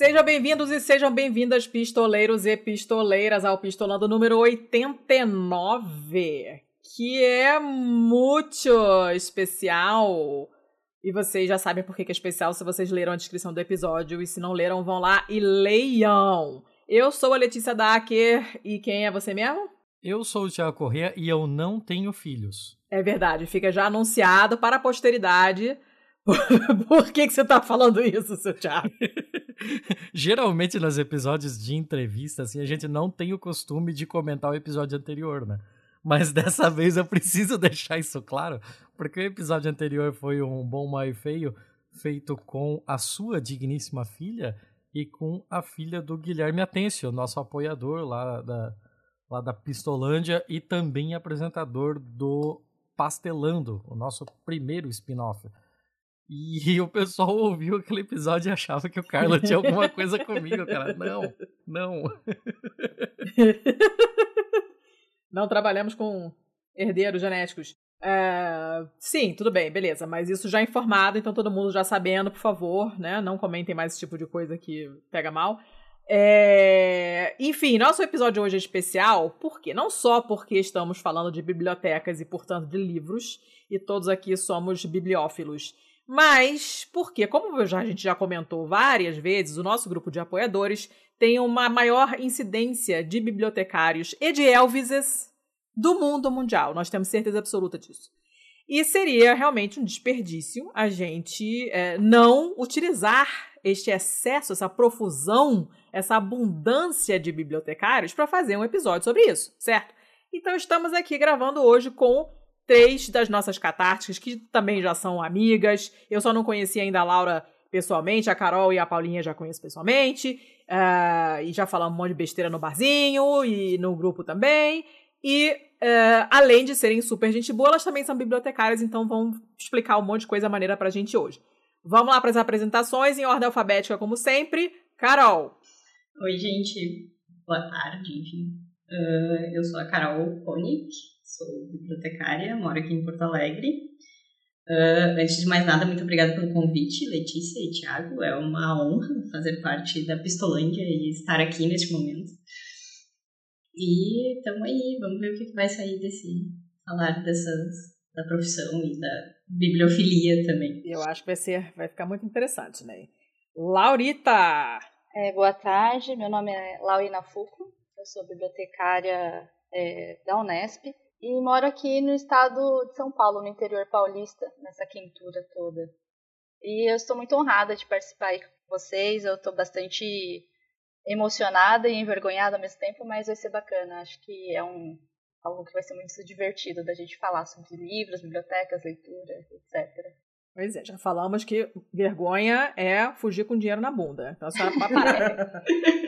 Sejam bem-vindos e sejam bem-vindas, pistoleiros e pistoleiras, ao Pistolando número 89, que é muito especial. E vocês já sabem por que é especial se vocês leram a descrição do episódio. E se não leram, vão lá e leiam. Eu sou a Letícia Dacker e quem é você mesmo? Eu sou o Tiago Corrêa e eu não tenho filhos. É verdade, fica já anunciado para a posteridade. Por que, que você tá falando isso, seu Thiago? Geralmente nos episódios de entrevista, assim, a gente não tem o costume de comentar o episódio anterior, né? Mas dessa vez eu preciso deixar isso claro, porque o episódio anterior foi um bom, mal feio, feito com a sua digníssima filha e com a filha do Guilherme Atencio, nosso apoiador lá da, lá da Pistolândia e também apresentador do Pastelando, o nosso primeiro spin-off. E o pessoal ouviu aquele episódio e achava que o Carlos tinha alguma coisa comigo, cara. Não, não. Não trabalhamos com herdeiros genéticos. É, sim, tudo bem, beleza. Mas isso já informado, então todo mundo já sabendo, por favor, né? Não comentem mais esse tipo de coisa que pega mal. É... Enfim, nosso episódio hoje é especial, porque não só porque estamos falando de bibliotecas e, portanto, de livros, e todos aqui somos bibliófilos, mas porque, como já, a gente já comentou várias vezes, o nosso grupo de apoiadores tem uma maior incidência de bibliotecários e de Elvises do mundo mundial. Nós temos certeza absoluta disso. E seria realmente um desperdício a gente é, não utilizar este excesso, essa profusão, essa abundância de bibliotecários para fazer um episódio sobre isso, certo? Então estamos aqui gravando hoje com três das nossas catárticas, que também já são amigas. Eu só não conhecia ainda a Laura pessoalmente, a Carol e a Paulinha já conheço pessoalmente. Uh, e já falamos um monte de besteira no barzinho e no grupo também. E uh, além de serem super gente boa, elas também são bibliotecárias, então vão explicar um monte de coisa maneira pra gente hoje. Vamos lá para as apresentações em ordem alfabética, como sempre. Carol. Oi, gente. Boa tarde, enfim. Uh, eu sou a Carol Konik, sou bibliotecária, moro aqui em Porto Alegre. Uh, antes de mais nada, muito obrigada pelo convite, Letícia e Tiago. É uma honra fazer parte da Pistolândia e estar aqui neste momento. E estamos aí, vamos ver o que vai sair desse falar dessas da profissão e da bibliofilia também. Eu acho que vai ser, vai ficar muito interessante, né? Laurita. É, boa tarde, meu nome é Laurina Fuco, eu sou bibliotecária é, da Unesp e moro aqui no estado de São Paulo, no interior paulista, nessa quentura toda. E eu estou muito honrada de participar aí com vocês. Eu estou bastante emocionada e envergonhada ao mesmo tempo, mas vai ser bacana. Acho que é um algo que vai ser muito divertido da gente falar sobre livros, bibliotecas, leitura, etc. Pois é, já falamos que vergonha é fugir com dinheiro na bunda. Então, a senhora parar.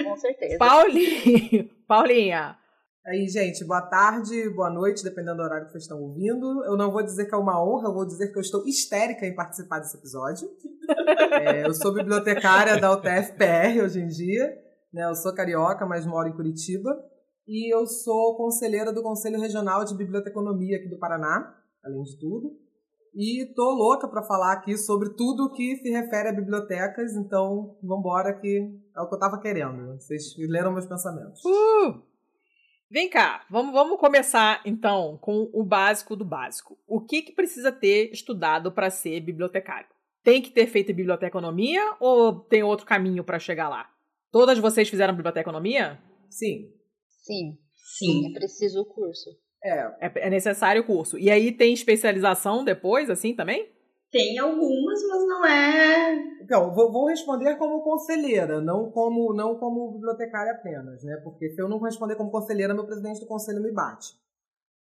com certeza. Paulinha, Paulinha, Aí, gente, boa tarde, boa noite, dependendo do horário que vocês estão ouvindo. Eu não vou dizer que é uma honra, eu vou dizer que eu estou histérica em participar desse episódio. é, eu sou bibliotecária da UTF-PR hoje em dia. Né? Eu sou carioca, mas moro em Curitiba. E eu sou conselheira do Conselho Regional de Biblioteconomia aqui do Paraná, além de tudo. E tô louca para falar aqui sobre tudo que se refere a bibliotecas, então vamos embora que é o que eu tava querendo. Vocês leram meus pensamentos. Uh! Vem cá, vamos, vamos começar então com o básico do básico. O que, que precisa ter estudado para ser bibliotecário? Tem que ter feito biblioteconomia ou tem outro caminho para chegar lá? Todas vocês fizeram biblioteconomia? Sim. Sim. Sim. É preciso o curso. É. é. É necessário o curso. E aí tem especialização depois, assim, também? Tem algumas, mas não é. Então, vou, vou, responder como conselheira, não como, não como bibliotecária apenas, né? Porque se eu não responder como conselheira, meu presidente do conselho me bate.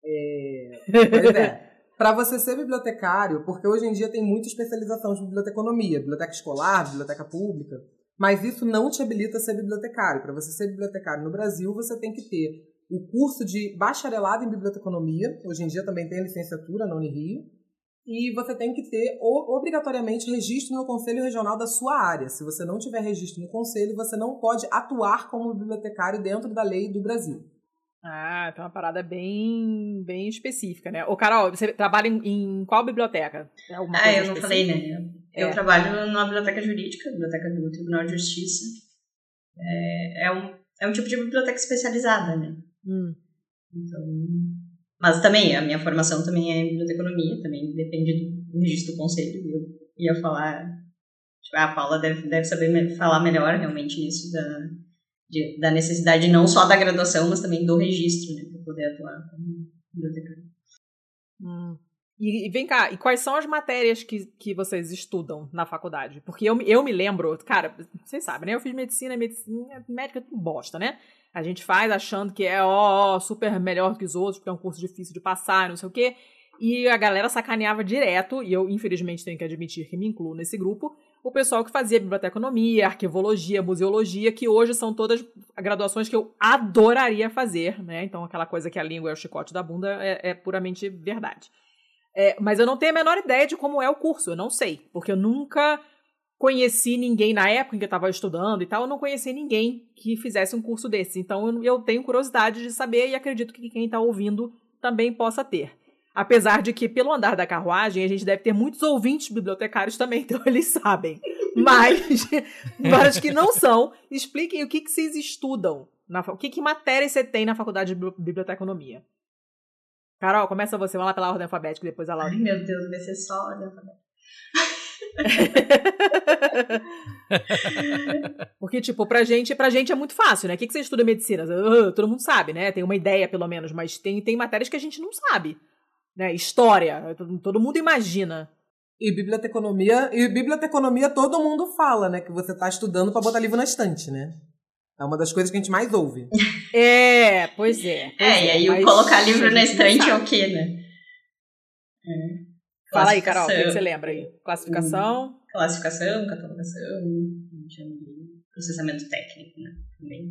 É... Pois é. Para você ser bibliotecário, porque hoje em dia tem muita especialização de biblioteconomia, biblioteca escolar, biblioteca pública, mas isso não te habilita a ser bibliotecário. Para você ser bibliotecário no Brasil, você tem que ter o curso de bacharelado em biblioteconomia, hoje em dia também tem licenciatura na Unirio, e você tem que ter obrigatoriamente registro no conselho regional da sua área. Se você não tiver registro no conselho, você não pode atuar como bibliotecário dentro da lei do Brasil. Ah, então é uma parada bem, bem específica, né? Ô, Carol, você trabalha em, em qual biblioteca? ah, eu não falei, né? Eu, é. trabalho numa biblioteca jurídica, biblioteca do Tribunal de Justiça. É, é, um, é um tipo de biblioteca especializada, né? Hum. Então, mas também, a minha formação também é em biblioteconomia, também depende do registro do conselho. Eu ia falar, tipo, a Paula deve, deve saber falar melhor realmente isso da, de, da necessidade não só da graduação, mas também do registro, né, para poder atuar como bibliotecário. Hum. E, e, vem cá, e quais são as matérias que, que vocês estudam na faculdade? Porque eu, eu me lembro, cara, vocês sabem, né? Eu fiz medicina, medicina médica bosta, né? A gente faz achando que é ó, super melhor que os outros, porque é um curso difícil de passar, não sei o quê. E a galera sacaneava direto, e eu, infelizmente, tenho que admitir que me incluo nesse grupo, o pessoal que fazia biblioteconomia, arquivologia, museologia, que hoje são todas graduações que eu adoraria fazer, né? Então, aquela coisa que a língua é o chicote da bunda é, é puramente verdade. É, mas eu não tenho a menor ideia de como é o curso, eu não sei, porque eu nunca conheci ninguém na época em que eu estava estudando e tal, eu não conheci ninguém que fizesse um curso desse. Então eu, tenho curiosidade de saber e acredito que quem está ouvindo também possa ter. Apesar de que, pelo andar da carruagem, a gente deve ter muitos ouvintes bibliotecários também, então eles sabem. Mas, para os que não são, expliquem o que, que vocês estudam. Na, o que, que matéria você tem na faculdade de biblioteconomia? Carol, começa você, vamos lá pela ordem alfabética, depois a Laura. Ai, meu Deus, vai ser só a ordem alfabética. Porque, tipo, pra gente, pra gente é muito fácil, né? O que, que você estuda medicina? Uh, todo mundo sabe, né? Tem uma ideia, pelo menos, mas tem, tem matérias que a gente não sabe. Né? História, todo mundo imagina. E biblioteconomia, e biblioteconomia todo mundo fala, né? Que você tá estudando para botar livro na estante, né? É uma das coisas que a gente mais ouve. É, pois é. Pois é, e aí o colocar livro na estante é o quê, né? É. Fala aí, Carol, o que você lembra aí? Classificação? Hum, classificação, catalogação, processamento técnico, né? Também.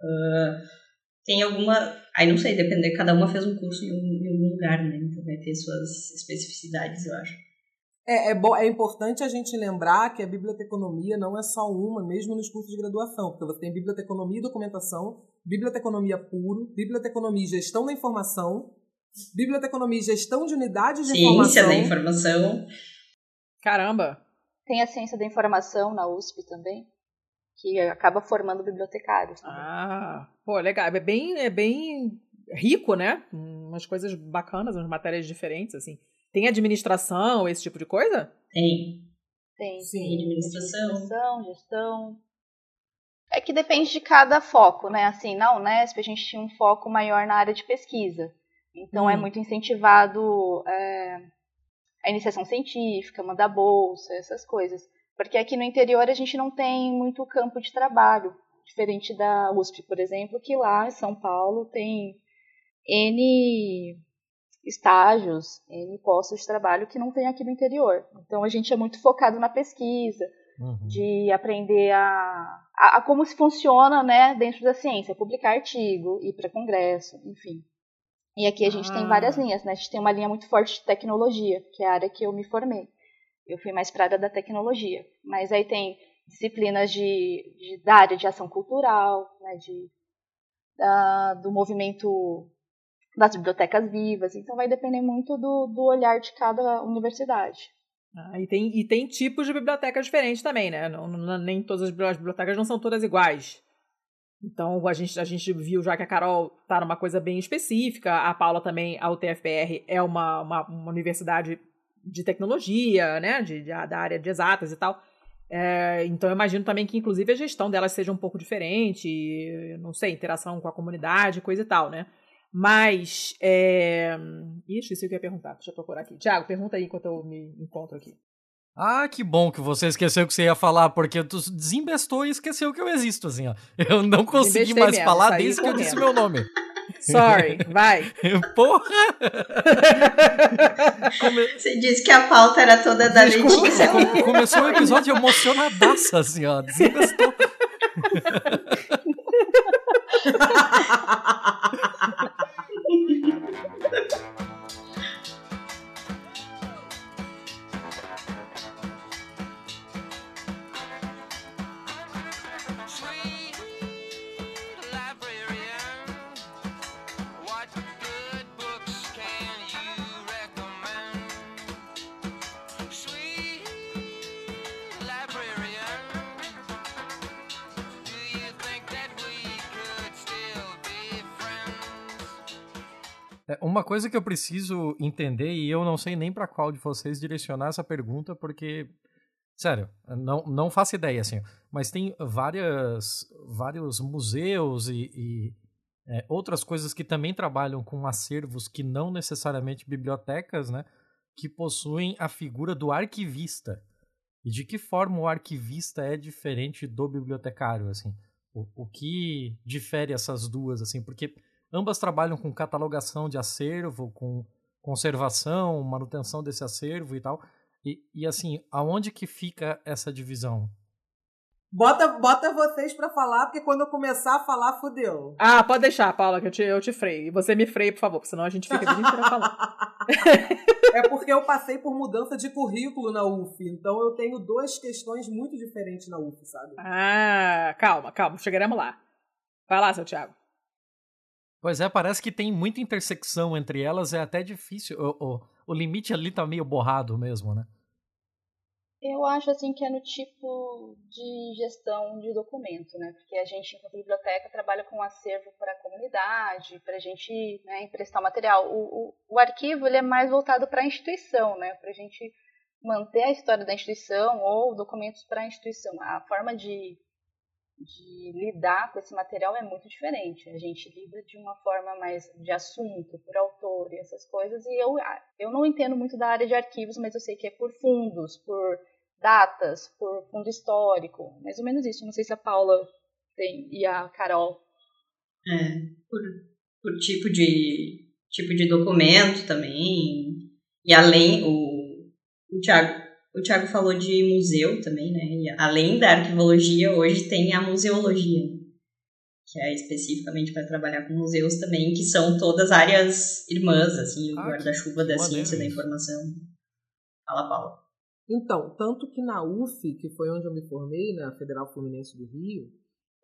Uh, tem alguma. Aí não sei, depender, cada uma fez um curso em, um, em algum lugar, né? Então vai ter suas especificidades, eu acho. É, é, bom, é importante a gente lembrar que a biblioteconomia não é só uma, mesmo nos cursos de graduação, porque você tem biblioteconomia e documentação, biblioteconomia puro, biblioteconomia e gestão da informação, biblioteconomia e gestão de unidades de ciência informação. Ciência da informação. Caramba! Tem a ciência da informação na USP também, que acaba formando bibliotecários. Também. Ah, pô, legal. É bem, é bem rico, né? Umas coisas bacanas, umas matérias diferentes, assim. Tem administração, esse tipo de coisa? Tem. Tem. Sim, tem administração. administração, gestão. É que depende de cada foco, né? Assim, na Unesp a gente tinha um foco maior na área de pesquisa. Então é hum. é muito incentivado é, a iniciação científica, mandar bolsa, essas coisas. Porque aqui no interior a gente não tem muito campo de trabalho, diferente da USP, por exemplo, que lá em São Paulo tem N estágios, em postos de trabalho que não tem aqui no interior. Então a gente é muito focado na pesquisa, uhum. de aprender a, a, a, como se funciona né, dentro da ciência, publicar artigo, ir para congresso, enfim. E aqui a gente ah. tem várias linhas, né? A gente tem uma linha muito forte de tecnologia, que é a área que eu me formei. Eu fui mais para a área da tecnologia. Mas aí tem disciplinas de, de da área de ação cultural, né, de, da, do movimento das bibliotecas vivas. Então vai depender muito do, do olhar de cada universidade. Ah, e, tem, e tem tipos de bibliotecas diferentes também, né? Não, não, nem todas as bibliotecas não são todas iguais. Então a gente, a gente viu já que a Carol tá numa coisa bem específica, a Paula também, a UTFPR é uma, uma, uma universidade de tecnologia, né? De, de, da área de exatas e tal. É, então eu imagino também que, inclusive, a gestão delas seja um pouco diferente, não sei, interação com a comunidade, coisa e tal, né? Mas. É... Ih, esqueci o que eu ia perguntar. Deixa eu procurar aqui. Tiago, pergunta aí enquanto eu me encontro aqui. Ah, que bom que você esqueceu que você ia falar, porque tu desembestou e esqueceu que eu existo, assim, ó. Eu não consegui mais mesmo, falar desde correndo. que eu disse meu nome. Sorry, vai. Porra! Você disse que a pauta era toda da Desculpa, Letícia. Começou o um episódio emocionadaça, assim, ó. Desembestou. uma coisa que eu preciso entender, e eu não sei nem para qual de vocês direcionar essa pergunta, porque, sério, não, não faço ideia, assim, mas tem várias, vários museus e, e é, outras coisas que também trabalham com acervos que não necessariamente bibliotecas, né, que possuem a figura do arquivista. E de que forma o arquivista é diferente do bibliotecário, assim? O, o que difere essas duas, assim? Porque ambas trabalham com catalogação de acervo, com conservação, manutenção desse acervo e tal. E, e assim, aonde que fica essa divisão? Bota, bota vocês para falar, porque quando eu começar a falar, fudeu. Ah, pode deixar, Paula, que eu te, eu te freio. E você me freia, por favor, porque senão a gente fica a inteira falando. é porque eu passei por mudança de currículo na UF, então eu tenho duas questões muito diferentes na UF, sabe? Ah, calma, calma, chegaremos lá. Vai lá, seu Thiago. Pois é, parece que tem muita intersecção entre elas, é até difícil. O, o, o limite ali tá meio borrado mesmo, né? Eu acho assim que é no tipo de gestão de documento, né? Porque a gente, enquanto biblioteca, trabalha com acervo para a comunidade, para a gente né, emprestar material. O, o, o, arquivo ele é mais voltado para a instituição, né? Para a gente manter a história da instituição ou documentos para a instituição. A forma de, de lidar com esse material é muito diferente. A gente lida de uma forma mais de assunto, por autor e essas coisas. E eu, eu não entendo muito da área de arquivos, mas eu sei que é por fundos, por datas, por fundo histórico, mais ou menos isso. Não sei se a Paula tem e a Carol. É, por, por tipo de tipo de documento também. E além o o Thiago, o Thiago falou de museu também, né? E além da arquivologia, hoje tem a museologia, que é especificamente para trabalhar com museus também, que são todas áreas irmãs, assim, o ah, guarda-chuva da ciência da informação. Fala, Paula. Então, tanto que na UF, que foi onde eu me formei, na Federal Fluminense do Rio,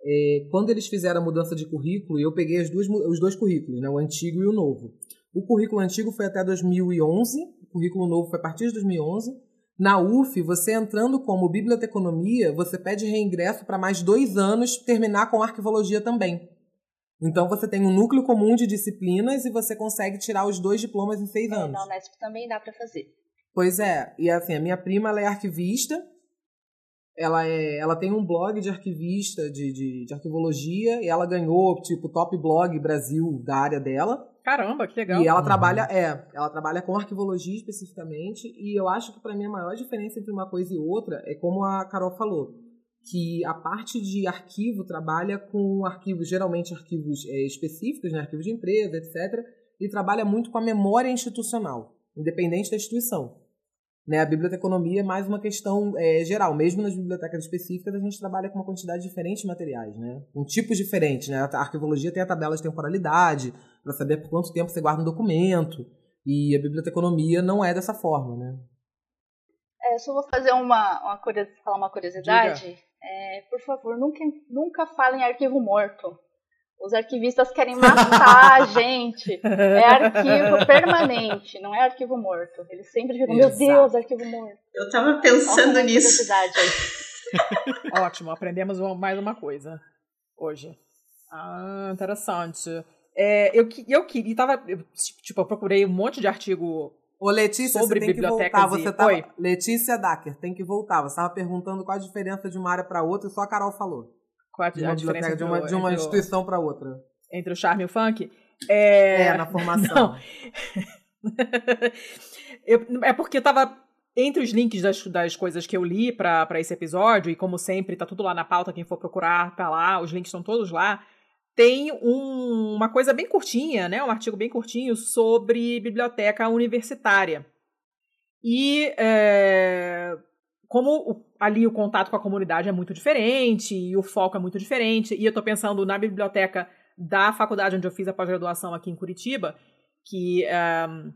é, quando eles fizeram a mudança de currículo, eu peguei as duas, os dois currículos, né, o antigo e o novo. O currículo antigo foi até 2011, o currículo novo foi a partir de 2011. Na UF, você entrando como biblioteconomia, você pede reingresso para mais dois anos terminar com arquivologia também. Então você tem um núcleo comum de disciplinas e você consegue tirar os dois diplomas em seis é, anos. Na Unesp também dá para fazer. Pois é, e assim, a minha prima ela é arquivista, ela, é, ela tem um blog de arquivista, de, de, de arquivologia, e ela ganhou, tipo, top blog Brasil da área dela. Caramba, que legal. E ela trabalha, é, ela trabalha com arquivologia especificamente, e eu acho que para mim a maior diferença entre uma coisa e outra é como a Carol falou, que a parte de arquivo trabalha com arquivos, geralmente arquivos é, específicos, né, arquivos de empresa, etc., e trabalha muito com a memória institucional, independente da instituição. Né? A biblioteconomia é mais uma questão é, geral. Mesmo nas bibliotecas específicas, a gente trabalha com uma quantidade diferente de materiais, né? com tipos diferentes. Né? A arquivologia tem a tabela de temporalidade, para saber por quanto tempo você guarda um documento. E a biblioteconomia não é dessa forma. Né? É, eu só vou fazer uma, uma falar uma curiosidade. É, por favor, nunca, nunca falem arquivo morto. Os arquivistas querem matar a gente. É arquivo permanente, não é arquivo morto. Eles sempre ficam, meu Deus, arquivo morto. Eu tava pensando nisso. Ótimo, aprendemos mais uma coisa hoje. Ah, interessante. É, eu, eu queria, tava, eu, tipo, eu procurei um monte de artigo Ô, Letícia, sobre você tem bibliotecas que voltar. Você tava... Oi? Letícia Dacker, tem que voltar. Você estava perguntando qual a diferença de uma área para outra e só a Carol falou. A, de uma diferença de uma, de uma instituição para outra? Entre o charme e o funk? É, é na formação. eu, é porque eu tava entre os links das, das coisas que eu li para esse episódio, e como sempre, tá tudo lá na pauta, quem for procurar, tá lá, os links estão todos lá. Tem um, uma coisa bem curtinha, né? Um artigo bem curtinho sobre biblioteca universitária. E é, como o, ali o contato com a comunidade é muito diferente e o foco é muito diferente, e eu estou pensando na biblioteca da faculdade onde eu fiz a pós-graduação aqui em Curitiba, que um,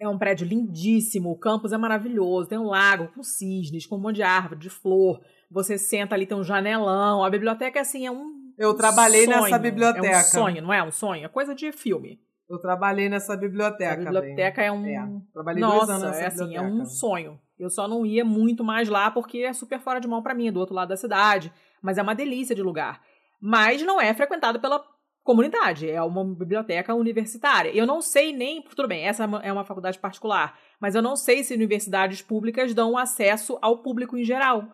é um prédio lindíssimo, o campus é maravilhoso, tem um lago com cisnes, com um monte de árvore, de flor, você senta ali, tem um janelão, a biblioteca, assim, é um Eu trabalhei sonho, nessa biblioteca. É um sonho, não é um sonho? É coisa de filme. Eu trabalhei nessa biblioteca. A biblioteca bem. é um... É, trabalhei Nossa, dois anos nessa é assim, é um sonho. Eu só não ia muito mais lá porque é super fora de mão para mim, é do outro lado da cidade. Mas é uma delícia de lugar. Mas não é frequentado pela comunidade, é uma biblioteca universitária. Eu não sei nem, tudo bem, essa é uma faculdade particular, mas eu não sei se universidades públicas dão acesso ao público em geral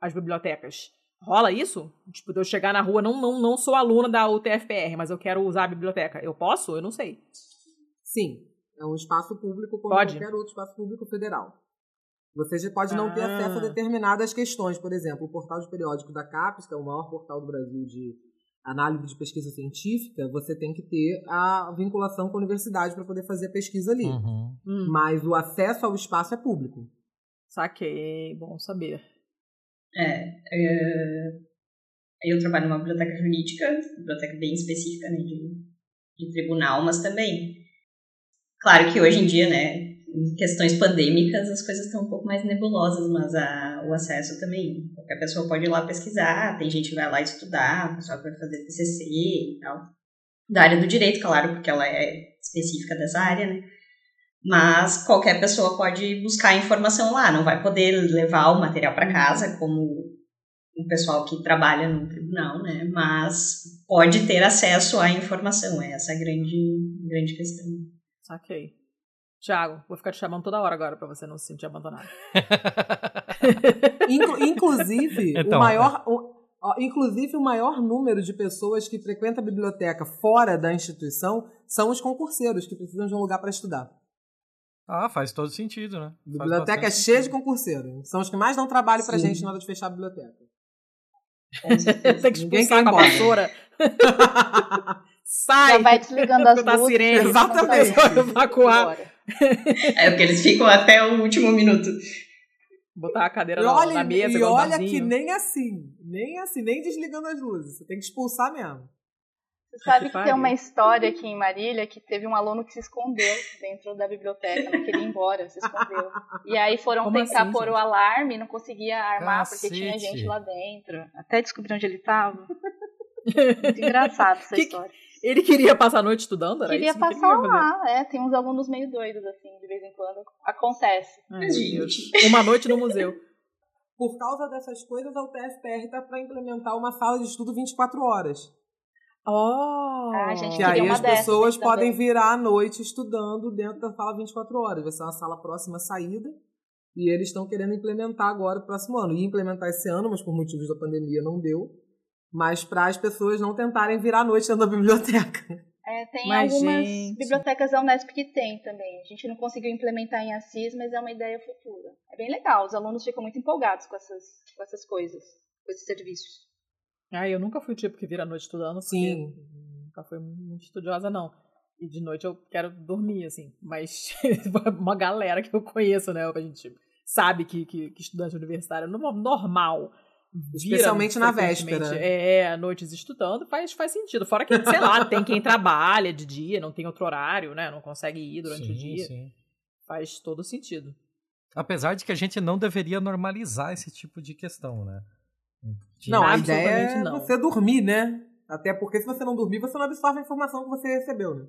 às bibliotecas. Rola isso? Tipo, de eu chegar na rua, não, não, não sou aluna da UTFPR, mas eu quero usar a biblioteca. Eu posso? Eu não sei. Sim, é um espaço público como pode. qualquer outro espaço público federal. Você já pode não ter acesso a ah. determinadas questões. Por exemplo, o portal de periódico da CAPES, que é o maior portal do Brasil de análise de pesquisa científica, você tem que ter a vinculação com a universidade para poder fazer a pesquisa ali. Uhum. Hum. Mas o acesso ao espaço é público. Saquei, bom saber. É, é eu trabalho numa biblioteca jurídica, biblioteca bem específica né, de, de tribunal, mas também, claro que hoje em dia, né, em questões pandêmicas as coisas estão um pouco mais nebulosas, mas a, o acesso também. Qualquer pessoa pode ir lá pesquisar, tem gente que vai lá estudar, o pessoal vai fazer TCC e tal. Da área do direito, claro, porque ela é específica dessa área, né? Mas qualquer pessoa pode buscar informação lá, não vai poder levar o material para casa, como o pessoal que trabalha no tribunal, né? Mas pode ter acesso à informação, é essa a grande, grande questão. Saquei. Tiago, vou ficar te chamando toda hora agora para você não se sentir abandonado. inclusive, então, o maior. O, inclusive, o maior número de pessoas que frequentam a biblioteca fora da instituição são os concurseiros que precisam de um lugar para estudar. Ah, faz todo sentido, né? A biblioteca é cheia de concurseiros. São os que mais dão trabalho pra Sim. gente na hora de fechar a biblioteca. Tem que expulsar com a vassoura. Sai! Já vai desligando as luzes. Sirene. Exatamente. Evacuar. É porque eles ficam até o último minuto. Botar a cadeira na, olha, na mesa. E olha que nem assim, nem assim, nem desligando as luzes. Você tem que expulsar mesmo. Você sabe que, que tem uma história aqui em Marília que teve um aluno que se escondeu dentro da biblioteca, não queria ir embora, se escondeu. E aí foram Como tentar assim, pôr gente? o alarme, não conseguia armar Cacete. porque tinha gente lá dentro. Até descobrir onde ele estava. Muito engraçado essa que, história. Ele queria passar a noite estudando? Era queria isso? passar que lá, é. Tem uns alunos meio doidos, assim, de vez em quando. Acontece. Ai, Uma noite no museu. Por causa dessas coisas, a UTFPR tá para implementar uma sala de estudo 24 horas. Oh! Ah, gente que aí as pessoas podem virar à noite estudando dentro da sala 24 horas. Vai ser uma sala próxima à saída. E eles estão querendo implementar agora o próximo ano. Ia implementar esse ano, mas por motivos da pandemia não deu mas para as pessoas não tentarem virar a noite dentro da biblioteca. É, tem mas, algumas gente... bibliotecas da Unesp que tem também. A gente não conseguiu implementar em Assis, mas é uma ideia futura. É bem legal, os alunos ficam muito empolgados com essas, com essas coisas, com esses serviços. Ah, eu nunca fui o tipo que vira a noite estudando, Sim. nunca fui muito estudiosa, não. E de noite eu quero dormir, assim. Mas uma galera que eu conheço, né? A gente sabe que, que, que estudante universitário é normal Especialmente na véspera. É, noites estudando, faz, faz sentido. Fora que, sei lá, tem quem trabalha de dia, não tem outro horário, né? Não consegue ir durante sim, o dia. Sim. Faz todo sentido. Apesar de que a gente não deveria normalizar esse tipo de questão, né? De não, a ideia é não. você dormir, né? Até porque se você não dormir, você não absorve a informação que você recebeu, né?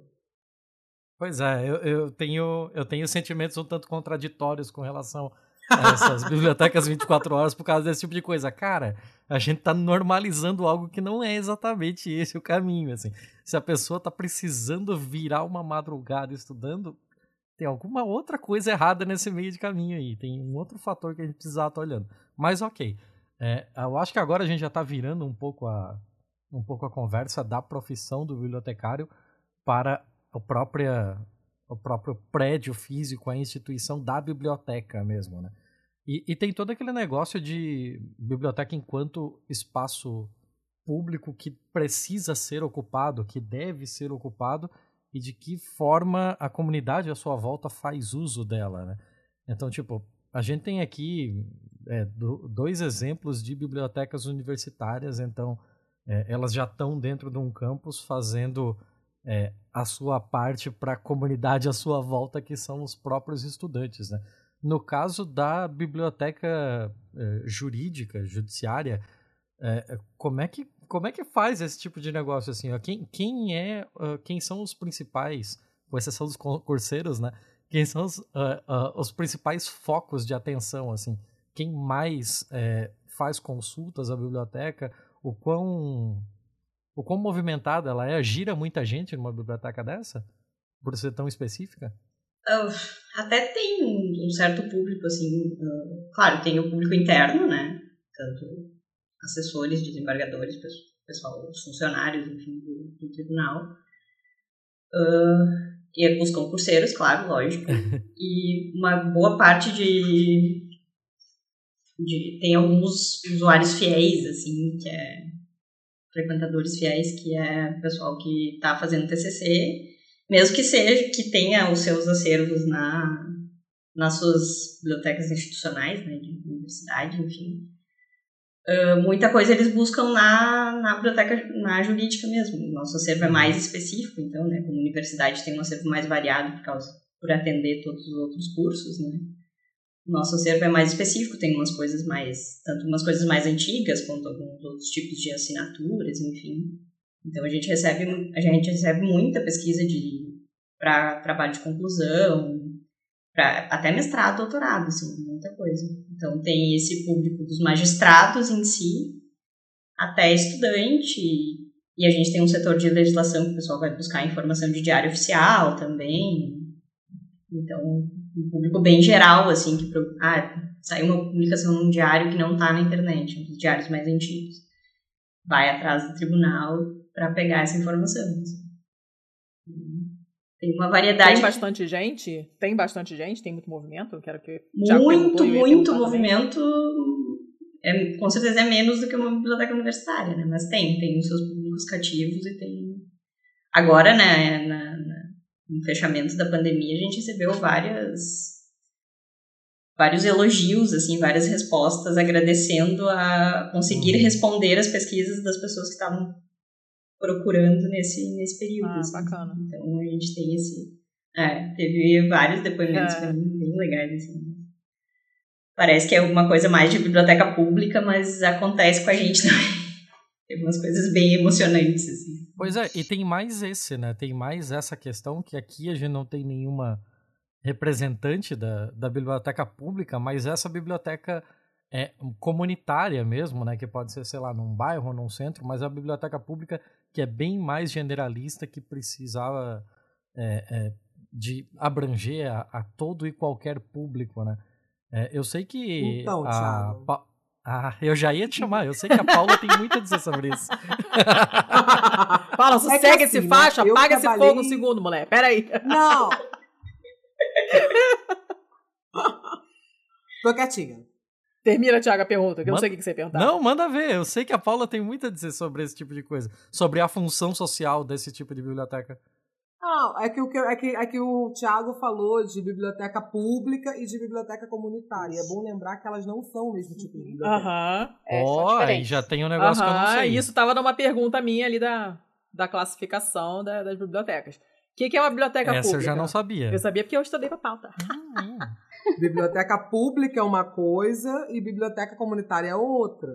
Pois é, eu, eu, tenho, eu tenho sentimentos um tanto contraditórios com relação essas bibliotecas 24 horas por causa desse tipo de coisa. Cara, a gente tá normalizando algo que não é exatamente esse o caminho, assim. Se a pessoa tá precisando virar uma madrugada estudando, tem alguma outra coisa errada nesse meio de caminho aí. Tem um outro fator que a gente precisa estar olhando. Mas ok. É, eu acho que agora a gente já tá virando um pouco a, um pouco a conversa da profissão do bibliotecário para a própria o próprio prédio físico, a instituição da biblioteca mesmo, né? E, e, tem todo aquele negócio de biblioteca enquanto espaço público que precisa ser ocupado, que deve ser ocupado, e de que forma a comunidade à sua volta faz uso dela, né? Então, tipo, a gente tem aqui é, do, dois exemplos de bibliotecas universitárias, então é, elas já estão dentro de um campus fazendo é, a sua parte para a comunidade à sua volta, que são os próprios estudantes. Né? No caso da biblioteca é, jurídica, judiciária, é, como, é que, como é que faz esse tipo de negócio assim? Ó? Quem, quem, é, quem são os principais, com exceção dos concurseiros, né? Quem são os, uh, uh, os principais focos de atenção? assim? Quem mais é, faz consultas à biblioteca? O quão o quão movimentada ela é? Gira muita gente numa biblioteca dessa? Por ser tão específica? Uh, até tem um, certo público, assim, claro, tem o público interno, né? Tanto assessores, desembargadores, pessoal, os funcionários, enfim, do, do tribunal. Uh, e os concurseiros, claro, lógico. e uma boa parte de, de. Tem alguns usuários fiéis, assim, que é. frequentadores fiéis, que é pessoal que está fazendo TCC, mesmo que seja, que tenha os seus acervos na, nas suas bibliotecas institucionais, né, de universidade, enfim. Uh, muita coisa eles buscam na, na biblioteca, na jurídica mesmo. Nosso acervo é mais específico, então, né? Como universidade tem um acervo mais variado por causa por atender todos os outros cursos, né? Nosso acervo é mais específico, tem umas coisas mais, tanto umas coisas mais antigas quanto alguns outros tipos de assinaturas, enfim. Então a gente recebe a gente recebe muita pesquisa de para trabalho de conclusão, para até mestrado, doutorado, assim, muita coisa. Então tem esse público dos magistrados em si, até estudante, e a gente tem um setor de legislação que o pessoal vai buscar informação de diário oficial também. Então, um público bem geral, assim, que ah, saiu uma publicação num diário que não está na internet, um dos diários mais antigos. Vai atrás do tribunal para pegar essa informação. Tem uma variedade. Tem bastante gente? Tem bastante gente? Tem muito movimento? Quero que muito, muito movimento. É, com certeza é menos do que uma biblioteca universitária, né? Mas tem, tem os seus públicos cativos e tem. Agora, né, na, na, no fechamento da pandemia, a gente recebeu várias vários elogios, assim, várias respostas agradecendo a conseguir uhum. responder as pesquisas das pessoas que estavam procurando nesse, nesse período. Ah, assim. bacana. Então a gente tem esse. É, teve vários depoimentos é. bem legais, assim. Parece que é alguma coisa mais de biblioteca pública, mas acontece com a gente também. Tem umas coisas bem emocionantes, assim. Pois é, e tem mais esse, né? Tem mais essa questão que aqui a gente não tem nenhuma representante da, da biblioteca pública, mas essa biblioteca é comunitária mesmo, né? Que pode ser, sei lá, num bairro, num centro, mas a biblioteca pública que é bem mais generalista, que precisava é, é, de abranger a, a, todo e qualquer público, né? É, eu sei que então, a, pa, ah, eu já ia te chamar. Eu sei que a Paula tem muito a dizer sobre isso. Paula, sossega é assim, esse né? faixa, apaga esse fogo um segundo, mulher. Pera aí. Não. Tô quietinha. Termina, Tiago, a pergunta, que eu não sei o que você ia perguntar. Não, manda ver. Eu sei que a Paula tem muito a dizer sobre esse tipo de coisa. Sobre a função social desse tipo de biblioteca. Não, é que, o, é, que, é que o Tiago falou de biblioteca pública e de biblioteca comunitária. É bom lembrar que elas não são o mesmo tipo de biblioteca. Aham. Ó, aí já tem um negócio que eu não sei. Isso estava numa pergunta minha ali da, da classificação da, das bibliotecas. O que, que, é uma biblioteca Essa pública? Essa eu já não sabia. Eu sabia porque eu estudei pra pauta. Hum. biblioteca pública é uma coisa e biblioteca comunitária é outra.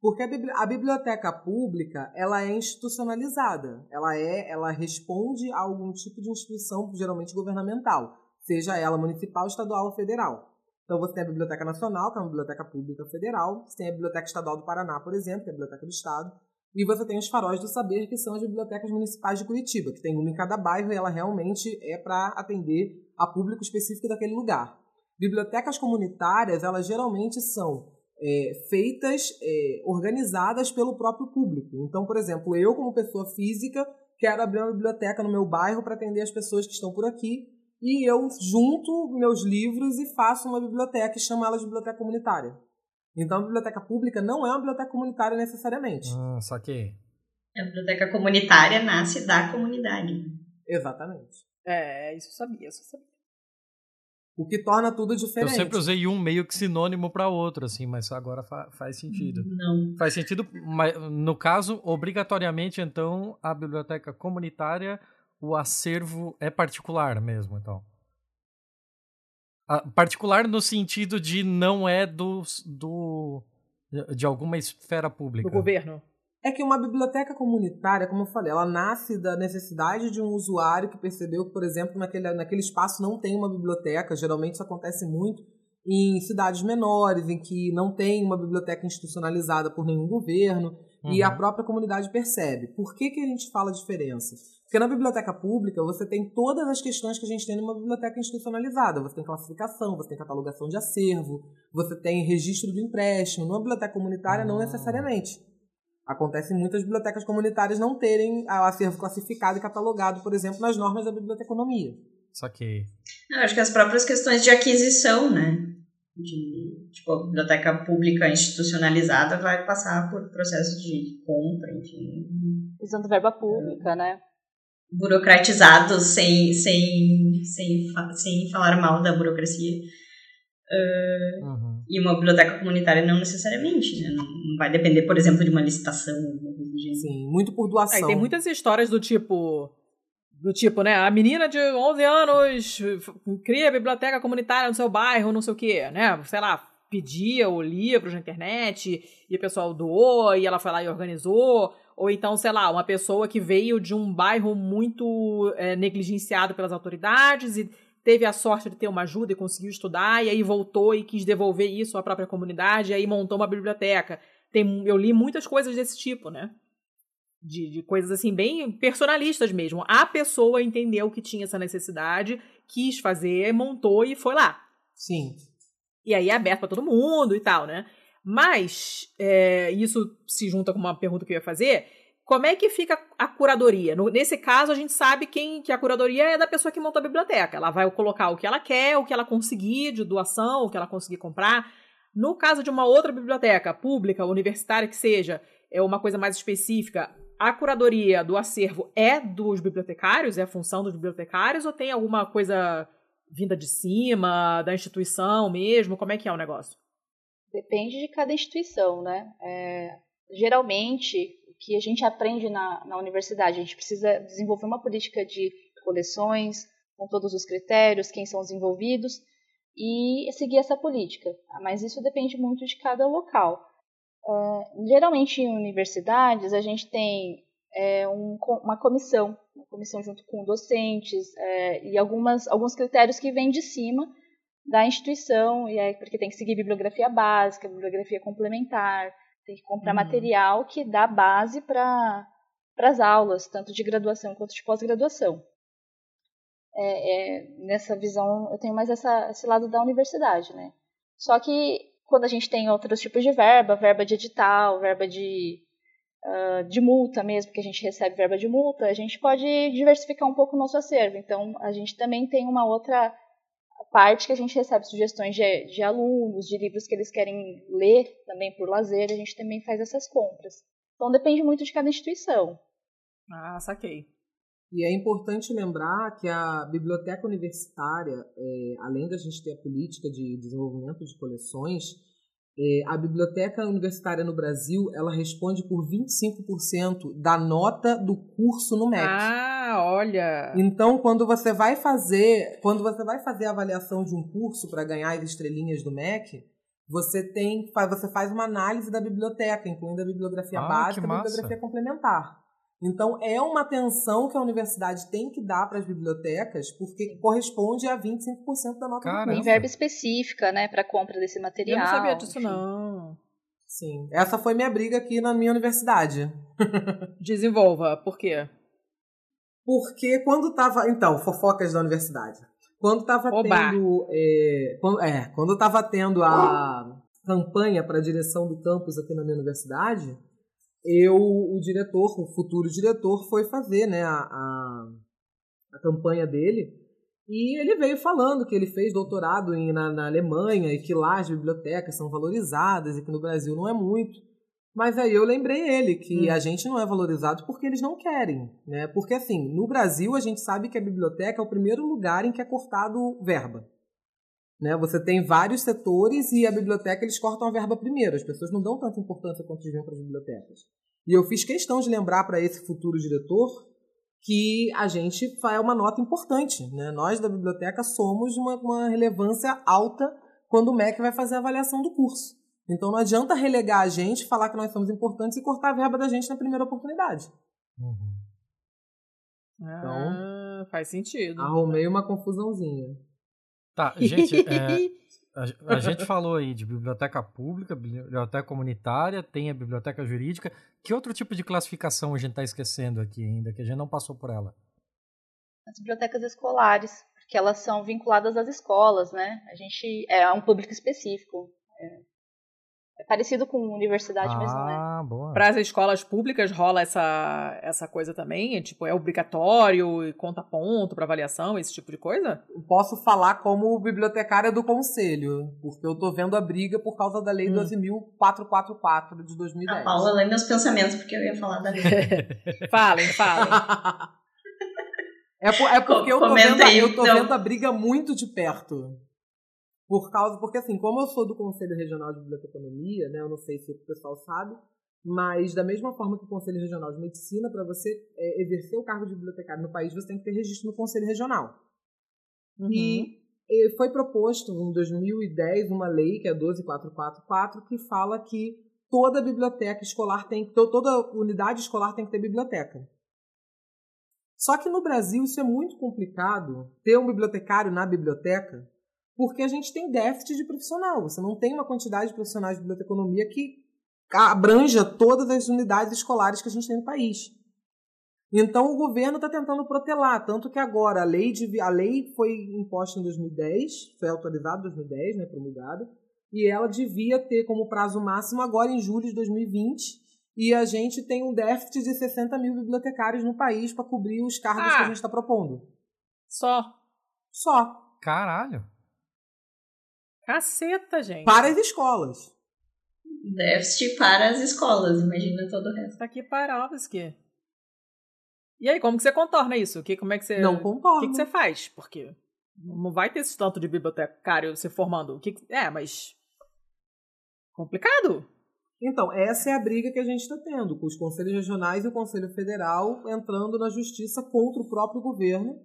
Porque a, biblioteca pública, ela é institucionalizada. Ela é, ela responde a algum tipo de instituição, geralmente governamental, seja ela municipal, estadual ou federal. Então você tem a Biblioteca Nacional, que é uma biblioteca pública federal, você tem a Biblioteca Estadual do Paraná, por exemplo, que é a Biblioteca do Estado, e você tem os faróis do saber, que são as bibliotecas municipais de Curitiba, que tem uma em cada bairro e ela realmente é para atender a público específico daquele lugar. Bibliotecas comunitárias, elas geralmente são é, feitas, é, organizadas pelo próprio público. Então, por exemplo, eu, como pessoa física, quero abrir uma biblioteca no meu bairro para atender as pessoas que estão por aqui, e eu junto meus livros e faço uma biblioteca e chamo ela de biblioteca comunitária. Então, a biblioteca pública não é uma biblioteca comunitária necessariamente. Ah, saquei. A biblioteca comunitária nasce da comunidade. Exatamente. É, isso eu sabia, isso eu sabia. O que torna tudo diferente. Eu sempre usei um meio que sinônimo para outro, assim, mas agora fa faz sentido. Não. Faz sentido, mas no caso, obrigatoriamente, então, a biblioteca comunitária, o acervo é particular mesmo, então. particular no sentido de não é do, do de alguma esfera pública. Do governo. É que uma biblioteca comunitária, como eu falei, ela nasce da necessidade de um usuário que percebeu que, por exemplo, naquele, naquele espaço não tem uma biblioteca. Geralmente isso acontece muito em cidades menores, em que não tem uma biblioteca institucionalizada por nenhum governo. uhum. e a própria comunidade percebe. Por que, que a gente fala diferença? Porque na biblioteca pública você tem todas as questões que a gente tem numa biblioteca institucionalizada. Você tem classificação, você tem catalogação de acervo, você tem registro do empréstimo. Numa biblioteca comunitária, não ah. necessariamente. Acontece em muitas bibliotecas comunitárias não terem o acervo classificado e catalogado, por exemplo, nas normas da biblioteconomia. Só que. Eu acho que as próprias questões de aquisição, né? De, tipo, a biblioteca pública institucionalizada vai passar por processo de compra, enfim. Usando verba pública, é, né? Burocratizados, sem, sem, sem, sem falar mal da burocracia. Uh, uhum. E uma biblioteca comunitária não necessariamente, né? Não, não, vai depender, por exemplo, de uma licitação, alguma coisa do gênero. Sim, muito por doação. É, tem muitas histórias do tipo. Do tipo, né? A menina de 11 anos cria a biblioteca comunitária no seu bairro, não sei o quê, né? Sei lá, pedia o livros na internet e o pessoal doou e ela foi lá e organizou. Ou então, sei lá, uma pessoa que veio de um bairro muito é, negligenciado pelas autoridades e teve a sorte de ter uma ajuda e conseguiu estudar, e aí voltou e quis devolver isso à própria comunidade, e aí montou uma biblioteca. Tem, eu li muitas coisas desse tipo, né? De, de coisas assim, bem personalistas mesmo. A pessoa entendeu que tinha essa necessidade, quis fazer, montou e foi lá. Sim. E aí é aberto para todo mundo e tal, né? Mas, é, isso se junta com uma pergunta que eu ia fazer, como é que fica a curadoria? No, nesse caso, a gente sabe quem que a curadoria é da pessoa que monta a biblioteca. Ela vai colocar o que ela quer, o que ela conseguir de doação, o que ela conseguir comprar. No caso de uma outra biblioteca, pública, universitária que seja, é uma coisa mais específica, a curadoria do acervo é dos bibliotecários, é a função dos bibliotecários, ou tem alguma coisa vinda de cima, da instituição mesmo? Como é que é o negócio? Depende de cada instituição, né? É, geralmente, que a gente aprende na, na universidade. A gente precisa desenvolver uma política de coleções, com todos os critérios, quem são os envolvidos, e seguir essa política. Mas isso depende muito de cada local. Uh, geralmente em universidades a gente tem é, um, uma comissão, uma comissão junto com docentes é, e algumas, alguns critérios que vêm de cima da instituição, e aí, porque tem que seguir bibliografia básica, bibliografia complementar, tem que comprar uhum. material que dá base para as aulas, tanto de graduação quanto de pós-graduação. É, é, nessa visão, eu tenho mais essa, esse lado da universidade, né? Só que quando a gente tem outros tipos de verba, verba de edital, verba de, uh, de multa mesmo, que a gente recebe verba de multa, a gente pode diversificar um pouco o nosso acervo. Então, a gente também tem uma outra parte que a gente recebe sugestões de, de alunos, de livros que eles querem ler também por lazer, a gente também faz essas compras. Então depende muito de cada instituição. Ah, saquei. E é importante lembrar que a biblioteca universitária, é, além da gente ter a política de desenvolvimento de coleções, é, a biblioteca universitária no Brasil ela responde por 25% da nota do curso no MEC. Ah, olha. Então, quando você vai fazer, quando você vai fazer a avaliação de um curso para ganhar as estrelinhas do MEC, você tem, você faz uma análise da biblioteca, incluindo a bibliografia ah, básica e a bibliografia complementar. Então, é uma atenção que a universidade tem que dar para as bibliotecas, porque corresponde a 25% da nota Caramba. do curso. Tem verba específica, né, para compra desse material. Eu não sabia disso, enfim. não. Sim. Essa foi minha briga aqui na minha universidade. Desenvolva. Por quê? Porque quando tava. Então, fofocas da universidade. Quando tava Oba. tendo. É, quando, é, quando tava tendo a campanha para a direção do campus aqui na minha universidade eu, o diretor, o futuro diretor, foi fazer né, a, a, a campanha dele. E ele veio falando que ele fez doutorado em, na, na, Alemanha e que lá as bibliotecas são valorizadas e que no Brasil não é muito. Mas aí eu lembrei ele que hum. a gente não é valorizado porque eles não querem, né? Porque assim, no Brasil a gente sabe que a biblioteca é o primeiro lugar em que é cortado verba. Né? Você tem vários setores e a biblioteca eles cortam a verba primeiro. As pessoas não dão tanta importância quanto deviam para as bibliotecas. E eu fiz questão de lembrar para esse futuro diretor que a gente é uma nota importante. Né? Nós da biblioteca somos uma, uma relevância alta quando o MEC vai fazer a avaliação do curso. Então não adianta relegar a gente, falar que nós somos importantes e cortar a verba da gente na primeira oportunidade. Uhum. Então, ah, faz sentido. Arrumei uma confusãozinha. Tá, gente, é, a, a gente falou aí de biblioteca pública, biblioteca comunitária, tem a biblioteca jurídica. Que outro tipo de classificação a gente está esquecendo aqui ainda, que a gente não passou por ela? As bibliotecas escolares, porque elas são vinculadas às escolas, né? A gente é um público específico. É, é parecido com universidade, ah, mas não é. Ah, boa. Para as escolas públicas rola essa, essa coisa também? É, tipo, é obrigatório e conta ponto para avaliação, esse tipo de coisa? Posso falar como bibliotecária do conselho, porque eu tô vendo a briga por causa da lei Hum. 12.444 de 2010. A Paula lê meus pensamentos porque eu ia falar da lei. falem, falem. É, por- é porque eu tô, vendo, aí, eu tô então. vendo a briga muito de perto. Por causa, porque assim, como eu sou do Conselho Regional de Biblioteconomia, né, eu não sei se o pessoal sabe, mas da mesma forma que o Conselho Regional de Medicina, para você é, exercer o cargo de bibliotecário no país, você tem que ter registro no Conselho Regional. Uhum. E eh, foi proposto em 2010 uma lei, que é a 12444, que fala que toda biblioteca escolar tem, to- toda unidade escolar tem que ter biblioteca. Só que no Brasil isso é muito complicado, ter um bibliotecário na biblioteca, porque a gente tem déficit de profissional. Você não tem uma quantidade de profissionais de biblioteconomia que abranja todas as unidades escolares que a gente tem no país. Então o governo está tentando protelar, tanto que agora a lei, de, a lei foi imposta em 2010, foi autorizada em 2010, né, promulgada, e ela devia ter como prazo máximo agora em julho de 2020, e a gente tem um déficit de 60 mil bibliotecários no país para cobrir os cargos Ah. que a gente está propondo. Só. Só. Caralho. Caceta, gente. Para as escolas. Déficit para as escolas, imagina todo o resto. Tá aqui Parovski. E aí, como que você contorna isso? Que, como é que você. Não O concordo. que, que você faz? Porque não vai ter esse tanto de bibliotecário se formando. O que, que- é, mas. Complicado. Então, essa é a briga que a gente está tendo, com os conselhos regionais e o Conselho Federal entrando na justiça contra o próprio governo,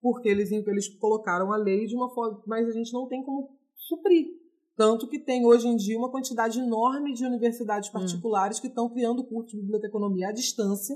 porque eles, eles colocaram a lei de uma forma, mas a gente não tem como suprir. Tanto que tem hoje em dia uma quantidade enorme de universidades particulares que estão criando curso de biblioteconomia à distância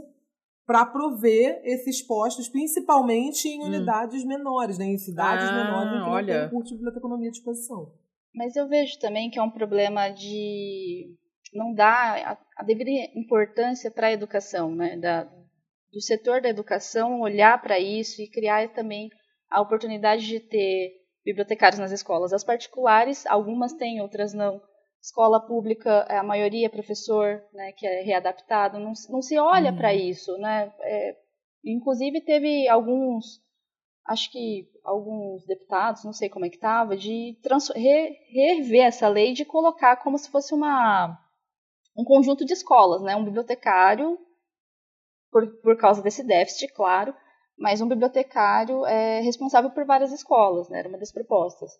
para prover esses postos, principalmente em Hum. unidades menores, né, em cidades Ah, menores em que não tem curso de biblioteconomia à disposição. Mas eu vejo também que é um problema de não dar a, a devida importância para a educação, né? Da, do setor da educação olhar para isso e criar também a oportunidade de ter bibliotecários nas escolas. As particulares, algumas têm, outras não. Escola pública, a maioria é professor, né, que é readaptado, não, se- não se olha Uhum. para isso, né? É, inclusive teve alguns acho que alguns deputados, não sei como é que estava, de re- rever essa lei de colocar como se fosse uma um conjunto de escolas, né? Um bibliotecário por, por causa desse déficit, claro, mas um bibliotecário é responsável por várias escolas, né? Era uma das propostas.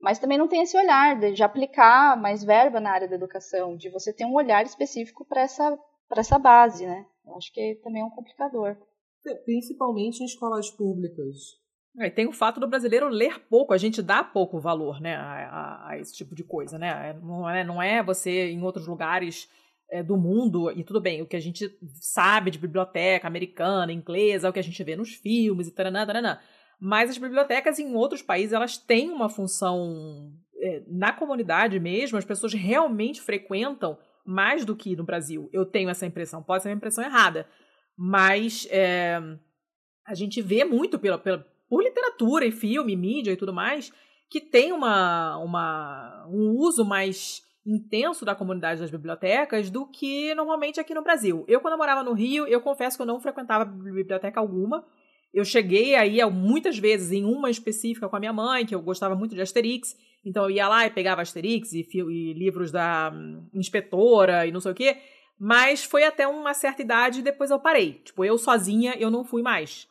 Mas também não tem esse olhar de, de aplicar mais verba na área da educação, de você ter um olhar específico para essa essa base, né? Eu acho que também é um complicador. Principalmente em escolas públicas. É, tem o fato do brasileiro ler pouco, a gente dá pouco valor, né, a, a- a esse tipo de coisa, né? É, Não é, não é você em outros lugares é, do mundo, e tudo bem, o que a gente sabe de biblioteca americana, inglesa, é o que a gente vê nos filmes e taranã, taranã. Mas as bibliotecas em outros países, elas têm uma função é, na comunidade mesmo, as pessoas realmente frequentam mais do que no Brasil. Eu tenho essa impressão, pode ser uma impressão errada, mas é, a gente vê muito pela, pela, por literatura e filme, mídia e tudo mais, que tem uma, uma, um uso mais intenso da comunidade das bibliotecas do que normalmente aqui no Brasil. Eu, quando eu morava no Rio, eu confesso que eu não frequentava biblioteca alguma. Eu cheguei aí muitas vezes em uma específica com a minha mãe, que eu gostava muito de Asterix. Então eu ia lá e pegava Asterix e, e livros da hum, inspetora e não sei o quê. Mas foi até uma certa idade e depois eu parei. Tipo, eu sozinha, eu não fui mais.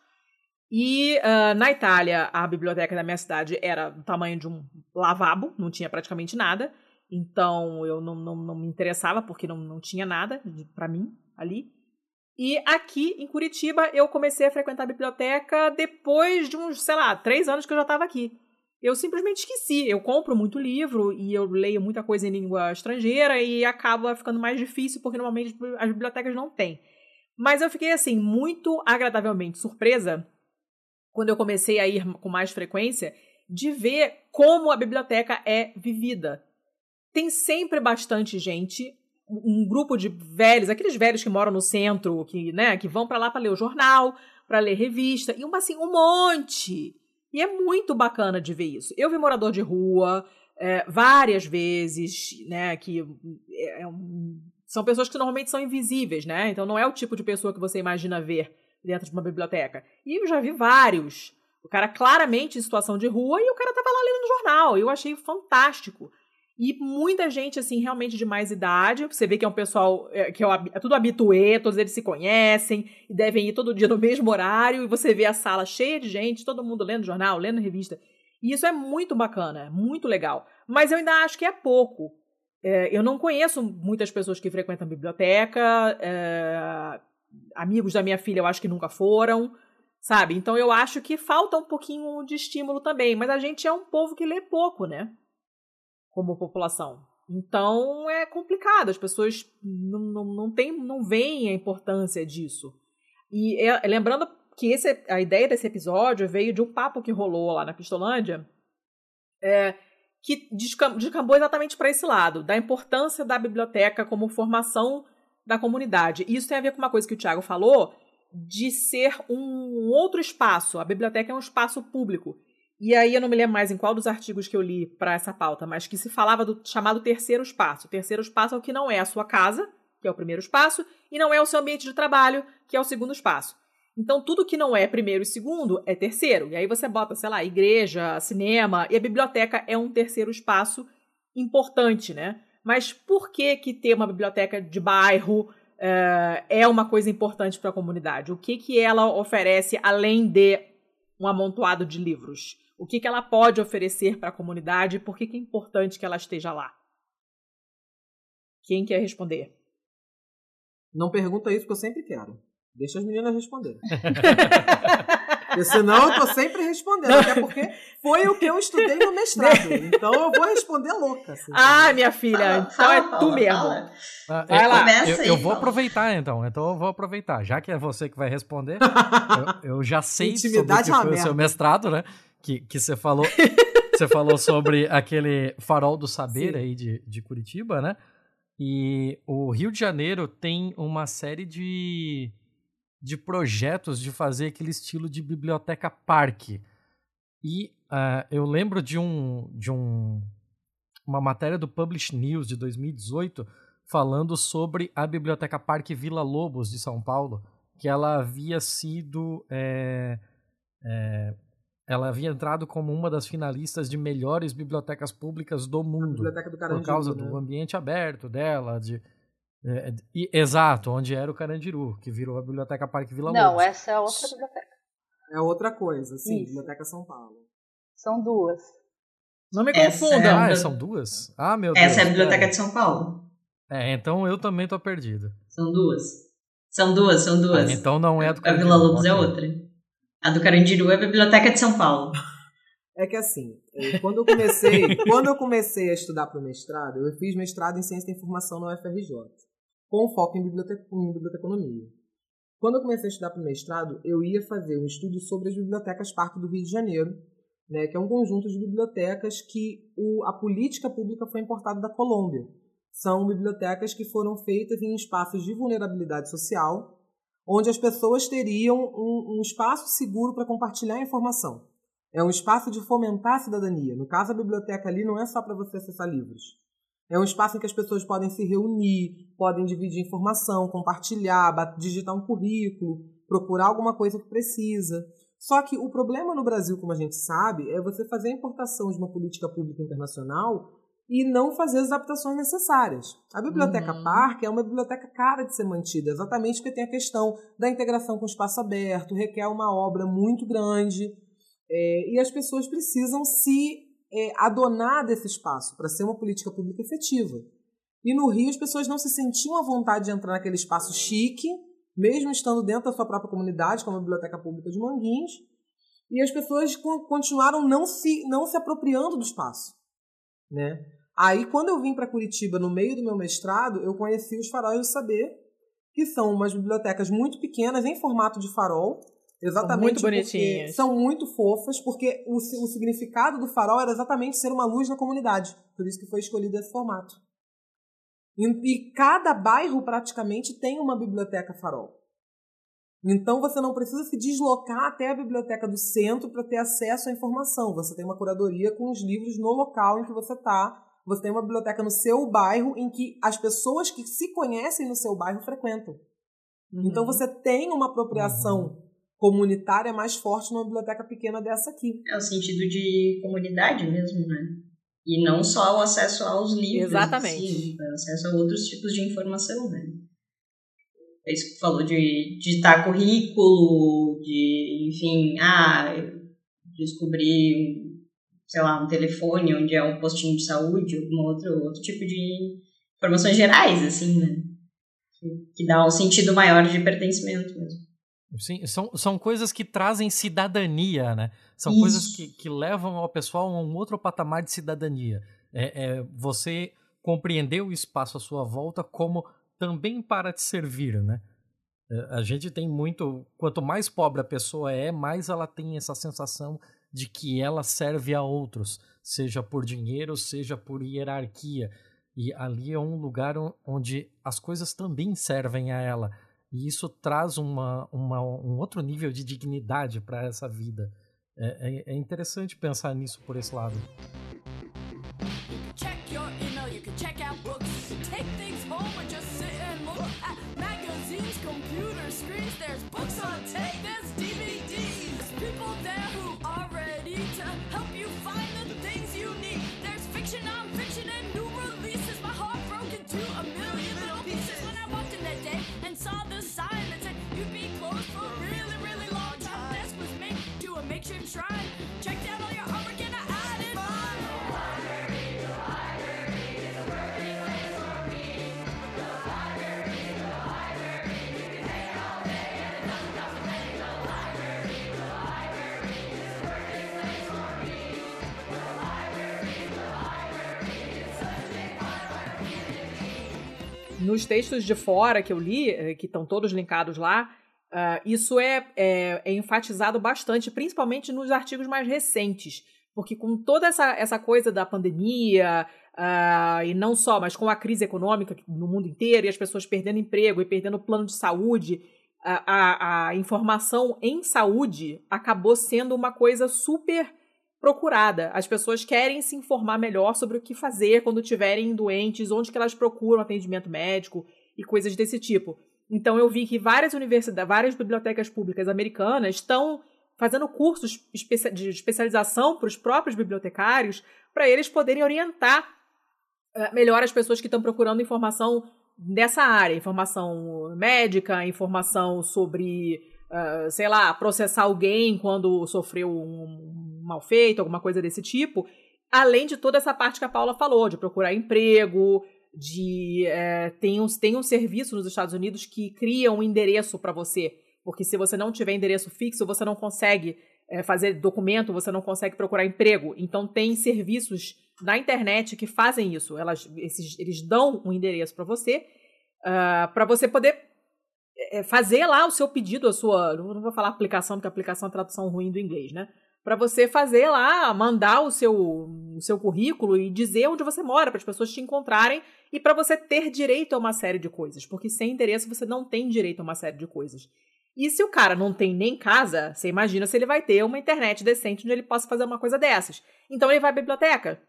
E ah, na Itália, a biblioteca da minha cidade era do tamanho de um lavabo, não tinha praticamente nada. Então eu não, não, não me interessava, porque não, não tinha nada pra mim ali. E aqui em Curitiba, eu comecei a frequentar a biblioteca depois de uns, sei lá, três anos que eu já estava aqui. Eu simplesmente esqueci. Eu compro muito livro e eu leio muita coisa em língua estrangeira e acaba ficando mais difícil, porque normalmente as bibliotecas não têm. Mas eu fiquei, assim, muito agradavelmente surpresa quando eu comecei a ir com mais frequência de ver como a biblioteca é vivida. Tem sempre bastante gente, um grupo de velhos, aqueles velhos que moram no centro, que, né, que vão para lá para ler o jornal, para ler revista, e uma assim, um monte. E é muito bacana de ver isso. Eu vi morador de rua é, várias vezes, né, que é, é um, são pessoas que normalmente são invisíveis, né? Então não é o tipo de pessoa que você imagina ver dentro de uma biblioteca. E eu já vi vários. O cara claramente em situação de rua e o cara tava lá lendo jornal. Eu achei fantástico. E muita gente, assim, realmente de mais idade. Você vê que é um pessoal é, que é, é tudo habituê, todos eles se conhecem e devem ir todo dia no mesmo horário. E você vê a sala cheia de gente, todo mundo lendo jornal, lendo revista. E isso é muito bacana, muito legal. Mas eu ainda acho que é pouco. É, eu não conheço muitas pessoas que frequentam biblioteca. É, amigos da minha filha eu acho que nunca foram, sabe? Então eu acho que falta um pouquinho de estímulo também. Mas a gente é um povo que lê pouco, né? Como população. Então é complicado, as pessoas não, não, não, tem, não veem a importância disso. E é, lembrando que esse, a ideia desse episódio veio de um papo que rolou lá na Pistolândia, é, que descambou exatamente para esse lado, da importância da biblioteca como formação da comunidade. E isso tem a ver com uma coisa que o Tiago falou, de ser um outro espaço. A biblioteca é um espaço público. E aí eu não me lembro mais em qual dos artigos que eu li para essa pauta, mas que se falava do chamado terceiro espaço. O terceiro espaço é o que não é a sua casa, que é o primeiro espaço, e não é o seu ambiente de trabalho, que é o segundo espaço. Então, tudo que não é primeiro e segundo é terceiro. E aí você bota, sei lá, igreja, cinema, e a biblioteca é um terceiro espaço importante, né? Mas por que que ter uma biblioteca de bairro é, é uma coisa importante para a comunidade? O que que ela oferece além de um amontoado de livros? O que que ela pode oferecer para a comunidade e por que que é importante que ela esteja lá? Quem quer responder? Não pergunta isso que eu sempre quero. Deixa as meninas responderem. Porque senão eu tô sempre respondendo, até porque foi o que eu estudei no mestrado. Então eu vou responder louca. Assim, ah, minha filha, então é tu mesmo. Ah, vai lá. Eu, eu, vou aproveitar então, então eu vou aproveitar. Já que é você que vai responder, eu, eu já sei Intimidade sobre o que foi o seu mestrado, né? Que, que você falou. você falou sobre aquele farol do saber Sim. aí de, de Curitiba, né? E o Rio de Janeiro tem uma série de de projetos de fazer aquele estilo de biblioteca parque. E uh, eu lembro de um de um uma matéria do Publish News de 2018 falando sobre a biblioteca Parque Vila Lobos de São Paulo, que ela havia sido é, é, ela havia entrado como uma das finalistas de melhores bibliotecas públicas do mundo do por causa né? do ambiente aberto dela, de é, é exato, onde era o Carandiru, que virou a Biblioteca Parque Vila Não, Lobos. essa é outra biblioteca. É outra coisa, sim, Isso. Biblioteca São Paulo. São duas. Não me confundam. É... Ah, são duas? Ah, meu Deus. Essa é a Biblioteca de São Paulo. É, então eu também tô perdido. São duas. São duas, são duas. Ah, então não é do Carandiru. A Vila Lobos é outra. A do Carandiru é a Biblioteca de São Paulo. É que assim, quando eu comecei, quando eu comecei a estudar para o mestrado, eu fiz mestrado em Ciência da Informação na UFRJ com foco em, biblioteca, em biblioteconomia. Quando eu comecei a estudar para o mestrado, eu ia fazer um estudo sobre as bibliotecas Parque do Rio de Janeiro, né, que é um conjunto de bibliotecas que o, a política pública foi importada da Colômbia. São bibliotecas que foram feitas em espaços de vulnerabilidade social, onde as pessoas teriam um, um espaço seguro para compartilhar informação. É um espaço de fomentar a cidadania. No caso, a biblioteca ali não é só para você acessar livros. É um espaço em que as pessoas podem se reunir, podem dividir informação, compartilhar, digitar um currículo, procurar alguma coisa que precisa. Só que o problema no Brasil, como a gente sabe, é você fazer a importação de uma política pública internacional e não fazer as adaptações necessárias. A Biblioteca uhum. Parque é uma biblioteca cara de ser mantida, exatamente porque tem a questão da integração com o espaço aberto, requer uma obra muito grande, é, e as pessoas precisam se é, adonar desse espaço para ser uma política pública efetiva. E no Rio as pessoas não se sentiam à vontade de entrar naquele espaço chique, mesmo estando dentro da sua própria comunidade, como a Biblioteca Pública de Manguins, e as pessoas continuaram não se, não se apropriando do espaço. Né? Aí, quando eu vim para Curitiba, no meio do meu mestrado, eu conheci os Faróis do Saber, que são umas bibliotecas muito pequenas, em formato de farol, Exatamente. São muito bonitinhas. São muito fofas, porque o, o significado do farol era exatamente ser uma luz na comunidade. Por isso que foi escolhido esse formato. E, e cada bairro praticamente tem uma biblioteca farol. Então você não precisa se deslocar até a biblioteca do centro para ter acesso à informação. Você tem uma curadoria com os livros no local em que você está. Você tem uma biblioteca no seu bairro em que as pessoas que se conhecem no seu bairro frequentam. Uhum. Então você tem uma apropriação uhum. comunitária mais forte numa biblioteca pequena dessa aqui. É o sentido de comunidade mesmo, né? E não só o acesso aos livros. Exatamente. Si, o acesso a outros tipos de informação, né? É isso que falou de digitar currículo, de, enfim, ah, descobrir, sei lá, um telefone onde é um postinho de saúde, algum outro, outro tipo de informações gerais, assim, né? Que, que dá um sentido maior de pertencimento mesmo. Sim, são, são coisas que trazem cidadania, né? São Isso. coisas que, que levam ao pessoal a um outro patamar de cidadania. É, é você compreender o espaço à sua volta como também para te servir, né? É, a gente tem muito. Quanto mais pobre a pessoa é, mais ela tem essa sensação de que ela serve a outros, seja por dinheiro, seja por hierarquia. E ali é um lugar onde as coisas também servem a ela. E isso traz uma, uma um outro nível de dignidade para essa vida. É, é, é interessante pensar nisso por esse lado. Nos textos de fora que eu li, eh, que estão todos linkados lá, uh, isso é, é, é, enfatizado bastante, principalmente nos artigos mais recentes. Porque com toda essa, essa coisa da pandemia, uh, e não só, mas com a crise econômica no mundo inteiro, e as pessoas perdendo emprego e perdendo plano de saúde, a, a, a informação em saúde acabou sendo uma coisa super procurada. As pessoas querem se informar melhor sobre o que fazer quando estiverem doentes, onde que elas procuram atendimento médico e coisas desse tipo. Então eu vi que várias universidades, várias bibliotecas públicas americanas estão fazendo cursos de especialização para os próprios bibliotecários, para eles poderem orientar uh, melhor as pessoas que estão procurando informação nessa área, informação médica, informação sobre uh, sei lá, processar alguém quando sofreu um, mal feito, alguma coisa desse tipo. Além de toda essa parte que a Paula falou, de procurar emprego, de é, tem, um, tem um serviço nos Estados Unidos que cria um endereço para você. Porque se você não tiver endereço fixo, você não consegue é, fazer documento, você não consegue procurar emprego. Então tem serviços na internet que fazem isso. Elas, esses, eles dão um endereço para você, uh, ah, para você poder fazer lá o seu pedido, a sua. Não vou falar aplicação, porque aplicação é tradução ruim do inglês, né? Para você fazer lá, mandar o seu, o seu currículo e dizer onde você mora, para as pessoas te encontrarem e para você ter direito a uma série de coisas. Porque sem endereço você não tem direito a uma série de coisas. E se o cara não tem nem casa, você imagina se ele vai ter uma internet decente onde ele possa fazer uma coisa dessas. Então ele vai à biblioteca.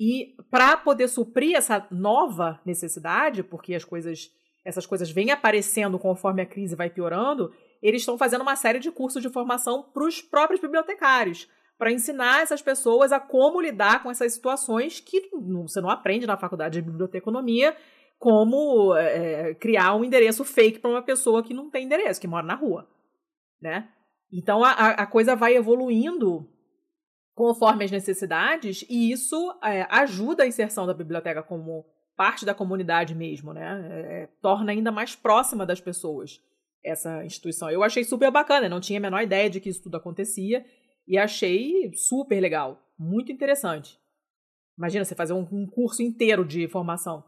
E para poder suprir essa nova necessidade, porque as coisas essas coisas vêm aparecendo conforme a crise vai piorando, eles estão fazendo uma série de cursos de formação para os próprios bibliotecários, para ensinar essas pessoas a como lidar com essas situações que você não aprende na faculdade de biblioteconomia, como é, criar um endereço fake para uma pessoa que não tem endereço, que mora na rua, né? Então a, a coisa vai evoluindo conforme as necessidades e isso é, ajuda a inserção da biblioteca como parte da comunidade mesmo, né? É, é, torna ainda mais próxima das pessoas essa instituição. Eu achei super bacana, não tinha a menor ideia de que isso tudo acontecia e achei super legal, muito interessante. Imagina você fazer um, um curso inteiro de formação.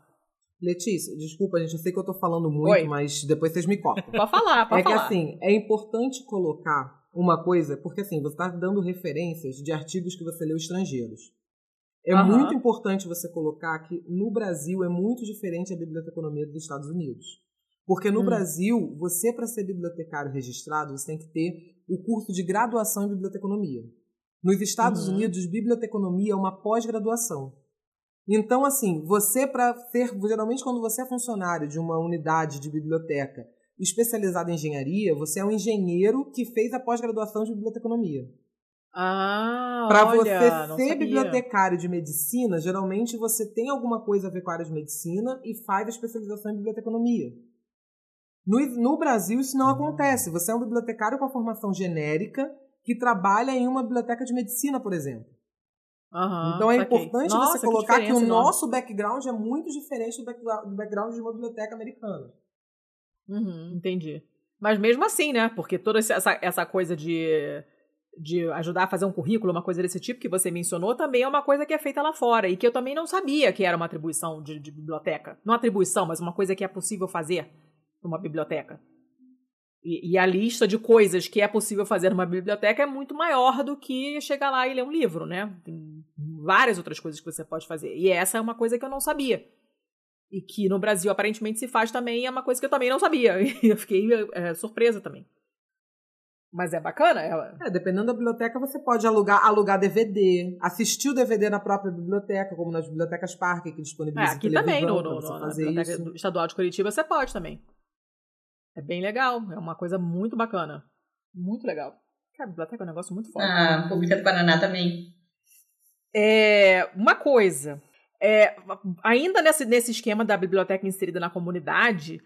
Letícia, desculpa, gente, eu sei que eu tô falando muito, Oi. mas depois vocês me cortam. Pode falar, pode é que falar. assim, é importante colocar uma coisa, porque assim, você está dando referências de artigos que você leu estrangeiros. É Aham. muito importante você colocar que no Brasil é muito diferente a biblioteconomia dos Estados Unidos. Porque no Hum. Brasil, você, para ser bibliotecário registrado, você tem que ter o curso de graduação em biblioteconomia. Nos Estados Uhum. Unidos, biblioteconomia é uma pós-graduação. Então, assim, você para ser, geralmente quando você é funcionário de uma unidade de biblioteca especializada em engenharia, você é um engenheiro que fez a pós-graduação de biblioteconomia. Ah, Para você ser bibliotecário de medicina, geralmente você tem alguma coisa a ver com a área de medicina e faz a especialização em biblioteconomia. No, no Brasil, isso não Hum. acontece. Você é um bibliotecário com a formação genérica que trabalha em uma biblioteca de medicina, por exemplo. Aham, então é saquei. importante Nossa, você colocar que, o diferença enorme. nosso background é muito diferente do background, de uma biblioteca americana. Uhum, entendi. Mas mesmo assim, né? Porque toda essa, essa coisa de, de ajudar a fazer um currículo, uma coisa desse tipo que você mencionou, também é uma coisa que é feita lá fora. E que eu também não sabia que era uma atribuição de, de biblioteca. Não atribuição, mas uma coisa que é possível fazer numa biblioteca. E, e a lista de coisas que é possível fazer numa biblioteca é muito maior do que chegar lá e ler um livro, né? Tem várias outras coisas que você pode fazer. E essa é uma coisa que eu não sabia. E que no Brasil aparentemente se faz também, é uma coisa que eu também não sabia. E eu fiquei é, surpresa também. Mas é bacana, ela. É, dependendo da biblioteca, você pode alugar, alugar DVD, assistir o DVD na própria biblioteca, como nas bibliotecas Parque, que É, disponibilizam aqui também, no, no, no- na Biblioteca isso. Estadual de Curitiba, você pode também. É bem legal, é uma coisa muito bacana. Muito legal. Cara, a biblioteca é um negócio muito forte. A Pública do Paraná também. É, uma coisa, é, ainda nesse, nesse esquema da biblioteca inserida na comunidade,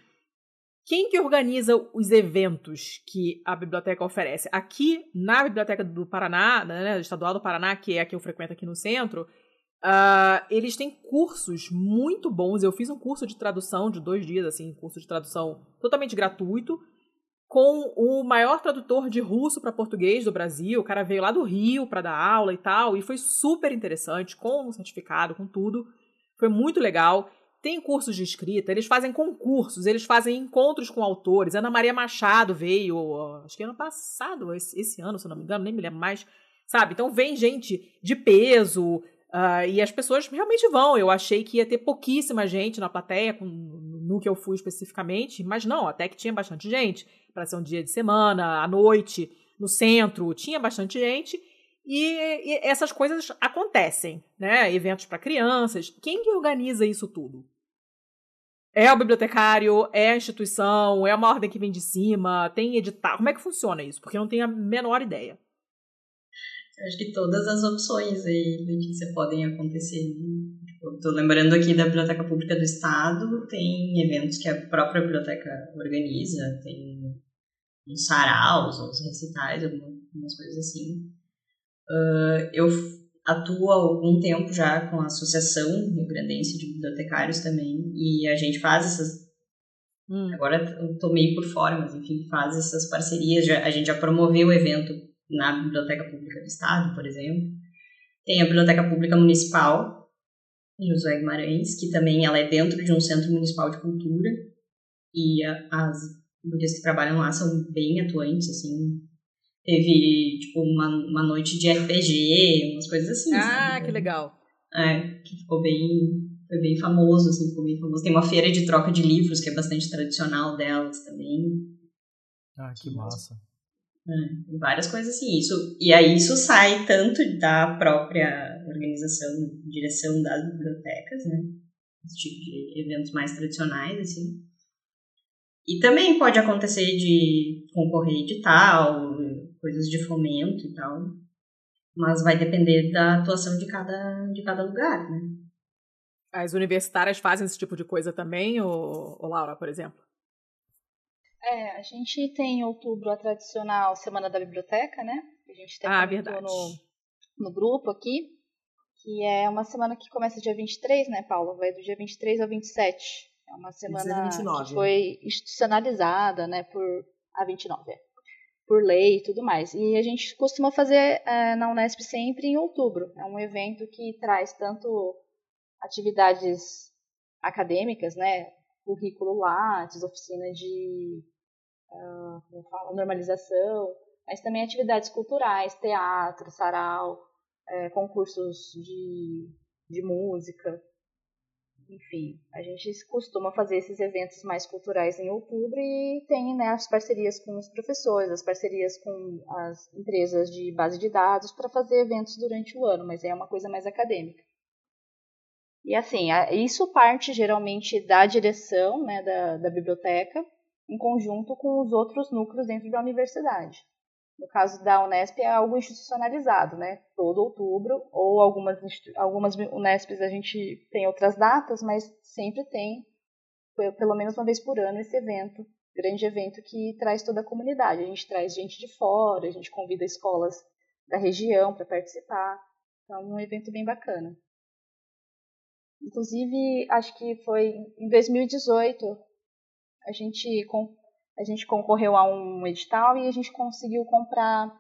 quem que organiza os eventos que a biblioteca oferece? Aqui na Biblioteca do Paraná, né, Estadual do Paraná, que é a que eu frequento aqui no centro, ah, eles têm cursos muito bons. Eu fiz um curso de tradução de dois dias, assim, curso de tradução totalmente gratuito, com o maior tradutor de russo para português do Brasil. O cara veio lá do Rio para dar aula e tal, e foi super interessante, com um certificado, com tudo. Foi muito legal. Tem cursos de escrita, eles fazem concursos, eles fazem encontros com autores. Ana Maria Machado veio, acho que ano passado, esse, esse ano, se não me engano, nem me lembro mais. Sabe? Então vem gente de peso, ah, e as pessoas realmente vão. Eu achei que ia ter pouquíssima gente na plateia, com- no que eu fui especificamente, mas não, até que tinha bastante gente. Para ser um dia de semana, à noite, no centro, tinha bastante gente. E, e essas coisas acontecem, né? Eventos para crianças. Quem que organiza isso tudo? É o bibliotecário, é a instituição, é uma ordem que vem de cima, tem edital. Como é que funciona isso? Porque eu não tenho a menor ideia. Acho que todas as opções aí, Letícia, podem acontecer. né? Tipo, tô lembrando aqui da Biblioteca Pública do Estado, tem eventos que a própria biblioteca organiza, tem uns saraus, uns recitais, algumas coisas assim. Ah, eu atuo há algum tempo já com a Associação Rio Grandense de Bibliotecários também, e a gente faz essas Hum. Agora eu tô meio por fora, mas enfim, faz essas parcerias. Já, a gente já promoveu o evento na Biblioteca Pública do Estado, por exemplo. Tem a Biblioteca Pública Municipal, em Josué Guimarães, que também ela é dentro de um centro municipal de cultura. E a- as gurias que trabalham lá são bem atuantes, assim. Teve, tipo, uma, uma noite de RPG, umas coisas assim. Ah, sabe? que legal. É, que ficou bem, foi bem famoso, assim, ficou bem famoso. Tem uma feira de troca de livros, que é bastante tradicional delas também. Ah, que massa. É, tem várias coisas assim. Isso, e aí isso sai tanto da própria organização, direção das bibliotecas, né? Esse tipo de eventos mais tradicionais, assim. E também pode acontecer de concorrer edital, coisas de fomento e tal. Mas vai depender da atuação de cada, de cada lugar, né? As universitárias fazem esse tipo de coisa também, ou, Laura, por exemplo? É, a gente tem em outubro a tradicional Semana da Biblioteca, né? A gente até Ah, verdade. no, no grupo aqui, que é uma semana que começa dia 23, né, Paula? Vai do dia 23 ao 27. É uma semana 29, que foi institucionalizada, né, por a 29, é, por lei e tudo mais. E a gente costuma fazer é, na Unesp sempre em outubro. É um evento que traz tanto atividades acadêmicas, né? Currículo Lattes, oficina de uh, como fala, normalização, mas também atividades culturais, teatro, sarau, é, concursos de, de música. Enfim, a gente costuma fazer esses eventos mais culturais em outubro e tem né, as parcerias com os professores, as parcerias com as empresas de base de dados para fazer eventos durante o ano, mas é uma coisa mais acadêmica. E assim, isso parte geralmente da direção né, da, da biblioteca, em conjunto com os outros núcleos dentro da universidade. No caso da Unesp é algo institucionalizado, né? Todo outubro, ou algumas, algumas Unesps a gente tem outras datas, mas sempre tem, pelo menos uma vez por ano, esse evento, grande evento que traz toda a comunidade. A gente traz gente de fora, a gente convida escolas da região para participar. Então, é um evento bem bacana. Inclusive, acho que foi em 2018, a gente, a gente concorreu a um edital e a gente conseguiu comprar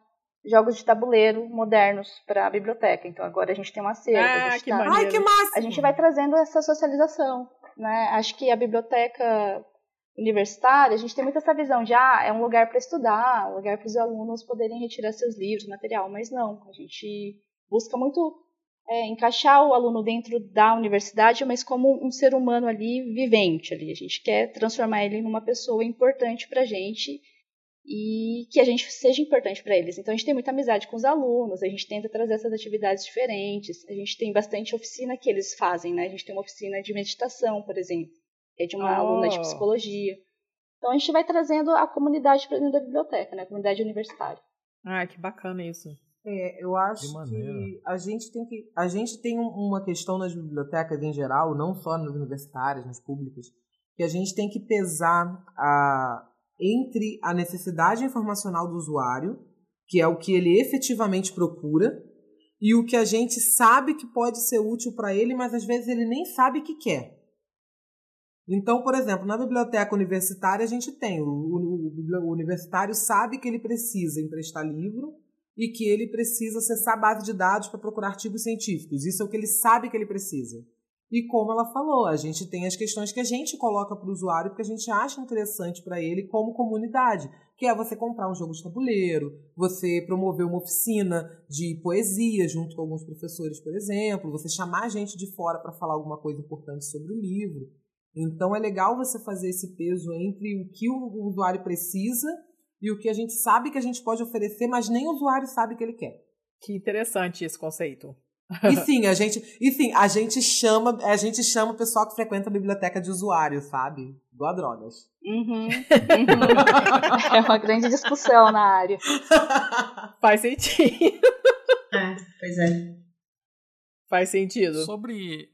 jogos de tabuleiro modernos para a biblioteca. Então agora a gente tem uma acervo. Ah, que tá, Ai, que massa! A gente vai trazendo essa socialização. Né? Acho que a biblioteca universitária, a gente tem muito essa visão de, ah, é um lugar para estudar, um lugar para os alunos poderem retirar seus livros, material, mas não, a gente busca muito é, encaixar o aluno dentro da universidade, mas como um ser humano ali vivente ali. A gente quer transformar ele numa pessoa importante para a gente e que a gente seja importante para eles. Então a gente tem muita amizade com os alunos, a gente tenta trazer essas atividades diferentes. A gente tem bastante oficina que eles fazem, né? A gente tem uma oficina de meditação, por exemplo, que é de uma oh. aluna de psicologia. Então a gente vai trazendo a comunidade para dentro da biblioteca, né? A comunidade universitária. Ah, que bacana isso. É, eu acho que a gente tem que a gente tem uma questão nas bibliotecas em geral, não só nas universitárias, nas públicas, que a gente tem que pesar a entre a necessidade informacional do usuário, que é o que ele efetivamente procura, e o que a gente sabe que pode ser útil para ele, mas às vezes ele nem sabe que quer. Então, por exemplo, na biblioteca universitária a gente tem o, o, o universitário sabe que ele precisa emprestar livro e que ele precisa acessar a base de dados para procurar artigos científicos. Isso é o que ele sabe que ele precisa. E como ela falou, a gente tem as questões que a gente coloca para o usuário porque a gente acha interessante para ele como comunidade, que é você comprar um jogo de tabuleiro, você promover uma oficina de poesia junto com alguns professores, por exemplo, você chamar gente de fora para falar alguma coisa importante sobre o livro. Então é legal você fazer esse peso entre o que o usuário precisa e o que a gente sabe que a gente pode oferecer, mas nem o usuário sabe que ele quer. Que interessante esse conceito. E sim, a gente, e sim, a gente chama, a gente chama o pessoal que frequenta a biblioteca de usuário, sabe? Igual a drogas. Uhum. é uma grande discussão na área. Faz sentido. É, pois é. Faz sentido. Sobre.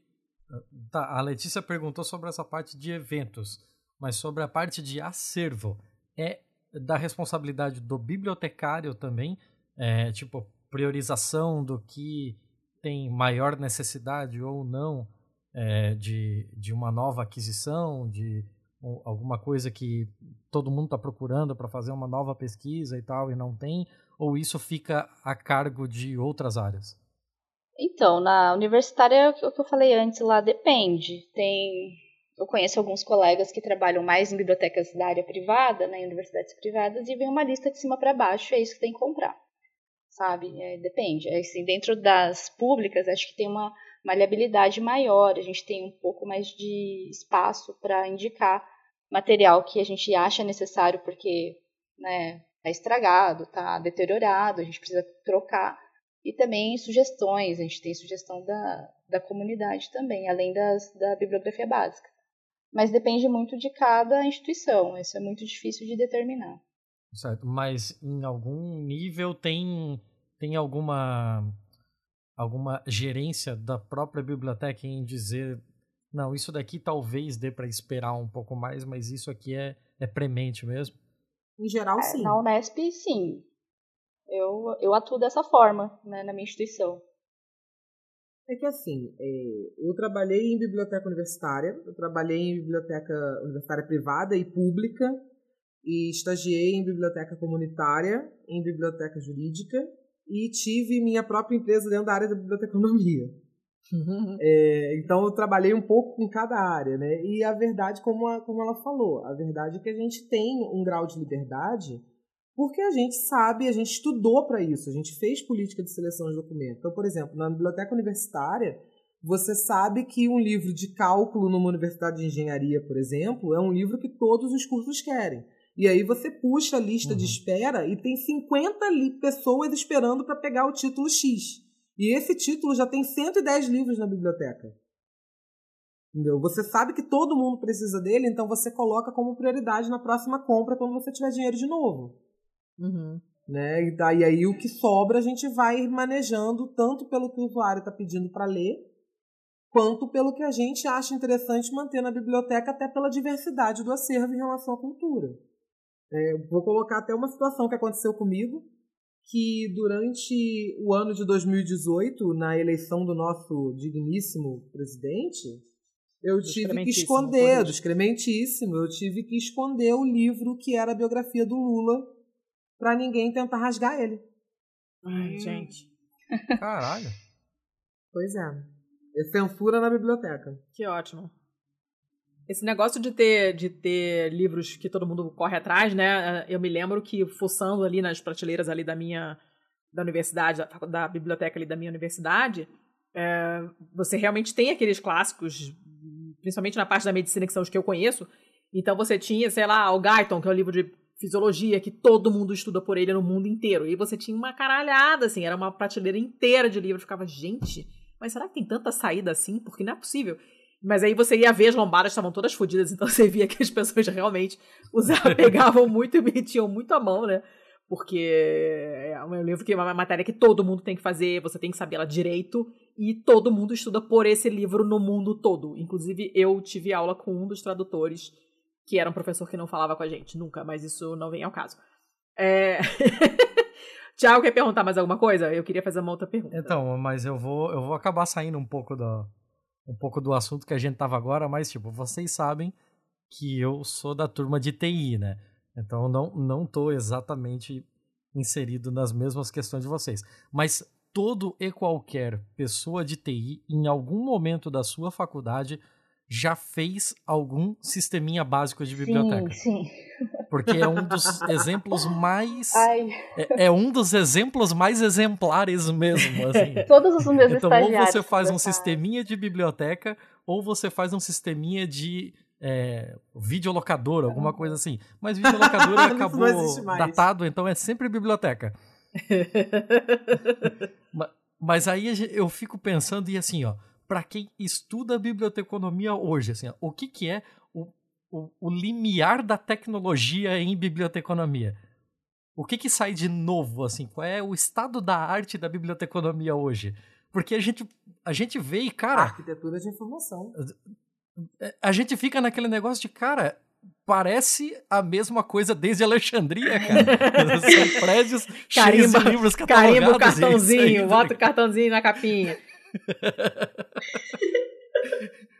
Tá, a Letícia perguntou sobre essa parte de eventos, mas sobre a parte de acervo. É da responsabilidade do bibliotecário também, é, tipo, priorização do que tem maior necessidade ou não é, de, de uma nova aquisição, de alguma coisa que todo mundo está procurando para fazer uma nova pesquisa e tal e não tem, ou isso fica a cargo de outras áreas? Então, na universitária, o que eu falei antes lá, depende. Tem eu conheço alguns colegas que trabalham mais em bibliotecas da área privada, né, em universidades privadas, e vem uma lista de cima para baixo, é isso que tem que comprar, sabe? É, depende. É, assim, dentro das públicas, acho que tem uma maleabilidade maior, a gente tem um pouco mais de espaço para indicar material que a gente acha necessário porque né, está estragado, está deteriorado, a gente precisa trocar. E também sugestões, a gente tem sugestão da, da comunidade também, além das, da bibliografia básica mas depende muito de cada instituição. Isso é muito difícil de determinar. Certo, mas em algum nível tem tem alguma alguma gerência da própria biblioteca em dizer não, isso daqui talvez dê para esperar um pouco mais, mas isso aqui é é premente mesmo. Em geral, é, sim. Na Unesp, sim. Eu, eu atuo dessa forma né, na minha instituição. É que assim, é, eu trabalhei em biblioteca universitária, eu trabalhei em biblioteca universitária privada e pública, e estagiei em biblioteca comunitária, em biblioteca jurídica, e tive minha própria empresa dentro da área da biblioteconomia. Uhum. É, então eu trabalhei um pouco com cada área, né? E a verdade, como, a, como ela falou, a verdade é que a gente tem um grau de liberdade porque a gente sabe, a gente estudou para isso, a gente fez política de seleção de documentos. Então, por exemplo, na biblioteca universitária, você sabe que um livro de cálculo numa universidade de engenharia, por exemplo, é um livro que todos os cursos querem. E aí você puxa a lista uhum. de espera e tem 50 pessoas esperando para pegar o título X. E esse título já tem 110 livros na biblioteca. Entendeu? Você sabe que todo mundo precisa dele, então você coloca como prioridade na próxima compra quando você tiver dinheiro de novo. Uhum. Né? E daí aí o que sobra a gente vai manejando tanto pelo que o usuário está pedindo para ler, quanto pelo que a gente acha interessante manter na biblioteca, até pela diversidade do acervo em relação à cultura. É, vou colocar até uma situação que aconteceu comigo, que durante o ano de 2018, na eleição do nosso digníssimo presidente, eu tive que esconder, do excrementíssimo, eu tive que esconder o livro que era a biografia do Lula para ninguém tentar rasgar ele. Ai, gente. Caralho. Pois é. É censura na biblioteca. Que ótimo. Esse negócio de ter, de ter livros que todo mundo corre atrás, né? Eu me lembro que fuçando ali nas prateleiras ali da minha da universidade, da, da biblioteca ali da minha universidade, é, você realmente tem aqueles clássicos, principalmente na parte da medicina que são os que eu conheço. Então você tinha, sei lá, o Guyton, que é um livro de fisiologia que todo mundo estuda por ele no mundo inteiro. E você tinha uma caralhada, assim, era uma prateleira inteira de livros. Ficava, gente, mas será que tem tanta saída assim? Porque não é possível. Mas aí você ia ver as lombadas estavam todas fodidas, então você via que as pessoas realmente usavam, pegavam muito e metiam muito a mão, né? Porque é um livro que é uma matéria que todo mundo tem que fazer, você tem que saber ela direito, e todo mundo estuda por esse livro no mundo todo. Inclusive, eu tive aula com um dos tradutores, que era um professor que não falava com a gente, nunca, mas isso não vem ao caso. É... Tiago, quer perguntar mais alguma coisa? Eu queria fazer uma outra pergunta. Então, mas eu vou, eu vou acabar saindo um pouco do, um pouco do assunto que a gente tava agora, mas, tipo, vocês sabem que eu sou da turma de TI, né? Então, não, não tô exatamente inserido nas mesmas questões de vocês. Mas todo e qualquer pessoa de TI, em algum momento da sua faculdade, já fez algum sisteminha básico de biblioteca. Sim, sim. Porque é um dos exemplos mais. É, é, um dos exemplos mais exemplares mesmo. Assim. Todos os meus Então, ou você faz um sisteminha de biblioteca, ou você faz um sisteminha de é, videolocador, alguma coisa assim. Mas videolocador acabou datado, então é sempre biblioteca. mas aí eu fico pensando, e assim, ó para quem estuda biblioteconomia hoje, assim, o que, que é o, o, o limiar da tecnologia em biblioteconomia? O que, que sai de novo, assim? Qual é o estado da arte da biblioteconomia hoje? Porque a gente, a gente vê e, cara... Arquitetura de informação. A gente fica naquele negócio de, cara, parece a mesma coisa desde Alexandria, cara. São prédios carimba, cheios de livros catalogados. Carimba o cartãozinho, bota o cartãozinho na capinha.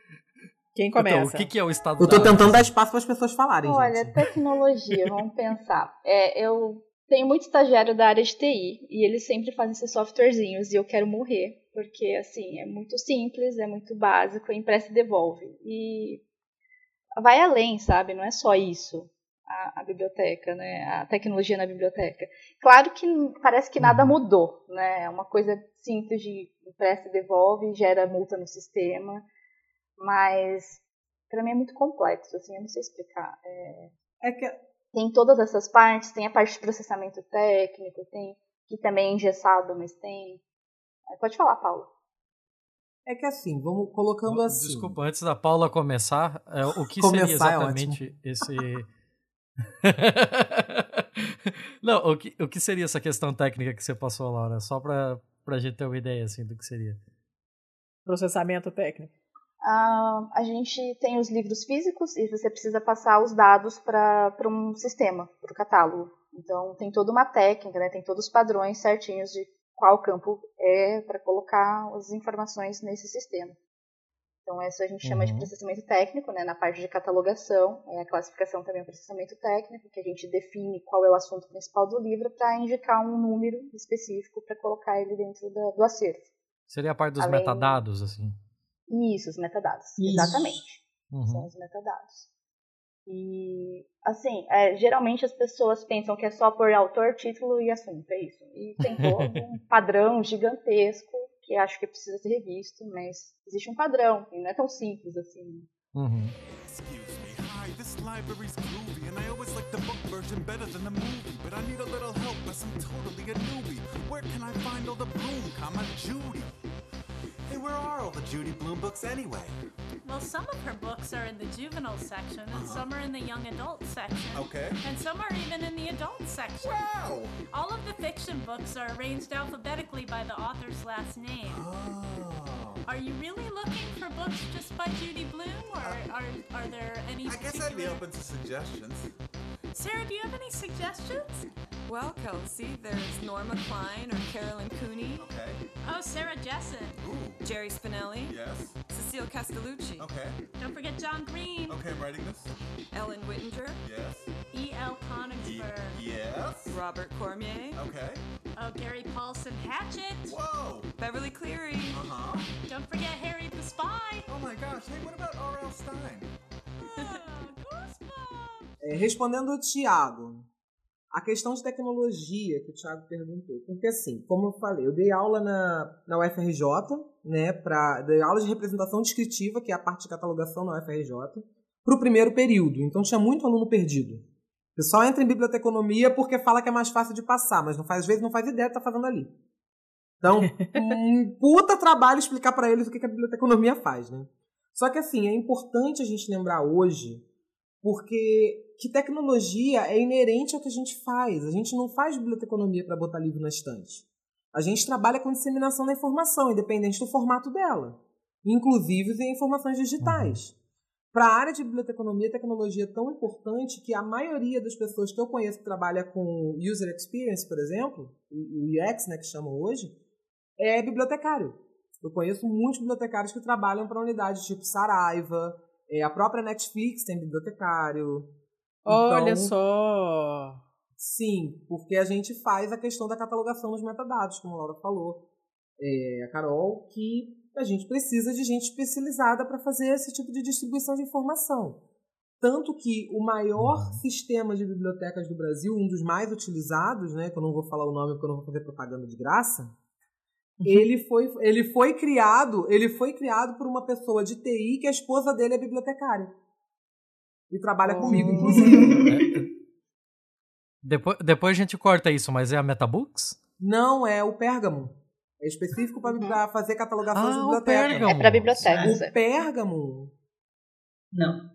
Quem começa? Então, o que, que, é o estado Eu tô tentando dar espaço para as pessoas falarem. Olha, gente. tecnologia, vamos pensar. É, eu tenho muito estagiário da área de TI e eles sempre fazem esses softwarezinhos e eu quero morrer, porque assim, é muito simples, é muito básico, empresta e devolve. E vai além, sabe? Não é só isso. A, a, biblioteca, né? A tecnologia na biblioteca. Claro que parece que nada uhum. mudou, né? É uma coisa simples de empresta e devolve, gera multa no sistema, mas para mim é muito complexo, assim, eu não sei explicar. É, é que tem todas essas partes, tem a parte de processamento técnico, tem que também é engessado, mas tem. Pode falar, Paulo. É que assim, vamos colocando assim. Desculpa, antes da Paula começar, é, o que começar seria é exatamente é esse. Não, o que, o que seria essa questão técnica que você passou, Laura? Só para a gente ter uma ideia assim, do que seria. Processamento técnico. Uh, a gente tem os livros físicos e você precisa passar os dados para um sistema, para o catálogo. Então tem toda uma técnica, né, tem todos os padrões certinhos de qual campo é para colocar as informações nesse sistema. Então, isso a gente chama uhum. de processamento técnico, né? Na parte de catalogação, é a classificação também é um processamento técnico, que a gente define qual é o assunto principal do livro para indicar um número específico para colocar ele dentro da, do acervo. Seria a parte dos Além- metadados, assim. Isso, os metadados. Isso. Exatamente. Uhum. São os metadados. E, assim, é, geralmente as pessoas pensam que é só por autor, título e assunto, é isso. E tem todo um padrão gigantesco que acho que precisa ser revisto, mas existe um padrão, e não é tão simples assim. Uhum. Library's groovy, and I always like the book version better than the movie. But I need a little help as I'm totally a newbie. Where can I find all the Bloom, comma Judy? Hey, where are all the Judy Bloom books anyway? Well, some of her books are in the juvenile section, and uh-huh. some are in the young adult section. Okay. And some are even in the adult section. Wow! All of the fiction books are arranged alphabetically by the author's last name. Oh. Are you really looking for books just by Judy Bloom, or uh, are, are there any I guess I'd be open to suggestions. Sarah, do you have any suggestions? Well, Kelsey, there's Norma Klein or Carolyn Cooney, Okay. Oh, Sarah Jessen. Ooh. Jerry Spinelli, Yes. Cecile Castellucci, Okay. Don't forget John Green. Okay, I'm writing this. Ellen Whittinger, Yes. E.L. E- yes. Robert Cormier, Okay. Oh, Gary Paulson Hatchet. Whoa. Beverly Cleary, Uh huh. Don't forget Harry the Spy. Oh my gosh. Hey, what about R.L. Stein? Goosebumps. É, respondendo ao Tiago, a questão de tecnologia que o Tiago perguntou. Porque assim, como eu falei, eu dei aula na, na UFRJ, né, pra, dei aula de representação descritiva, que é a parte de catalogação na UFRJ, para o primeiro período. Então tinha muito aluno perdido. O pessoal entra em biblioteconomia porque fala que é mais fácil de passar, mas não faz, às vezes não faz ideia do que está fazendo ali. Então, um puta trabalho explicar para eles o que que a biblioteconomia faz, né? Só que assim, é importante a gente lembrar hoje porque que tecnologia é inerente ao que a gente faz. A gente não faz biblioteconomia para botar livro na estante. A gente trabalha com disseminação da informação, independente do formato dela, inclusive em informações digitais. Para a área de biblioteconomia, tecnologia é tão importante que a maioria das pessoas que eu conheço que trabalha com user experience, por exemplo, o UX, né, que chamam hoje, é bibliotecário. Eu conheço muitos bibliotecários que trabalham para unidades tipo Saraiva, é, a própria Netflix tem bibliotecário. Olha Então, só. Sim, porque a gente faz a questão da catalogação dos metadados, como a Laura falou, é, a Carol, que a gente precisa de gente especializada para fazer esse tipo de distribuição de informação. Tanto que o maior sistema de bibliotecas do Brasil, um dos mais utilizados, né, que eu não vou falar o nome porque eu não vou fazer propaganda de graça, ele foi, ele foi criado, ele foi criado por uma pessoa de TI que a esposa dele é bibliotecária. E trabalha comigo, Oh. inclusive. Depois, depois a gente corta isso, mas é a Metabooks? Não é o Pérgamo. É específico para fazer catalogação de Ah, o biblioteca. É para bibliotecas. O é. Pérgamo. Não.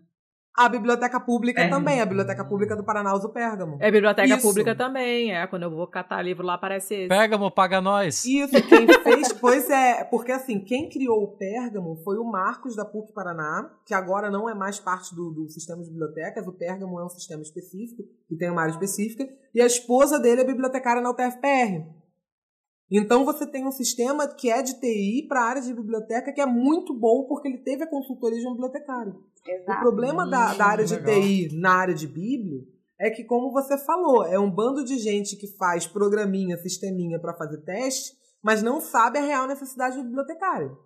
A biblioteca pública Pérgamo. também. A biblioteca pública do Paraná usa o Pérgamo. É biblioteca Isso. pública também, é. Quando eu vou catar livro lá, aparece esse. Pérgamo, paga nós. Isso, quem fez, pois é, porque assim, quem criou o Pérgamo foi o Marcos da PUC Paraná, que agora não é mais parte do, do sistema de bibliotecas, o Pérgamo é um sistema específico, que tem uma área específica, e a esposa dele é bibliotecária na UTFPR. Então você tem um sistema que é de TI para a área de biblioteca que é muito bom porque ele teve a consultoria de um bibliotecário. O Exato. problema da, da área de legal. TI na área de Bíblio é que, como você falou, é um bando de gente que faz programinha, sisteminha para fazer teste, mas não sabe a real necessidade do bibliotecário.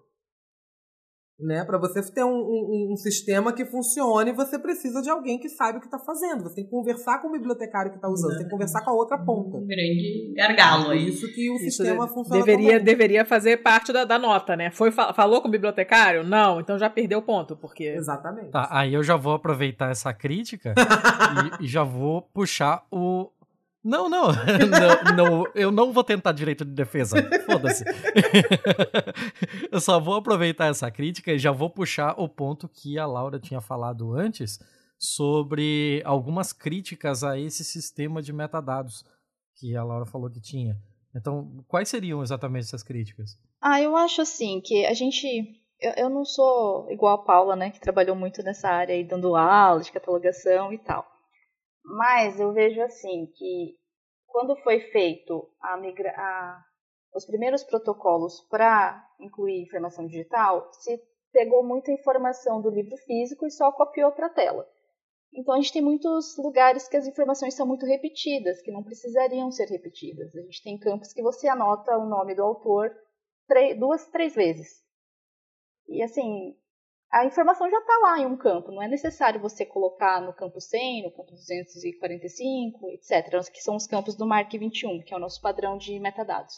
Né? Para você ter um, um- um sistema que funcione, você precisa de alguém que saiba o que está fazendo. Você tem que conversar com o bibliotecário que está usando, você tem que conversar com a outra ponta. Um grande gargalo aí. isso que o Isso sistema de- funciona deveria, bem. deveria fazer parte da, da nota, né? Foi, fa- falou com o bibliotecário? Não, então já perdeu o ponto, porque. Exatamente. Tá, aí eu já vou aproveitar essa crítica e, e já vou puxar o. Não, não, não, não, eu não vou tentar direito de defesa. Foda-se. eu só vou aproveitar essa crítica e já vou puxar o ponto que a Laura tinha falado antes sobre algumas críticas a esse sistema de metadados que a Laura falou que tinha. Então, quais seriam exatamente essas críticas? Ah, eu acho assim que a gente. Eu, eu não sou igual a Paula, né, que trabalhou muito nessa área aí, dando aula de catalogação e tal. Mas eu vejo assim que quando foi feito a migra a- os primeiros protocolos para incluir informação digital, se pegou muita informação do livro físico e só copiou para a tela. Então a gente tem muitos lugares que as informações são muito repetidas, que não precisariam ser repetidas. A gente tem campos que você anota o nome do autor duas, três vezes. E assim, a informação já está lá em um campo, não é necessário você colocar no campo 100, no campo 245, etc., que são os campos do MARC 21, que é o nosso padrão de metadados.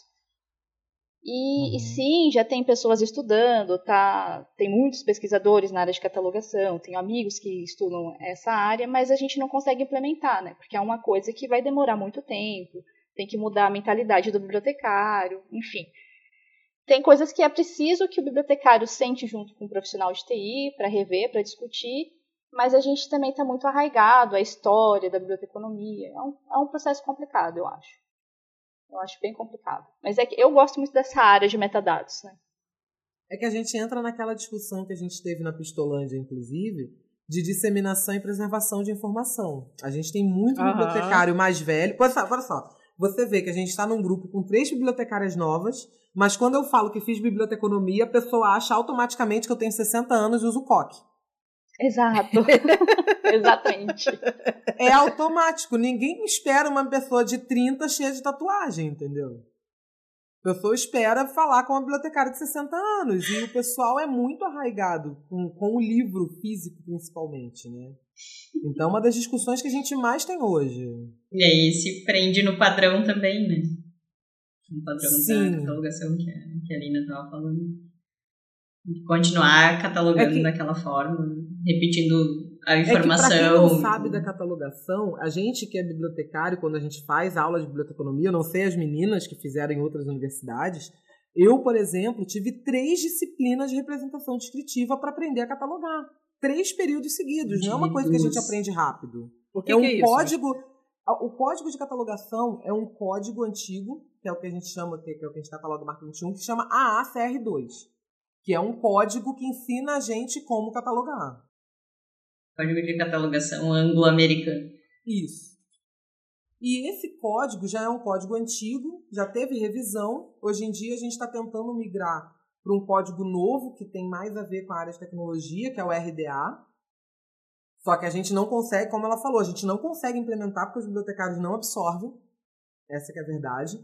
E, uhum. e, sim, já tem pessoas estudando, tá? Tem muitos pesquisadores na área de catalogação, tenho amigos que estudam essa área, mas a gente não consegue implementar, né? Porque é uma coisa que vai demorar muito tempo, tem que mudar a mentalidade do bibliotecário, enfim. Tem coisas que é preciso que o bibliotecário sente junto com o profissional de TI para rever, para discutir, mas a gente também está muito arraigado à história da biblioteconomia. É um, é um processo complicado, eu acho. Eu acho bem complicado. Mas é que eu gosto muito dessa área de metadados, né? É que a gente entra naquela discussão que a gente teve na Pistolândia, inclusive, de disseminação e preservação de informação. A gente tem muito uhum. bibliotecário mais velho. Olha só, olha só. Você vê que a gente está num grupo com três bibliotecárias novas, mas quando eu falo que fiz biblioteconomia, a pessoa acha automaticamente que eu tenho 60 anos e uso coque. Exato. Exatamente. É automático. Ninguém espera uma pessoa de 30 cheia de tatuagem, entendeu? A pessoa espera falar com uma bibliotecária de 60 anos. E o pessoal é muito arraigado com, com o livro físico, principalmente, né? Então, uma das discussões que a gente mais tem hoje. E aí se prende no padrão também, né? No padrão Sim. da catalogação que a, que a Lina estava falando. Continuar catalogando é que... daquela forma repetindo a informação. É que, quem não sabe da catalogação, a gente que é bibliotecário, quando a gente faz aula de biblioteconomia, eu não sei as meninas que fizeram em outras universidades, eu, por exemplo, tive três disciplinas de representação descritiva para aprender a catalogar. Três períodos seguidos, não é uma coisa que a gente aprende rápido. que é um é código. O código de catalogação é um código antigo, que é o que a gente chama, que é o que a gente cataloga Marco 21, que chama AACR2, que é um código que ensina a gente como catalogar. Código de catalogação anglo-americano. Isso. E esse código já é um código antigo, já teve revisão. Hoje em dia a gente está tentando migrar para um código novo que tem mais a ver com a área de tecnologia, que é o RDA. Só que a gente não consegue, como ela falou, a gente não consegue implementar porque os bibliotecários não absorvem. Essa é a verdade.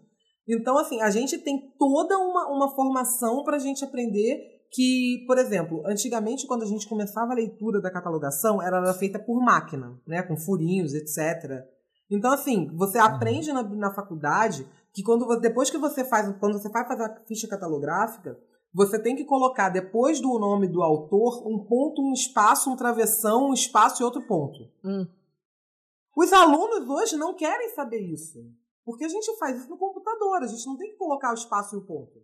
Então, assim, a gente tem toda uma, uma formação para a gente aprender que, por exemplo, antigamente quando a gente começava a leitura da catalogação, era feita por máquina, né, com furinhos, etc. Então, assim, você uhum. aprende na, na faculdade que quando depois que você faz, quando você vai fazer a ficha catalográfica, você tem que colocar depois do nome do autor um ponto, um espaço, um travessão, um espaço e outro ponto. Hum. Os alunos hoje não querem saber isso. Porque a gente faz isso no computador, a gente não tem que colocar o espaço e o ponto.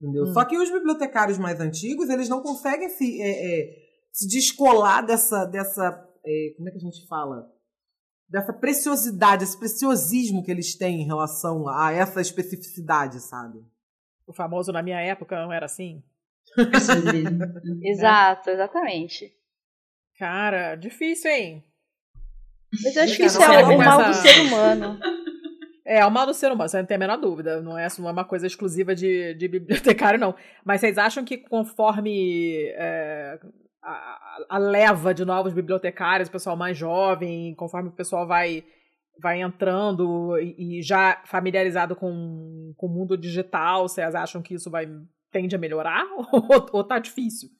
Entendeu? Hum. Só que os bibliotecários mais antigos, eles não conseguem se, é, é, se descolar dessa, dessa é, como é que a gente fala? Dessa preciosidade, esse preciosismo que eles têm em relação a essa especificidade, sabe? O famoso na minha época não era assim? Exato, exatamente. Cara, difícil, hein? Mas eu acho que isso é o mal do ser humano. É, é o mal do ser humano, você não tem a menor dúvida. Não é, não é uma coisa exclusiva de, de bibliotecário, não. Mas vocês acham que conforme é, a, a, leva de novos bibliotecários, o pessoal mais jovem, conforme o pessoal vai, vai entrando e, e já familiarizado com, com o mundo digital, vocês acham que isso vai tende a melhorar ou, ou tá difícil?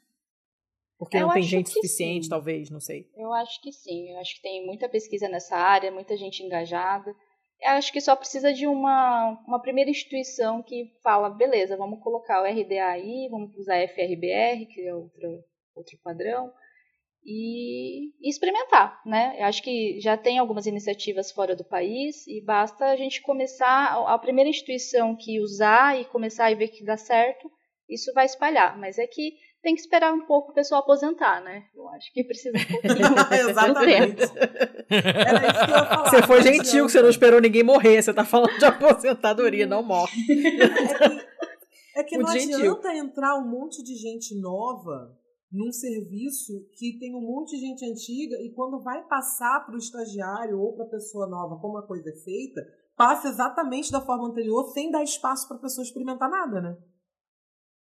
Porque eu não tem gente suficiente, sim. talvez, não sei. Eu acho que sim. Eu acho que tem muita pesquisa nessa área, muita gente engajada. Eu acho que só precisa de uma, uma primeira instituição que fala, beleza, vamos colocar o RDA aí, vamos usar FRBR, que é outro, outro padrão, e, e, experimentar, né? Eu acho que já tem algumas iniciativas fora do país e basta a gente começar, a primeira instituição que usar e começar a ver que dá certo, isso vai espalhar. Mas é que tem que esperar um pouco o pessoal aposentar, né? Eu acho que precisa um pouquinho Exatamente. Era isso que eu ia falar. Você foi gentil que você não esperou ninguém morrer. Você tá falando de aposentadoria, não morre. É que, é que não gentil. adianta entrar um monte de gente nova num serviço que tem um monte de gente antiga e quando vai passar para o estagiário ou para a pessoa nova como a coisa é feita, passa exatamente da forma anterior sem dar espaço para a pessoa experimentar nada, né?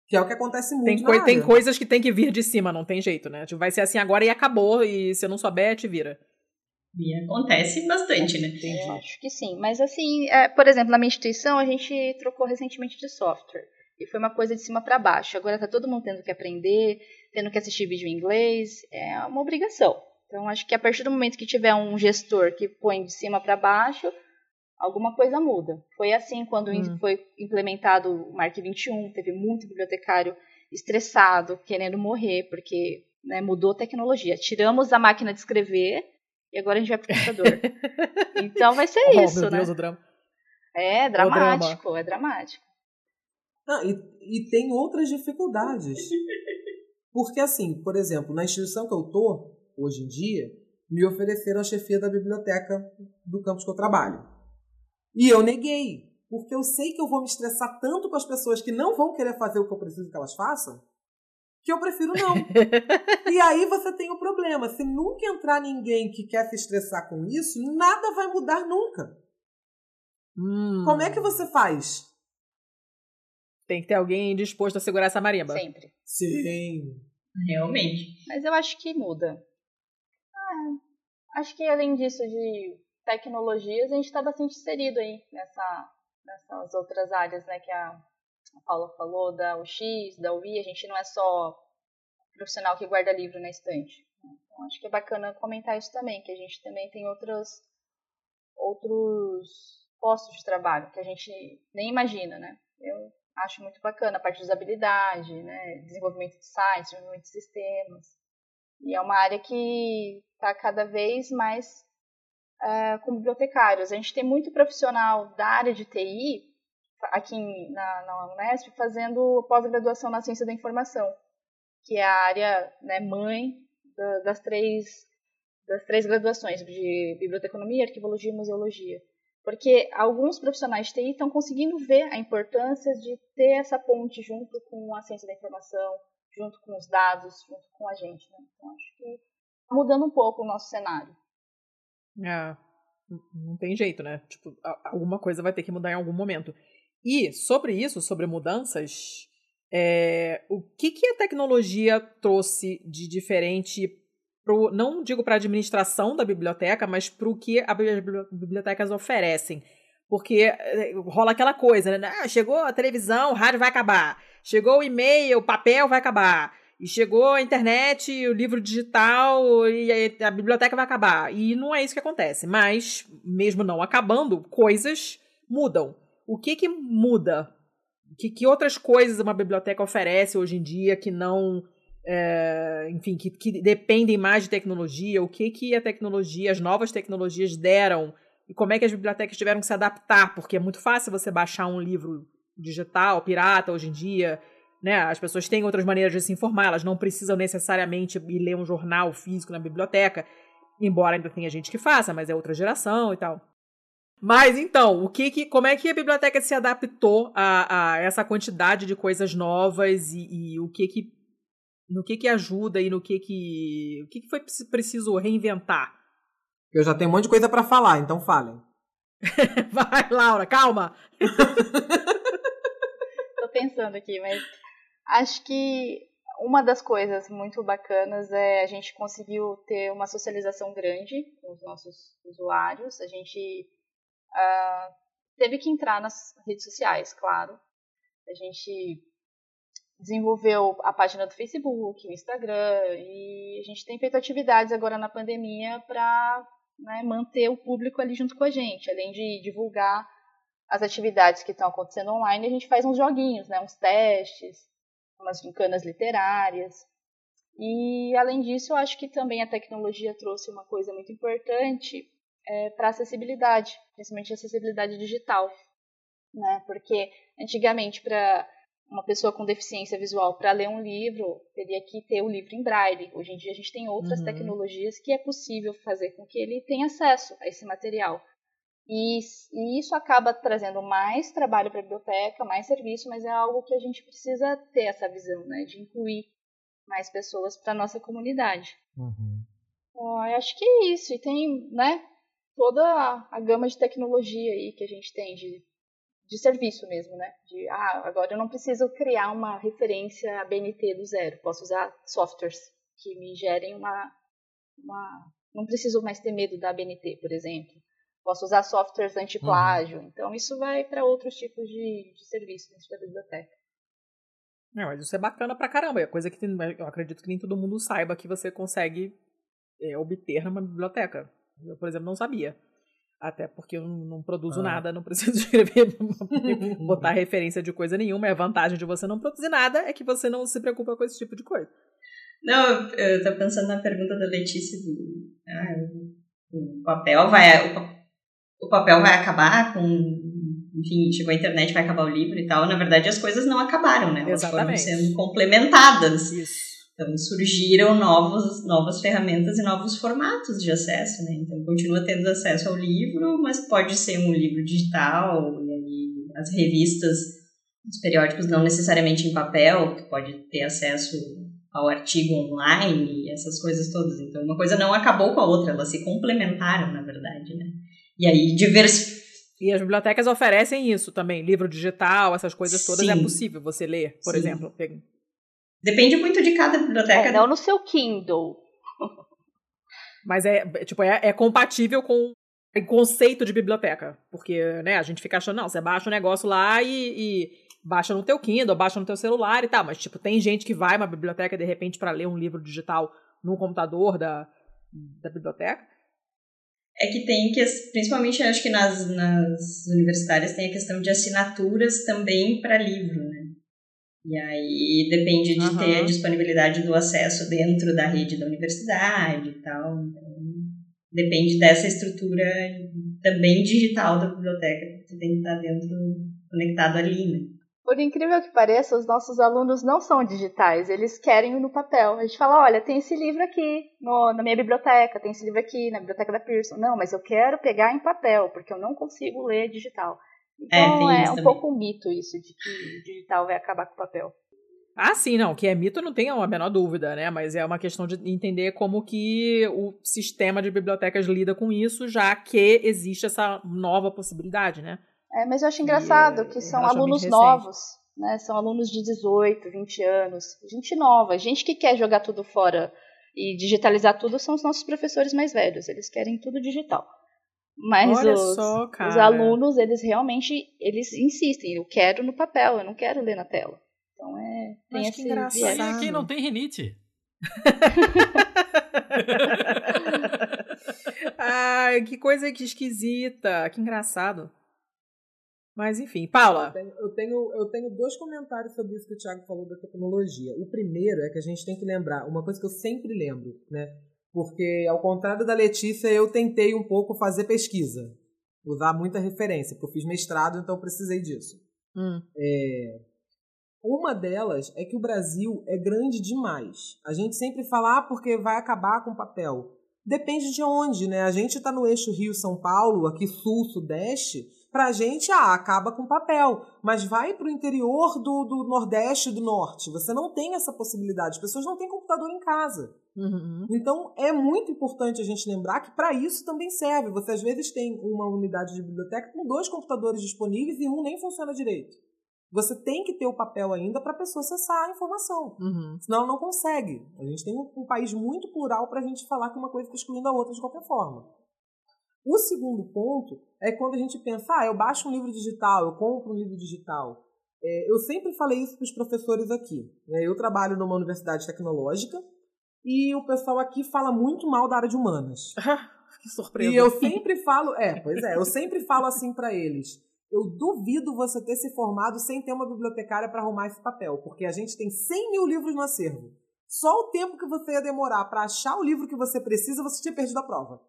Que é o que acontece muito tem, coi tem coisas que tem que vir de cima, não tem jeito, né? Tipo, vai ser assim agora e acabou, e se eu não souber, te vira. E acontece bastante, né? Eu acho que sim. Mas assim, é, por exemplo, na minha instituição a gente trocou recentemente de software. E foi uma coisa de cima para baixo. Agora tá todo mundo tendo que aprender, tendo que assistir vídeo em inglês. É uma obrigação. Então acho que a partir do momento que tiver um gestor que põe de cima para baixo, alguma coisa muda. Foi assim quando Hum. foi implementado o Mark 21, teve muito bibliotecário estressado, querendo morrer, porque né, mudou a tecnologia. Tiramos a máquina de escrever e agora a gente vai pro computador. então vai ser oh, isso, meu né? Deus, o drama. É dramático, é dramático. Não, e, e tem outras dificuldades. Porque, assim, por exemplo, na instituição que eu tô, hoje em dia, me ofereceram a chefia da biblioteca do campus que eu trabalho. E eu neguei. Porque eu sei que eu vou me estressar tanto com as pessoas que não vão querer fazer o que eu preciso que elas façam, que eu prefiro não. e aí você tem o problema. Se nunca entrar ninguém que quer se estressar com isso, nada vai mudar nunca. Hum. Como é que você faz? Tem que ter alguém disposto a segurar essa marimba. Sempre. Sim. Realmente. Mas eu acho que muda. Ah, acho que além disso de tecnologias, a gente está bastante inserido aí nessa, nessas outras áreas, né, que a, a Paula falou, da UX, da UI, a gente não é só profissional que guarda livro na estante. Então acho que é bacana comentar isso também, que a gente também tem outros, outros postos de trabalho que a gente nem imagina, né? Eu acho muito bacana a parte de usabilidade, né, desenvolvimento de sites, desenvolvimento de sistemas. E é uma área que está cada vez mais é, com bibliotecários. A gente tem muito profissional da área de TI aqui na, na Unesp fazendo pós-graduação na ciência da informação, que é a área né, mãe da- das três das três graduações de biblioteconomia, arquivologia e museologia. Porque alguns profissionais de TI estão conseguindo ver a importância de ter essa ponte junto com a ciência da informação, junto com os dados, junto com a gente. Né? Então, acho que está mudando um pouco o nosso cenário. É, não tem jeito, né? Tipo, alguma coisa vai ter que mudar em algum momento. E sobre isso, sobre mudanças, é, o que, que a tecnologia trouxe de diferente pro, não digo para a administração da biblioteca, mas para o que as bibli- bibliotecas oferecem? Porque é, rola aquela coisa, né? Ah, chegou a televisão, o rádio vai acabar. Chegou o e-mail, o papel vai acabar. E chegou a internet, o livro digital e a, a biblioteca vai acabar. E não é isso que acontece. Mas, mesmo não acabando, coisas mudam. O que que muda? Que, que outras coisas uma biblioteca oferece hoje em dia que não. É, enfim, que, que dependem mais de tecnologia? O que que a tecnologia, as novas tecnologias deram? E como é que as bibliotecas tiveram que se adaptar? Porque é muito fácil você baixar um livro digital, pirata, hoje em dia né? As pessoas têm outras maneiras de se informar, elas não precisam necessariamente ir ler um jornal físico na biblioteca, embora ainda tenha gente que faça, mas é outra geração e tal. Mas então, o que, que como é que a biblioteca se adaptou a, a essa quantidade de coisas novas e, e o que que no que que ajuda e no que que o que, que foi preci- preciso reinventar? Eu já tenho um monte de coisa pra falar, então falem. Vai, Laura, calma. Tô pensando aqui, mas acho que uma das coisas muito bacanas é a gente conseguiu ter uma socialização grande com os nossos usuários. A gente ah, teve que entrar nas redes sociais, claro. A gente desenvolveu a página do Facebook, o Instagram, e a gente tem feito atividades agora na pandemia para manter o público ali junto com a gente, além de divulgar as atividades que estão acontecendo online, a gente faz uns joguinhos, né, uns testes, umas gincanas literárias. E além disso, eu acho que também a tecnologia trouxe uma coisa muito importante é, para acessibilidade, principalmente acessibilidade digital, né? Porque antigamente para uma pessoa com deficiência visual para ler um livro teria que ter o livro em braille. Hoje em dia a gente tem outras Uhum. tecnologias que é possível fazer com que ele tenha acesso a esse material. E, e isso acaba trazendo mais trabalho para a biblioteca, mais serviço, mas é algo que a gente precisa ter essa visão, né, de incluir mais pessoas para nossa comunidade. Uhum. Eu acho que é isso. E tem, né, toda a, a gama de tecnologia aí que a gente tem de, de serviço mesmo, né? De, ah, agora eu não preciso criar uma referência a BNT do zero. Posso usar softwares que me gerem uma, uma Não preciso mais ter medo da ABNT, por exemplo. Posso usar softwares anti-plágio. Uhum. Então, isso vai para outros tipos de, de serviços dentro da biblioteca. É, mas isso é bacana pra caramba. É coisa que tem, eu acredito que nem todo mundo saiba que você consegue é, obter numa biblioteca. Eu, por exemplo, não sabia. Até porque eu não produzo ah. nada, não preciso escrever, botar referência de coisa nenhuma. E a vantagem de você não produzir nada é que você não se preocupa com esse tipo de coisa. Não, eu tô pensando na pergunta da Letícia do ah, o papel vai o, o papel vai acabar com enfim, chegou a internet, vai acabar o livro e tal. Na verdade, as coisas não acabaram, né? Elas Exatamente. foram sendo complementadas. Isso. Então, surgiram novos, novas ferramentas e novos formatos de acesso, né? Então, continua tendo acesso ao livro, mas pode ser um livro digital, e aí as revistas, os periódicos não necessariamente em papel, tu pode ter acesso ao artigo online e essas coisas todas. Então, uma coisa não acabou com a outra, elas se complementaram, na verdade, né? E aí, divers... E as bibliotecas oferecem isso também, livro digital, essas coisas todas, é Sim. é possível você ler, por Sim. exemplo. Depende muito de cada biblioteca. É, não no seu Kindle. Mas é, tipo, é, é compatível com o conceito de biblioteca. Porque, né, a gente fica achando, não, você baixa o um negócio lá e, e, baixa no teu Kindle, baixa no teu celular e tal. Mas, tipo, tem gente que vai uma biblioteca, de repente, para ler um livro digital no computador da, da biblioteca. É que tem que, principalmente acho que nas, nas universitárias, tem a questão de assinaturas também para livro, né? E aí depende de uhum. ter a disponibilidade do acesso dentro da rede da universidade e tal. Então, depende dessa estrutura também digital da biblioteca, que tem que estar dentro, conectado ali, né? Por incrível que pareça, os nossos alunos não são digitais, eles querem no papel. A gente fala, olha, tem esse livro aqui no, na minha biblioteca, tem esse livro aqui na biblioteca da Pearson. Não, mas eu quero pegar em papel, porque eu não consigo ler digital. Então é, é um também. pouco um mito isso de que o digital vai acabar com o papel. Ah, sim, não. Que é mito não tem a menor dúvida, né? Mas é uma questão de entender como que o sistema de bibliotecas lida com isso, já que existe essa nova possibilidade, né? É, mas eu acho engraçado que, é, são alunos recente. novos, né? São alunos de 18, 20 anos, gente nova, gente que quer jogar tudo fora e digitalizar tudo são os nossos professores mais velhos. Eles querem tudo digital. Mas os, só, os alunos, eles realmente, eles insistem. Eu quero no papel, eu não quero ler na tela. Então é. Tem Mas que engraçado. E aqui não tem rinite. Ai, que coisa que esquisita. Que engraçado. Mas enfim, Paula. Eu tenho, eu tenho, eu tenho dois comentários sobre isso que o Thiago falou da tecnologia. O primeiro é que a gente tem que lembrar, uma coisa que eu sempre lembro, né? Porque, ao contrário da Letícia, eu tentei um pouco fazer pesquisa, usar muita referência, porque eu fiz mestrado, então precisei disso. Hum. É... Uma delas é que o Brasil é grande demais. A gente sempre fala, ah, porque vai acabar com papel. Depende de onde, né? A gente está no eixo Rio-São Paulo, aqui sul-sudeste, Pra gente, ah, acaba com papel. Mas vai pro interior do, do Nordeste e do Norte. Você não tem essa possibilidade. As pessoas não têm computador em casa. Uhum. Então, é muito importante a gente lembrar que para isso também serve. Você, às vezes, tem uma unidade de biblioteca com dois computadores disponíveis e um nem funciona direito. Você tem que ter o papel ainda para a pessoa acessar a informação. Uhum. Senão ela não consegue. A gente tem um, um país muito plural para a gente falar que uma coisa está excluindo a outra de qualquer forma. O segundo ponto é quando a gente pensa, ah, eu baixo um livro digital, eu compro um livro digital. É, eu sempre falei isso para os professores aqui. Né? Eu trabalho numa universidade tecnológica e o pessoal aqui fala muito mal da área de humanas. que surpresa. E eu sempre falo, é, pois é, eu sempre falo assim para eles. Eu duvido você ter se formado sem ter uma bibliotecária para arrumar esse papel, porque a gente tem 100 mil livros no acervo. Só o tempo que você ia demorar para achar o livro que você precisa, você tinha perdido a prova.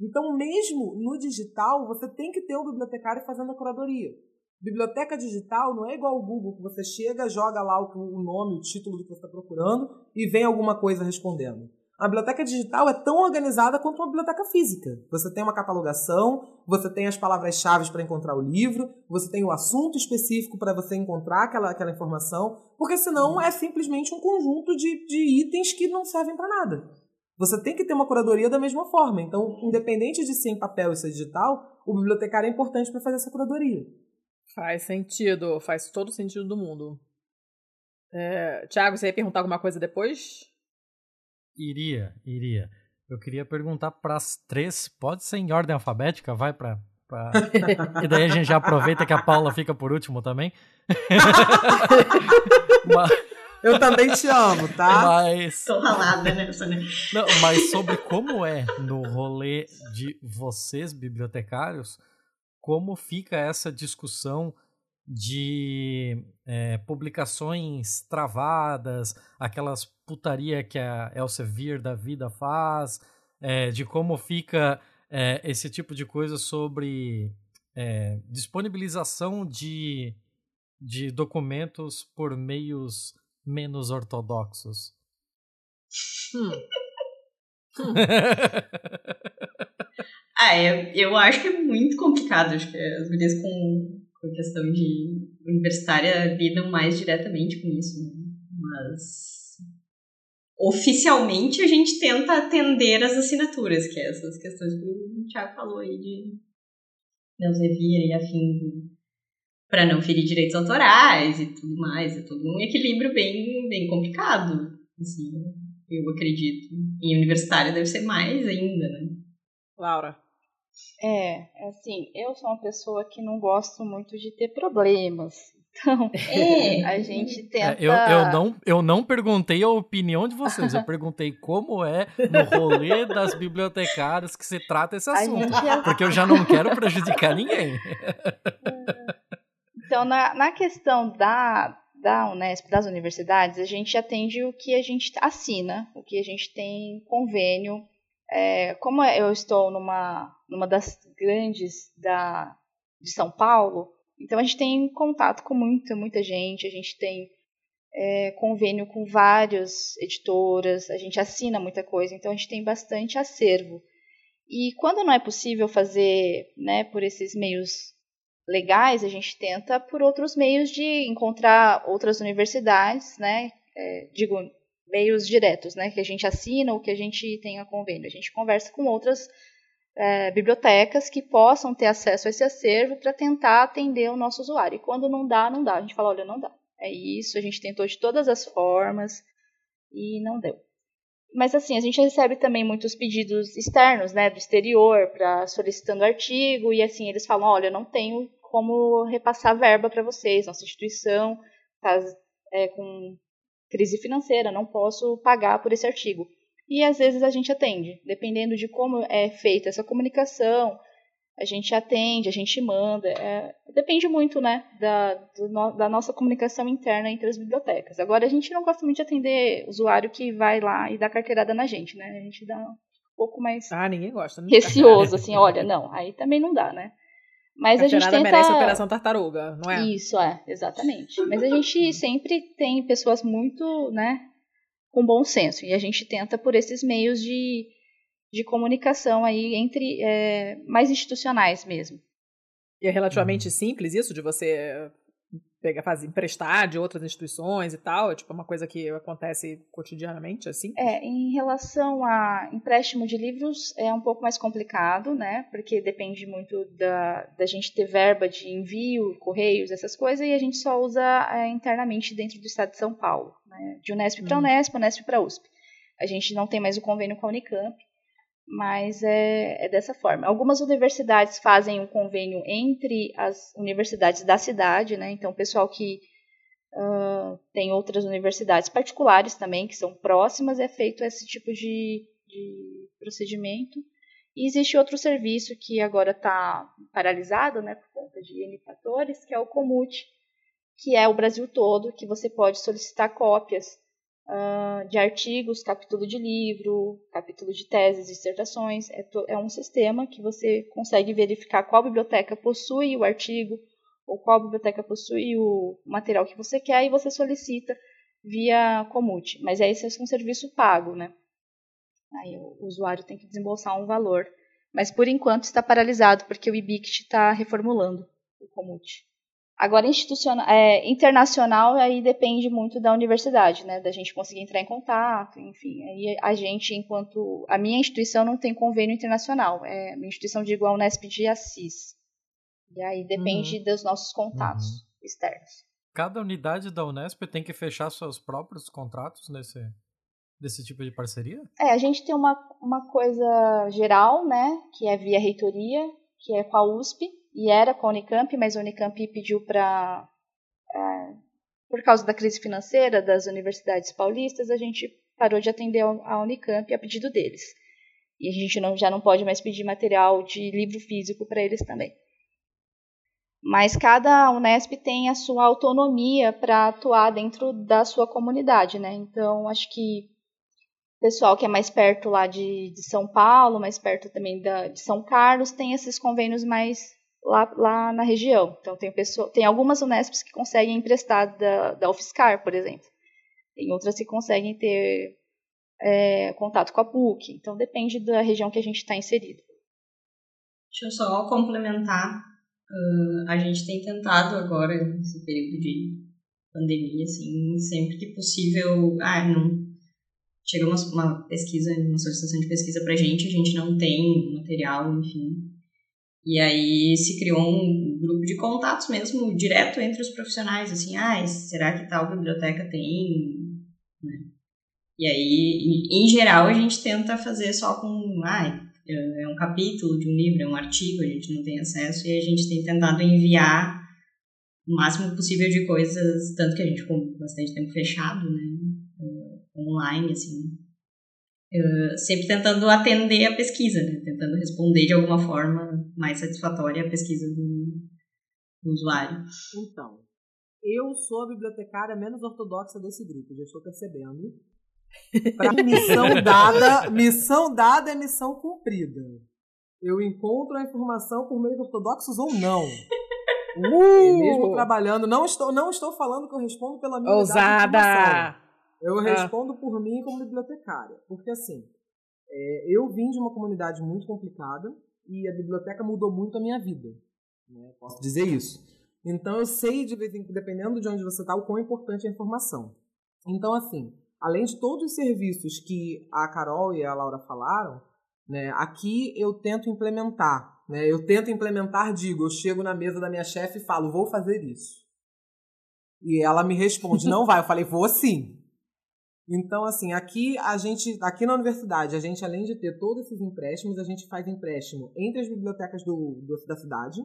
Então, mesmo no digital, você tem que ter um bibliotecário fazendo a curadoria. Biblioteca digital não é igual ao Google, que você chega, joga lá o nome, o título do que você está procurando e vem alguma coisa respondendo. A biblioteca digital é tão organizada quanto uma biblioteca física. Você tem uma catalogação, você tem as palavras-chave para encontrar o livro, você tem o assunto específico para você encontrar aquela, aquela informação, porque senão é simplesmente um conjunto de, de itens que não servem para nada. Você tem que ter uma curadoria da mesma forma. Então, independente de ser em papel e ser digital, o bibliotecário é importante para fazer essa curadoria. Faz sentido, faz todo sentido do mundo. É, Tiago, você ia perguntar alguma coisa depois? Iria, iria. Eu queria perguntar para as três, pode ser em ordem alfabética? Vai para. Pra... e daí a gente já aproveita que a Paula fica por último também. mas... Eu também te amo, tá? Mas. Tô ralada nessa, né? Não, mas sobre como é no rolê de vocês, bibliotecários, como fica essa discussão de é, publicações travadas, aquelas putaria que a Elsevier da vida faz, é, de como fica é, esse tipo de coisa sobre é, disponibilização de, de documentos por meios menos ortodoxos. Hum. hum. ah, eu, eu acho que é muito complicado. Acho que as mulheres com, com questão de universitária lidam mais diretamente com isso. Né? Mas oficialmente a gente tenta atender as assinaturas, que é essas questões que o Thiago falou aí de Elsevier e afim para não ferir direitos autorais e tudo mais. É todo um equilíbrio bem, bem complicado, assim, eu acredito. Em universitária deve ser mais ainda, né? Laura. É, assim, eu sou uma pessoa que não gosto muito de ter problemas. Então, é. a gente tenta. Eu, eu, não, eu não perguntei a opinião de vocês, eu perguntei como é no rolê das bibliotecárias que se trata esse assunto. Já... Porque eu já não quero prejudicar ninguém. Então, na, na questão da, da Unesp, das universidades, a gente atende o que a gente assina, o que a gente tem convênio. É, como eu estou numa, numa das grandes da, de São Paulo, então a gente tem contato com muita, muita gente, a gente tem é, convênio com várias editoras, a gente assina muita coisa, então a gente tem bastante acervo. E quando não é possível fazer né, por esses meios legais, a gente tenta por outros meios de encontrar outras universidades, né? É, digo, meios diretos, né? Que a gente assina ou que a gente tenha convênio. A gente conversa com outras é, bibliotecas que possam ter acesso a esse acervo para tentar atender o nosso usuário. E quando não dá, não dá. A gente fala, olha, não dá. É isso, a gente tentou de todas as formas e não deu. Mas assim, a gente recebe também muitos pedidos externos, né, do exterior, para solicitando artigo, e assim, eles falam, olha, não tenho como repassar verba para vocês. Nossa instituição está é, com crise financeira, não posso pagar por esse artigo. E às vezes a gente atende, dependendo de como é feita essa comunicação, a gente atende, a gente manda. É, depende muito, né, da, do, da nossa comunicação interna entre as bibliotecas. Agora, a gente não gosta muito de atender usuário que vai lá e dá carteirada na gente, né? A gente dá um pouco mais ah, ninguém gosta, receoso, assim, olha, não, aí também não dá, né? Mas a gente tenta... merece a Operação Tartaruga, não é? Isso, é, exatamente. Mas a gente sempre tem pessoas muito, né, com bom senso. E a gente tenta por esses meios de, de comunicação aí entre é, mais institucionais mesmo. E é relativamente simples isso de você pegar, fazer, emprestar de outras instituições e tal? É tipo uma coisa que acontece cotidianamente, assim? É, em relação a empréstimo de livros é um pouco mais complicado, né? Porque depende muito da, da gente ter verba de envio, correios, essas coisas, e a gente só usa é, internamente dentro do estado de São Paulo, né? De Unesp para hum. Unesp, Unesp para USP. A gente não tem mais o convênio com a Unicamp, mas é, é, dessa forma. Algumas universidades fazem um convênio entre as universidades da cidade, né? Então, o pessoal que uh, tem outras universidades particulares também, que são próximas, é feito esse tipo de, de procedimento. E existe outro serviço que agora está paralisado, né, por conta de N fatores, que é o Comute, que é o Brasil todo, que você pode solicitar cópias uh, de artigos, capítulo de livro, capítulo de teses, dissertações. É, é um sistema que você consegue verificar qual biblioteca possui o artigo ou qual biblioteca possui o material que você quer e você solicita via Comute. Mas aí esse é um serviço pago, né? Aí o usuário tem que desembolsar um valor. Mas por enquanto está paralisado porque o IBICT está reformulando o Comute. Agora, institucional, é, internacional, aí depende muito da universidade, né? Da gente conseguir entrar em contato, enfim. Aí a gente, enquanto. A minha instituição não tem convênio internacional. É, minha instituição, digo, a Unesp de Assis. E aí depende uhum. dos nossos contatos uhum. externos. Cada unidade da Unesp tem que fechar seus próprios contratos nesse, desse tipo de parceria? É, a gente tem uma, uma coisa geral, né, que é via reitoria, que é com a USP, e era com a Unicamp, mas a Unicamp pediu para. É, por causa da crise financeira das universidades paulistas, a gente parou de atender a Unicamp a pedido deles. E a gente não, já não pode mais pedir material de livro físico para eles também. Mas cada Unesp tem a sua autonomia para atuar dentro da sua comunidade, né? Então, acho que o pessoal que é mais perto lá de, de São Paulo, mais perto também da, de São Carlos, tem esses convênios mais lá, lá na região. Então, tem, pessoa, tem algumas Unesps que conseguem emprestar da, da UFSCar, por exemplo. Tem outras que conseguem ter é, contato com a PUC. Então, depende da região que a gente está inserido. Deixa eu só complementar. Uh, a gente tem tentado agora, nesse período de pandemia, assim, sempre que possível. Ah, não. Chega uma, uma pesquisa, uma solicitação de pesquisa pra gente, a gente não tem material, enfim. E aí se criou um grupo de contatos mesmo, direto entre os profissionais, assim, ah, será que tal biblioteca tem? Né? E aí, em geral, a gente tenta fazer só com, ah, é um capítulo de um livro, é um artigo, a gente não tem acesso e a gente tem tentado enviar o máximo possível de coisas, tanto que a gente ficou bastante tempo fechado, né, online, assim, sempre tentando atender a pesquisa, né, tentando responder de alguma forma mais satisfatória a pesquisa do, do usuário. Então, eu sou a bibliotecária menos ortodoxa desse grupo, já estou percebendo. Pra missão dada, missão dada é missão cumprida. Eu encontro a informação por meios ortodoxos ou não. Uh! mesmo trabalhando, não estou, não estou falando que eu respondo pela minha Ousada! Eu respondo ah. por mim como bibliotecária. Porque assim, é, eu vim de uma comunidade muito complicada e a biblioteca mudou muito a minha vida. Né? Posso dizer isso. Então eu sei, de vez em, dependendo de onde você está, o quão importante é a informação. Então, assim, além de todos os serviços que a Carol e a Laura falaram, né, aqui eu tento implementar. Né, eu tento implementar, digo, eu chego na mesa da minha chefe e falo, vou fazer isso. E ela me responde, não vai. Eu falei, vou sim. Então, assim, aqui a gente, aqui na universidade, a gente, além de ter todos esses empréstimos, a gente faz empréstimo entre as bibliotecas do, do da cidade.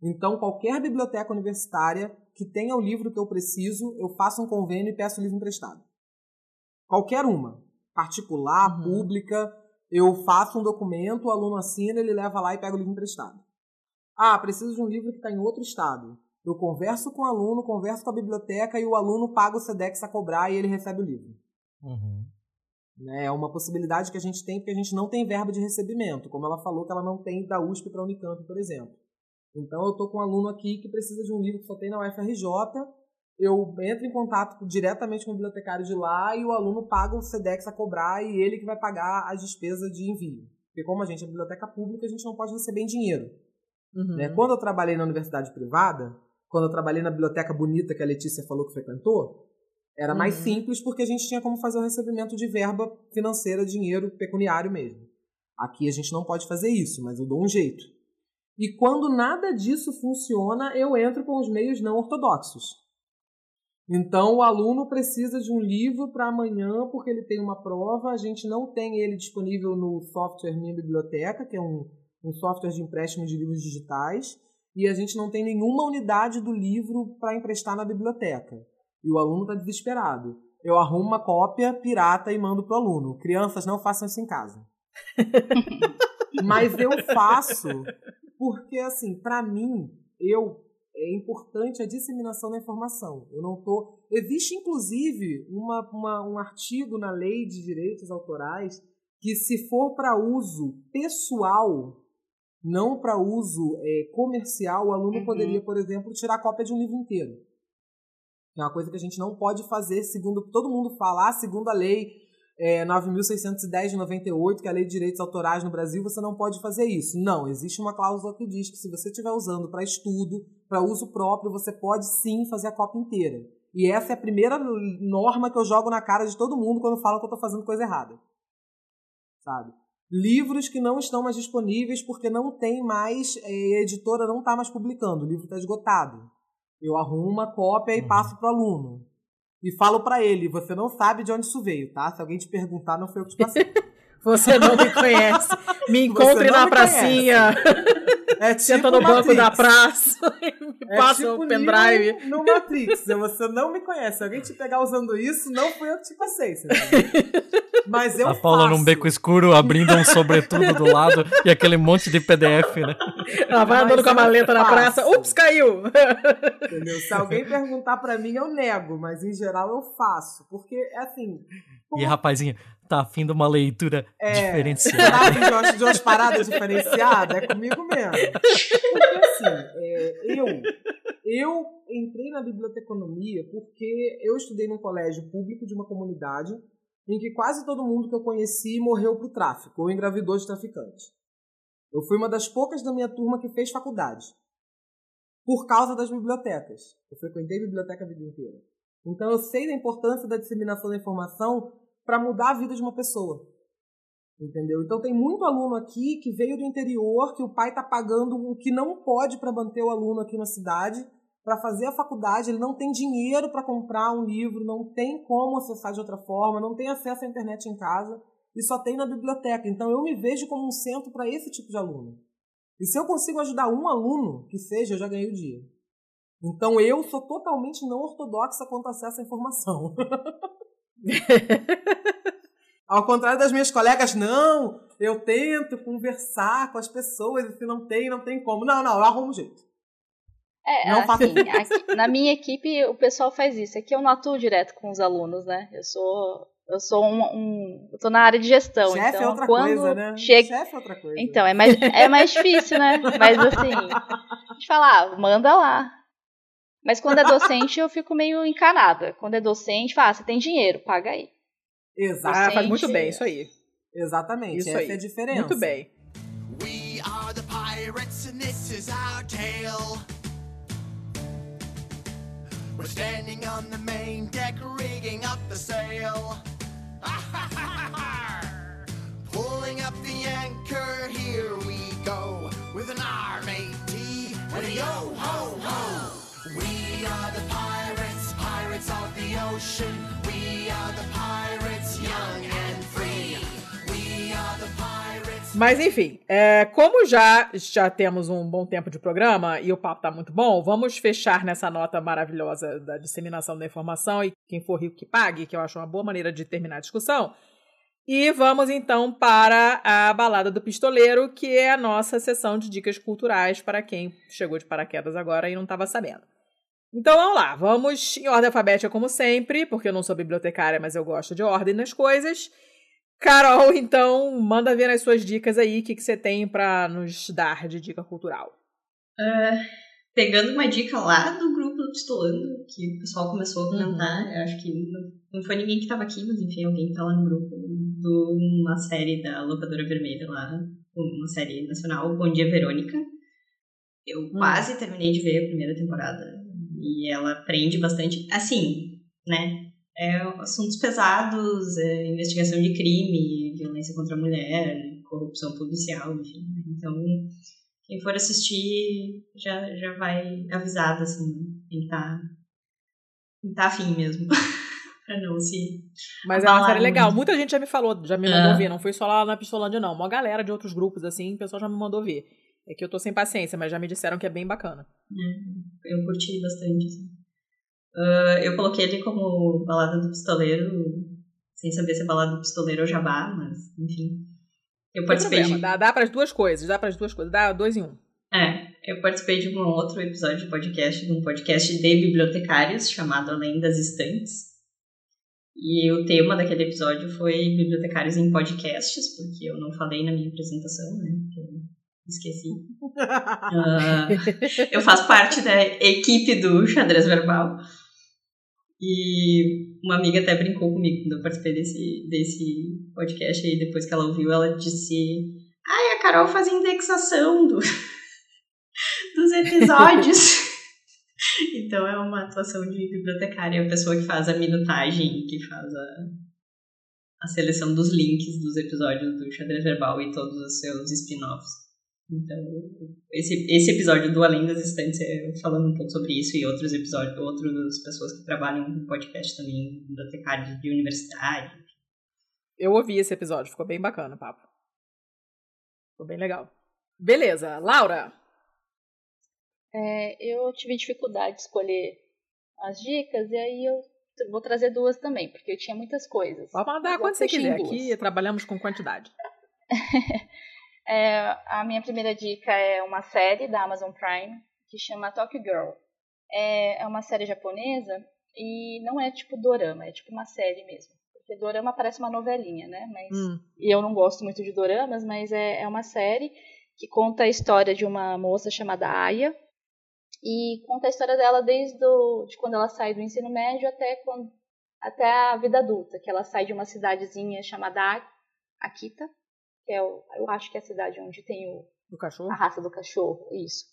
Então, qualquer biblioteca universitária que tenha o livro que eu preciso, eu faço um convênio e peço o livro emprestado. Qualquer uma. Particular, uhum. pública. Eu faço um documento, o aluno assina, ele leva lá e pega o livro emprestado. Ah, preciso de um livro que está em outro estado. Eu converso com o aluno, converso com a biblioteca e o aluno paga o SEDEX a cobrar e ele recebe o livro. Uhum. Né, é uma possibilidade que a gente tem porque a gente não tem verba de recebimento, como ela falou que ela não tem da USP para a Unicamp, por exemplo. Então eu estou com um aluno aqui que precisa de um livro que só tem na UFRJ eu entro em contato diretamente com o bibliotecário de lá e o aluno paga o SEDEX a cobrar e ele que vai pagar as despesas de envio. Porque como a gente é biblioteca pública, a gente não pode receber em dinheiro. Uhum. Né? Quando eu trabalhei na universidade privada, quando eu trabalhei na biblioteca bonita que a Letícia falou que frequentou, era uhum. mais simples porque a gente tinha como fazer o recebimento de verba financeira, dinheiro pecuniário mesmo. Aqui a gente não pode fazer isso, mas eu dou um jeito. E quando nada disso funciona, eu entro com os meios não ortodoxos. Então, o aluno precisa de um livro para amanhã, porque ele tem uma prova. A gente não tem ele disponível no software Minha Biblioteca, que é um, um software de empréstimo de livros digitais. E a gente não tem nenhuma unidade do livro para emprestar na biblioteca. E o aluno está desesperado. Eu arrumo uma cópia pirata e mando para o aluno. Crianças, não façam isso em casa. Mas eu faço porque, assim, para mim, eu é importante a disseminação da informação. Eu não tô. Existe inclusive uma, uma, um artigo na lei de direitos autorais que, se for para uso pessoal, não para uso é, comercial, o aluno uhum. poderia, por exemplo, tirar cópia de um livro inteiro. É uma coisa que a gente não pode fazer, segundo todo mundo falar, segundo a lei é, 9.610 de 98, que é a Lei de Direitos Autorais no Brasil, você não pode fazer isso. Não, existe uma cláusula que diz que se você estiver usando para estudo, para uso próprio, você pode sim fazer a cópia inteira. E essa é a primeira norma que eu jogo na cara de todo mundo quando falam que eu estou fazendo coisa errada. Sabe? Livros que não estão mais disponíveis porque não tem mais, é, a editora não está mais publicando, o livro está esgotado. Eu arrumo uma cópia e uhum. passo para o aluno. E falo pra ele, você não sabe de onde isso veio, tá? Se alguém te perguntar, não foi eu que te passei. Você não me conhece. Me encontre na pracinha. É tipo Senta no banco Matrix. da praça e me É passa tipo o pendrive. No Matrix, você não me conhece. Se alguém te pegar usando isso, não foi eu que te passei. você entendeu? Mas eu a Paula faço. num beco escuro, abrindo um sobretudo do lado e aquele monte de PDF, né? Ela vai Mas andando com a maleta na praça. Ups, caiu! Entendeu? Se alguém perguntar pra mim, eu nego, mas em geral eu faço. Porque, é assim. E rapazinho, tá afim de uma leitura É, diferenciada. Tá afim de umas, de umas paradas diferenciadas? É comigo mesmo. Porque assim, é, eu, eu entrei na biblioteconomia porque eu estudei num colégio público de uma comunidade em que quase todo mundo que eu conheci morreu pro tráfico ou engravidou de traficante. Eu fui uma das poucas da minha turma que fez faculdade. Por causa das bibliotecas. Eu frequentei biblioteca a vida inteira. Então eu sei da importância da disseminação da informação para mudar a vida de uma pessoa. Entendeu? Então tem muito aluno aqui que veio do interior, que o pai está pagando o que não pode para manter o aluno aqui na cidade, para fazer a faculdade, ele não tem dinheiro para comprar um livro, não tem como acessar de outra forma, não tem acesso à internet em casa e só tem na biblioteca. Então eu me vejo como um centro para esse tipo de aluno. E se eu consigo ajudar um aluno, que seja, eu já ganhei o dia. Então eu sou totalmente não ortodoxa quanto acesso à informação. Ao contrário das minhas colegas, não, eu tento conversar com as pessoas e se não tem, não tem como. Não, não, eu arrumo um jeito. É, Não assim, aqui- na minha equipe o pessoal faz isso. Aqui eu não atuo direto com os alunos, né? Eu sou eu sou um, um- eu tô na área de gestão, Chefe então é outra quando coisa, né? chega Chefe é outra coisa. Então, é mais, é mais difícil, né? Mas assim, a gente fala, ah, manda lá. Mas quando é docente, eu fico meio encanada. Quando é docente, fala, ah, você tem dinheiro, paga aí. Exatamente. Ah, faz muito bem, isso aí. Exatamente, Isso essa aí. é a diferença. Muito bem. We are the pirates and this is our tale. We're standing on the main deck, rigging up the sail. Pulling up the anchor, here we go. With an R-A-T and a yo-ho-ho. Are the pirates, pirates of the ocean. We are the pirates, young and free. We are the pirates. Mas enfim, é, como já, já temos um bom tempo de programa e o papo tá muito bom, vamos fechar nessa nota maravilhosa da disseminação da informação e quem for rico que pague, que eu acho uma boa maneira de terminar a discussão. E vamos então para a balada do pistoleiro, que é a nossa sessão de dicas culturais para quem chegou de paraquedas agora e não estava sabendo. Então vamos lá, vamos em ordem alfabética como sempre, porque eu não sou bibliotecária, mas eu gosto de ordem nas coisas. Carol, então, manda ver as suas dicas aí, o que, que você tem para nos dar de dica cultural. Ah, pegando uma dica lá do grupo do Pistolando, que o pessoal começou a comentar, eu acho que não, foi ninguém que estava aqui, mas enfim, alguém que tá lá no grupo, de uma série da Locadora Vermelha lá, uma série nacional, Bom Dia Verônica. Eu quase terminei de ver a primeira temporada e ela prende bastante, assim, né? É assuntos pesados, é investigação de crime, violência contra a mulher, corrupção policial, enfim. Então, quem for assistir já, já vai avisado, assim, né? Tem que estar tem que tá afim mesmo. pra não se. Mas é uma série legal. muito. Muita gente já me falou, já me mandou Ah. ver. Não foi só lá na Pistolândia, não. Uma galera de outros grupos, assim, o pessoal já me mandou ver. É que eu tô sem paciência, mas já me disseram que é bem bacana. né? Eu curti bastante. Ah, eu coloquei ele como balada do pistoleiro, sem saber se é balada do pistoleiro ou jabá, mas enfim. Eu participei de. dá, dá pras duas coisas, dá pras duas coisas. Dá dois em um. É, eu participei de um outro episódio de podcast, de um podcast de bibliotecários chamado Além das Estantes. E o tema daquele episódio foi bibliotecários em podcasts, porque eu não falei na minha apresentação, né? Eu esqueci. Ah, eu faço parte da equipe do xadrez verbal. E uma amiga até brincou comigo quando eu participei desse, desse podcast aí, depois que ela ouviu, ela disse: Ai, a Carol faz indexação do, dos episódios. então é uma atuação de bibliotecária, a pessoa que faz a minutagem, que faz a, a seleção dos links dos episódios do xadrez verbal e todos os seus spin-offs. Então, esse, esse episódio do Além das Estantes é falando um pouco sobre isso e outros episódios, outras pessoas que trabalham no podcast também, bibliotecários de universidade. Eu ouvi esse episódio, ficou bem bacana o papo. Ficou bem legal. Beleza, Laura. É, eu tive dificuldade de escolher as dicas e aí eu vou trazer duas também, porque eu tinha muitas coisas. Pode mandar eu quando você quiser. Aqui trabalhamos com quantidade. É, a minha primeira dica é uma série da Amazon Prime que chama Tokyo Girl. É, é uma série japonesa e não é tipo dorama, é tipo uma série mesmo. Porque dorama parece uma novelinha, né? Mas Hum. e eu não gosto muito de doramas, mas é, é uma série que conta a história de uma moça chamada Aya e conta a história dela desde do, de quando ela sai do ensino médio até quando até a vida adulta, que ela sai de uma cidadezinha chamada Akita, que é o, eu acho que é a cidade onde tem o, a raça do cachorro, isso.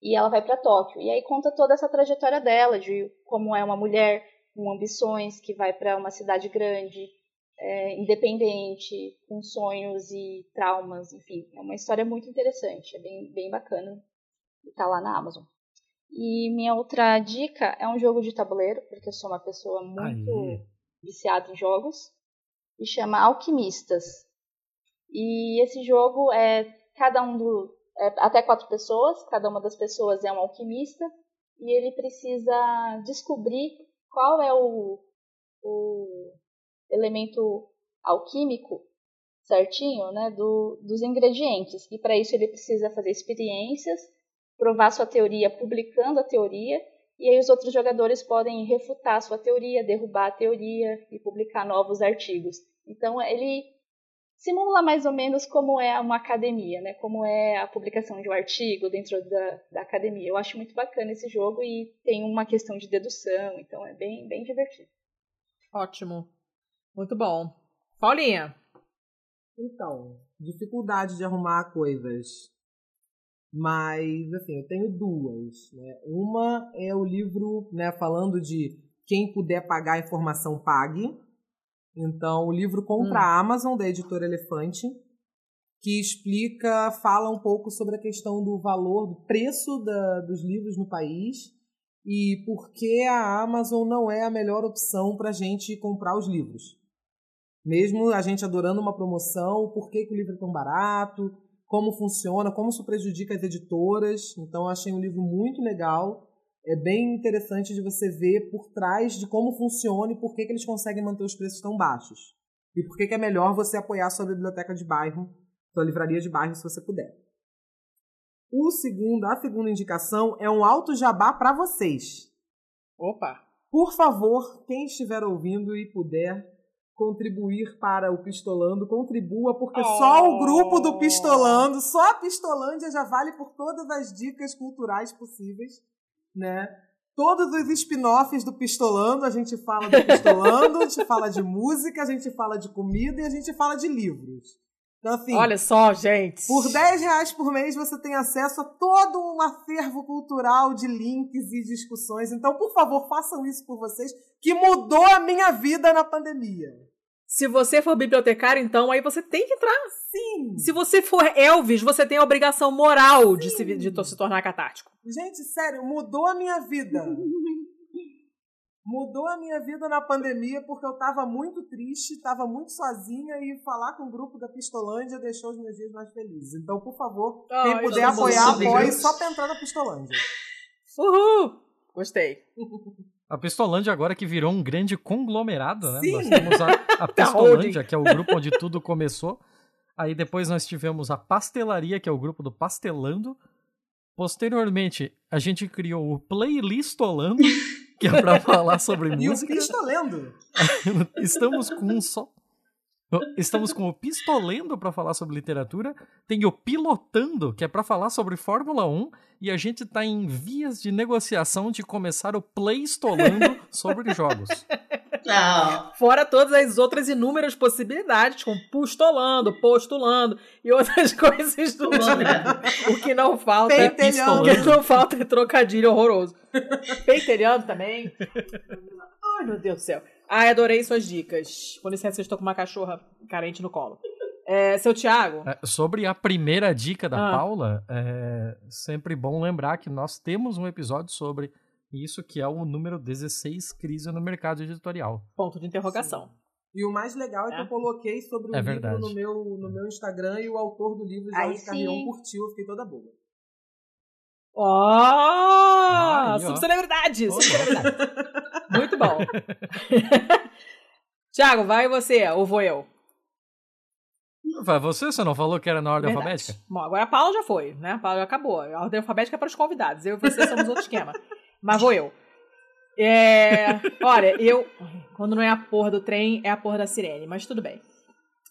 E ela vai para Tóquio. E aí conta toda essa trajetória dela, de como é uma mulher com ambições que vai para uma cidade grande, é, independente, com sonhos e traumas, enfim. É uma história muito interessante, é bem, bem bacana. E tá lá na Amazon. E minha outra dica é um jogo de tabuleiro, porque eu sou uma pessoa muito Aê. viciada em jogos, e chama Alquimistas. E esse jogo é cada um do. é até quatro pessoas, cada uma das pessoas é um alquimista, e ele precisa descobrir qual é o, o elemento alquímico certinho né, do, dos ingredientes. E para isso ele precisa fazer experiências, provar sua teoria publicando a teoria, e aí os outros jogadores podem refutar sua teoria, derrubar a teoria e publicar novos artigos. Então ele simula mais ou menos como é uma academia, né? Como é a publicação de um artigo dentro da, da academia. Eu acho muito bacana esse jogo e tem uma questão de dedução, então é bem, bem divertido. Ótimo. Muito bom. Paulinha. Então, dificuldade de arrumar coisas. Mas, assim, eu tenho duas. Né? Uma é o livro né, falando de quem puder pagar a informação pague. Então, o livro Contra Hum. a Amazon, da editora Elefante, que explica, fala um pouco sobre a questão do valor, do preço da- dos livros no país e por que a Amazon não é a melhor opção para a gente comprar os livros. Mesmo a gente adorando uma promoção, por que, que o livro é tão barato, como funciona, como isso prejudica as editoras. Então, achei um livro muito legal. É bem interessante de você ver por trás de como funciona e por que, que eles conseguem manter os preços tão baixos. E por que, que é melhor você apoiar sua biblioteca de bairro, sua livraria de bairro, se você puder. O segundo, a segunda indicação é um alto jabá para vocês. Opa. Por favor, quem estiver ouvindo e puder contribuir para o Pistolando, contribua, porque Oh. só o grupo do Pistolando, só a Pistolândia já vale por todas as dicas culturais possíveis, né? Todos os spin-offs do Pistolando, a gente fala do Pistolando, a gente fala de música, a gente fala de comida e a gente fala de livros. Então, assim, Olha só, gente. por 10 reais por mês você tem acesso a todo um acervo cultural de links e discussões. Então, por favor, façam isso por vocês, que mudou a minha vida na pandemia. Se você for bibliotecário, então, aí você tem que entrar. Sim! Se você for Elvis, você tem a obrigação moral de se, de se tornar catártico. Gente, sério, mudou a minha vida. Mudou a minha vida na pandemia porque eu tava muito triste, tava muito sozinha e falar com o grupo da Pistolândia deixou os meus dias mais felizes. Então, por favor, quem Ai, puder apoiar, apoie só pra entrar na Pistolândia. Uhul! Gostei. A Pistolândia agora que virou um grande conglomerado, né? Sim. Nós temos a, a Da Pistolândia, que é o grupo onde tudo começou. Aí depois nós tivemos a Pastelaria, que é o grupo do Pastelando. Posteriormente, a gente criou o Playlistolando, que é pra falar sobre E o música. Pistolendo? Estamos com um só. Estamos com o Pistolendo para falar sobre literatura, tem o Pilotando, que é para falar sobre Fórmula 1, e a gente tá em vias de negociação de começar o Playstolando sobre jogos. Ah, Fora todas as outras inúmeras possibilidades, como postulando, postulando e outras coisas do tipo. O que não falta. Pentelhando. O que não falta é trocadilho horroroso. Pentelhando também. Ai, meu Deus do céu. Ai, adorei suas dicas. Com licença, eu estou com uma cachorra carente no colo. É, seu Tiago? É, sobre a primeira dica da Ah. Paula, é sempre bom lembrar que nós temos um episódio sobre isso, que é o número 16, crise no mercado editorial. Ponto de interrogação. E o mais legal é que É. eu coloquei sobre o É livro verdade. no meu, no meu Instagram e o autor do livro, Jorge Carrion, sim. curtiu, eu fiquei toda boa. Ó! Aí, ó. subcelebridade! Subcelebridade. Muito bom. Tiago, vai você ou vou eu? Vai, Você, você não falou que era na ordem Verdade. alfabética? Bom, agora a Paula já foi, né? A Paula já acabou. A ordem alfabética é para os convidados. Eu e você somos outro esquema. Mas vou eu. É, olha, eu. Quando não é a porra do trem, é a porra da sirene, mas tudo bem.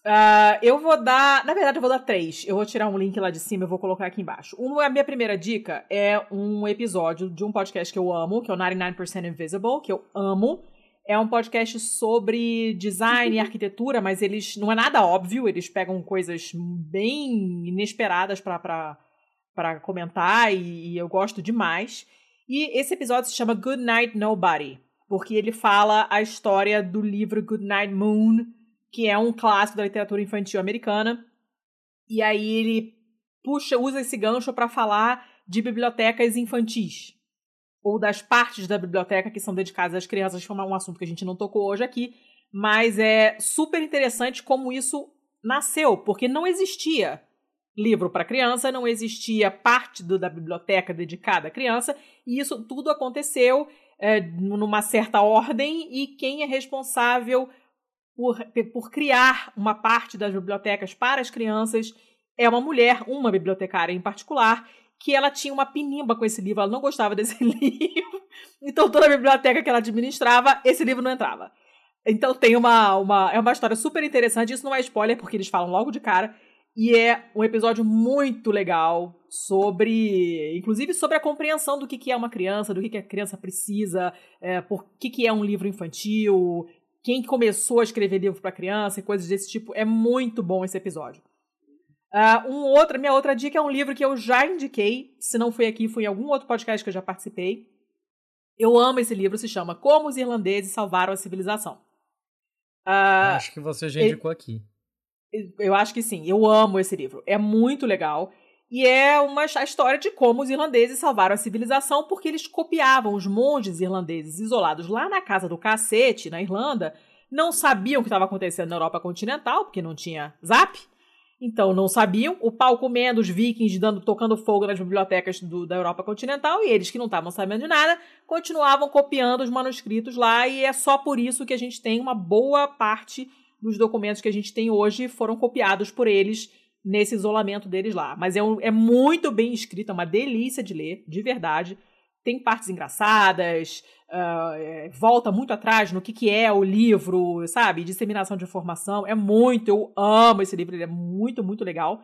Ah, eu vou dar. Na verdade, eu vou dar três. Eu vou tirar um link lá de cima e vou colocar aqui embaixo. Uma, a minha primeira dica é um episódio de um podcast que eu amo, que é o 99% Invisible, que eu amo. É um podcast sobre design e arquitetura, mas eles não é nada óbvio, eles pegam coisas bem inesperadas pra para comentar e, e eu gosto demais. E esse episódio se chama Good Night Nobody, porque ele fala a história do livro Good Night Moon, que é um clássico da literatura infantil americana. E aí ele puxa, usa esse gancho para falar de bibliotecas infantis ou das partes da biblioteca que são dedicadas às crianças, que é um assunto que a gente não tocou hoje aqui, mas é super interessante como isso nasceu, porque não existia livro para criança, não existia parte do, da biblioteca dedicada à criança, e isso tudo aconteceu é, numa certa ordem, e quem é responsável por, por criar uma parte das bibliotecas para as crianças. É uma mulher, uma bibliotecária em particular, que ela tinha uma pinimba com esse livro, ela não gostava desse livro, então toda a biblioteca que ela administrava, esse livro não entrava. Então tem uma, uma, é uma história super interessante, isso não é spoiler, porque eles falam logo de cara, e é um episódio muito legal sobre, inclusive sobre a compreensão do que, que é uma criança, do que, que a criança precisa, é, por que, que é um livro infantil, quem começou a escrever livro para criança e coisas desse tipo. É muito bom esse episódio. Uh, um outro, minha outra dica é um livro que eu já indiquei, se não foi aqui, foi em algum outro podcast que eu já participei. Eu amo esse livro, se chama Como os Irlandeses Salvaram a Civilização. Uh, Acho que você já indicou aqui. Eu acho que sim. Eu amo esse livro. É muito legal. E é uma a história de como os irlandeses salvaram a civilização porque eles copiavam os monges irlandeses isolados lá na casa do cacete, na Irlanda. Não sabiam o que estava acontecendo na Europa continental, porque não tinha zap. Então não sabiam. O pau comendo, os vikings dando, tocando fogo nas bibliotecas do, da Europa continental. E eles que não estavam sabendo de nada, continuavam copiando os manuscritos lá. E é só por isso que a gente tem uma boa parte dos documentos que a gente tem hoje foram copiados por eles nesse isolamento deles lá. Mas é, um, é muito bem escrito, é uma delícia de ler, de verdade. Tem partes engraçadas, uh, é, volta muito atrás no que, que é o livro, sabe? Disseminação de informação. É muito, eu amo esse livro, ele é muito, muito legal.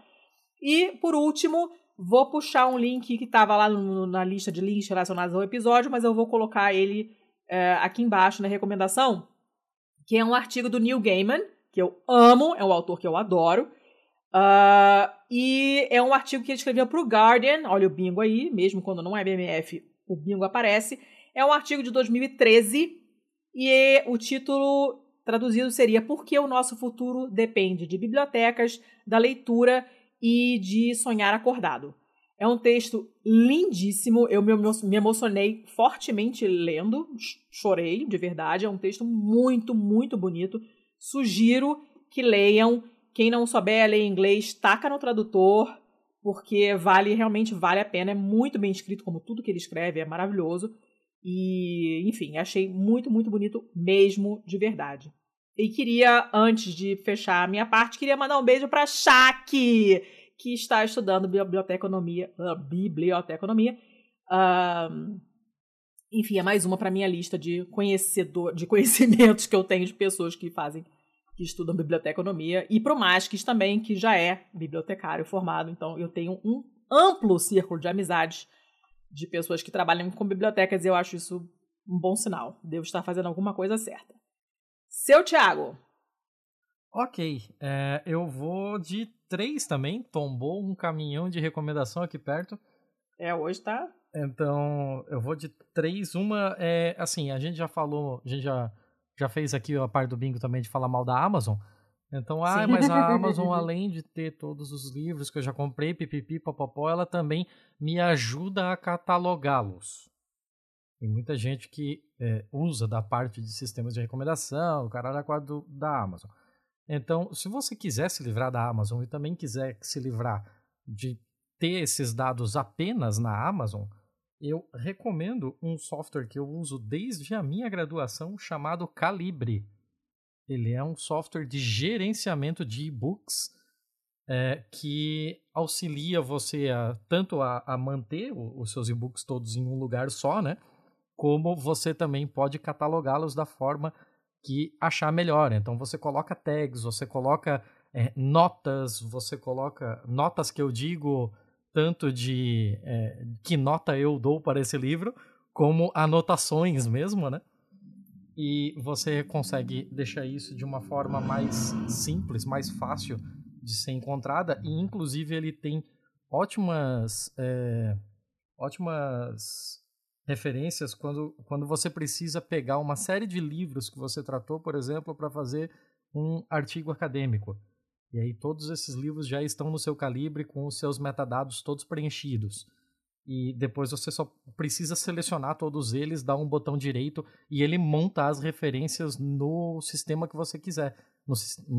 E, por último, vou puxar um link que estava lá no, na lista de links relacionados ao episódio, mas eu vou colocar ele uh, aqui embaixo na recomendação que é um artigo do Neil Gaiman, que eu amo, é um autor que eu adoro. Uh, e é um artigo que ele escreveu para o Guardian, olha o bingo aí, mesmo quando não é BMF, o bingo aparece. É um artigo de 2013 e o título traduzido seria Por que o nosso futuro depende de bibliotecas, da leitura e de sonhar acordado. É um texto lindíssimo, eu me, me emocionei fortemente lendo, chorei de verdade. É um texto muito, muito bonito. Sugiro que leiam. Quem não souber ler inglês, taca no tradutor, porque vale, realmente vale a pena. É muito bem escrito, como tudo que ele escreve, é maravilhoso. E, enfim, achei muito, muito bonito mesmo, de verdade. E queria, antes de fechar a minha parte, queria mandar um beijo para Shaq, que está estudando biblioteconomia, uh, biblioteconomia. Uh, enfim, é mais uma para minha lista de conhecedor, de conhecimentos que eu tenho de pessoas que fazem, que estudam biblioteconomia e pro Masques também, que já é bibliotecário formado. Então, eu tenho um amplo círculo de amizades de pessoas que trabalham com bibliotecas e eu acho isso um bom sinal. Devo estar fazendo alguma coisa certa. Seu Thiago. Ok, é, eu vou de três também. Tombou um caminhão de recomendação aqui perto. É, hoje tá. Então, eu vou de três. Uma é assim, a gente já falou, a gente já, já fez aqui a parte do bingo também de falar mal da Amazon. Então, ah, Sim. mas a Amazon, além de ter todos os livros que eu já comprei, pipipi, papapó, ela também me ajuda a catalogá-los. Tem muita gente que é, usa da parte de sistemas de recomendação, o caralho quadro da Amazon. Então, se você quiser se livrar da Amazon e também quiser se livrar de ter esses dados apenas na Amazon, eu recomendo um software que eu uso desde a minha graduação chamado Calibre. Ele é um software de gerenciamento de e-books é, que auxilia você a, tanto a, a manter o- os seus e-books todos em um lugar só, né? Como você também pode catalogá-los da forma que achar melhor. Então você coloca tags, você coloca é, notas, você coloca notas que eu digo tanto de é, que nota eu dou para esse livro, como anotações mesmo, né? E você consegue deixar isso de uma forma mais simples, mais fácil de ser encontrada. E inclusive ele tem ótimas, é, ótimas referências quando, quando você precisa pegar uma série de livros que você tratou, por exemplo, para fazer um artigo acadêmico. E aí todos esses livros já estão no seu calibre com os seus metadados todos preenchidos. E depois você só precisa selecionar todos eles, dar um botão direito e ele monta as referências no sistema que você quiser. No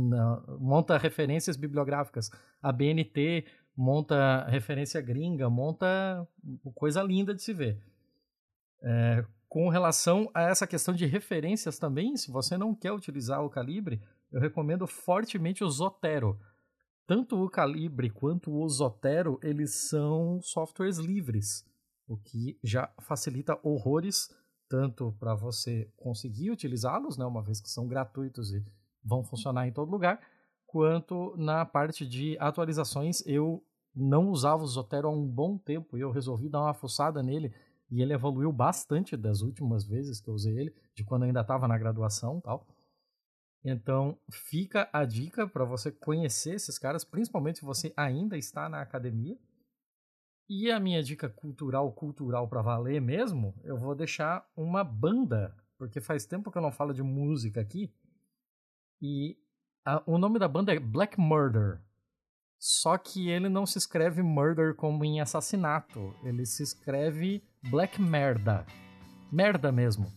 na- monta referências bibliográficas. A BNT monta referência gringa, monta coisa linda de se ver. É, com relação a essa questão de referências também, se você não quer utilizar o Calibre, eu recomendo fortemente o Zotero. Tanto o Calibre quanto o Zotero, eles são softwares livres, o que já facilita horrores tanto para você conseguir utilizá-los, né, uma vez que são gratuitos e vão funcionar em todo lugar, quanto na parte de atualizações. Eu não usava o Zotero há um bom tempo e eu resolvi dar uma fuçada nele e ele evoluiu bastante das últimas vezes que eu usei ele, de quando eu ainda estava na graduação tal. Então, fica a dica para você conhecer esses caras, principalmente se você ainda está na academia. E a minha dica cultural, cultural para valer mesmo, eu vou deixar uma banda, porque faz tempo que eu não falo de música aqui. E a- o nome da banda é Black Murder. Só que ele não se escreve murder como em assassinato, ele se escreve black merda. Merda mesmo.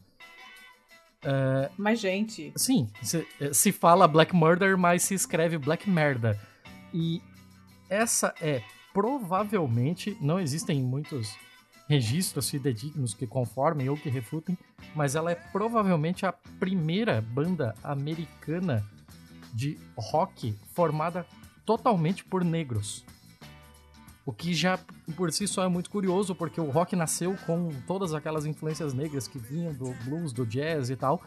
Mas, gente, Sim, se, se fala Black Murder, mas se escreve Black Merda. E essa é provavelmente, não existem muitos registros fidedignos que conformem ou que refutem, mas ela é provavelmente a primeira banda americana de rock formada totalmente por negros. O que já por si só é muito curioso, porque o rock nasceu com todas aquelas influências negras que vinham do blues, do jazz e tal,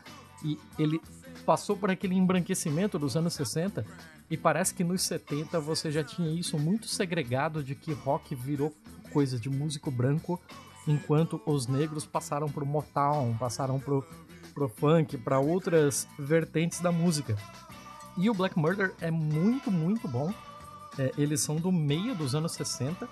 e ele passou por aquele embranquecimento dos anos 60, e parece que nos 70 você já tinha isso muito segregado de que rock virou coisa de músico branco, enquanto os negros passaram pro Motown, passaram pro, pro funk, para outras vertentes da música. E o Black Murder é muito, muito bom. É, eles são do meio dos anos 60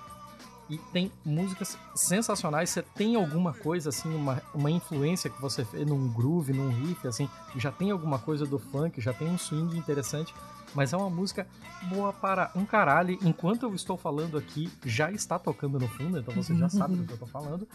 e tem músicas sensacionais. Você tem alguma coisa assim, uma, uma influência que você vê num groove, num riff, assim, já tem alguma coisa do funk, já tem um swing interessante, mas é uma música boa para um caralho. Enquanto eu estou falando aqui, já está tocando no fundo, então você já sabe do que eu tô falando.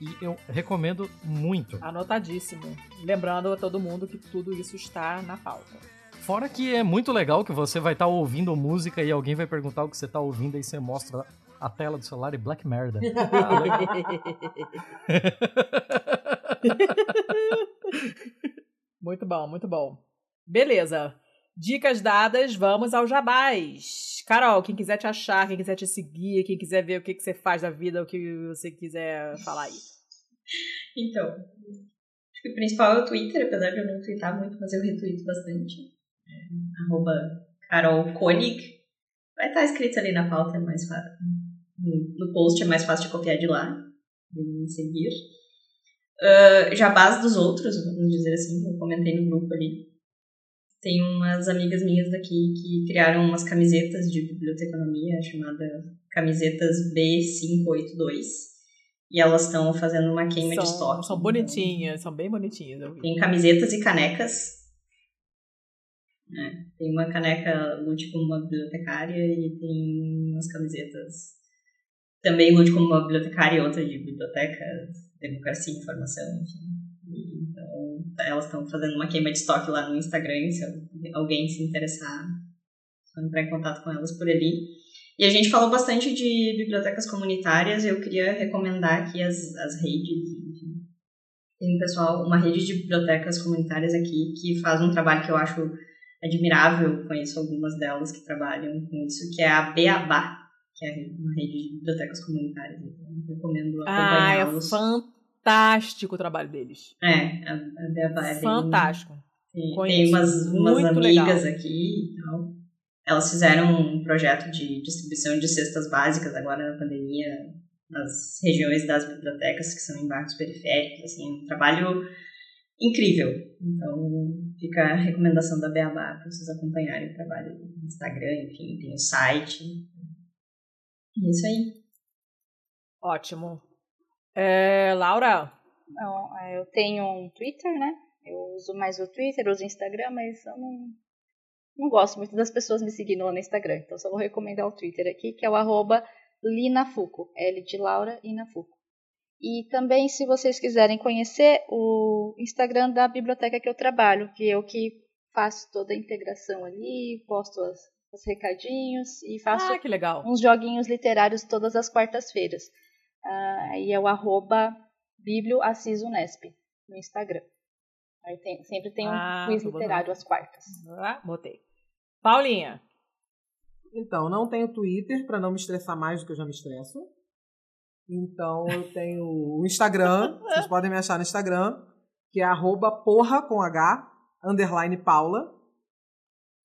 E eu recomendo muito. anotadíssimo. Lembrando a todo mundo que tudo isso está na pauta. Fora que é muito legal que você vai estar ouvindo música e alguém vai perguntar o que você tá ouvindo e você mostra a tela do celular e Black Merda. Muito bom, muito bom. Beleza. Dicas dadas, vamos ao jabás. Carol, quem quiser te achar, quem quiser te seguir, quem quiser ver o que, que você faz da vida, o que você quiser falar aí. Então, acho que o principal é o Twitter, apesar de eu não twittar muito, mas eu retuito bastante. Arroba Carol Koenig. Vai estar escrito ali na pauta, é mais fácil. No, post é mais fácil de copiar de lá. Vem seguir. Uh, jabás dos outros, vamos dizer assim, eu comentei no grupo ali. Tem umas amigas minhas daqui que criaram umas camisetas de biblioteconomia chamada camisetas B582. E elas estão fazendo uma queima de São, estoque. são bonitinhas, são bem bonitinhas. Tem camisetas e canecas. É, tem uma caneca Lute como uma bibliotecária e tem umas camisetas também Lute como uma bibliotecária e outra de bibliotecas, democracia, informação, enfim. E, então, elas estão fazendo uma queima de estoque lá no Instagram, se alguém se interessar, só entrar em contato com elas por ali. E a gente falou bastante de bibliotecas comunitárias, eu queria recomendar aqui as, as redes, enfim. Tem pessoal, uma rede de bibliotecas comunitárias aqui que faz um trabalho que eu acho admirável, conheço algumas delas que trabalham com isso, que é a Beabá, que é uma rede de bibliotecas comunitárias. Então, recomendo Ah, é acompanhá-los. fantástico o trabalho deles. É, a, a Beabá é bem- Fantástico. Tem, Conheço. tem umas, umas Muito amigas legal. aqui e tal. Elas fizeram um projeto de distribuição de cestas básicas agora na pandemia nas regiões das bibliotecas que são em bairros periféricos, assim, um trabalho incrível. Então, fica a recomendação da Beabá para vocês acompanharem o trabalho no Instagram, enfim, tem o site. E é isso aí. Ótimo. É, Laura? É, eu tenho um Twitter, né? Eu uso mais o Twitter, uso o Instagram, mas eu não, não gosto muito das pessoas me seguindo lá no Instagram. Então só vou recomendar o Twitter aqui, que é o arroba Linafuco. L de Laura e Nafuco. E também, se vocês quiserem conhecer o Instagram da biblioteca que eu trabalho, que eu que faço toda a integração ali, posto as, os recadinhos e faço Ah, que legal. uns joguinhos literários todas as quartas-feiras. Ah, e é o arroba biblioassisunesp no Instagram. Aí tem- sempre tem um Ah, quiz literário às quartas. Ah, botei. Paulinha? Então, não tenho Twitter para não me estressar mais do que eu já me estresso. Então, eu tenho o Instagram. vocês podem me achar no Instagram, que é arroba porra com H, underline Paula.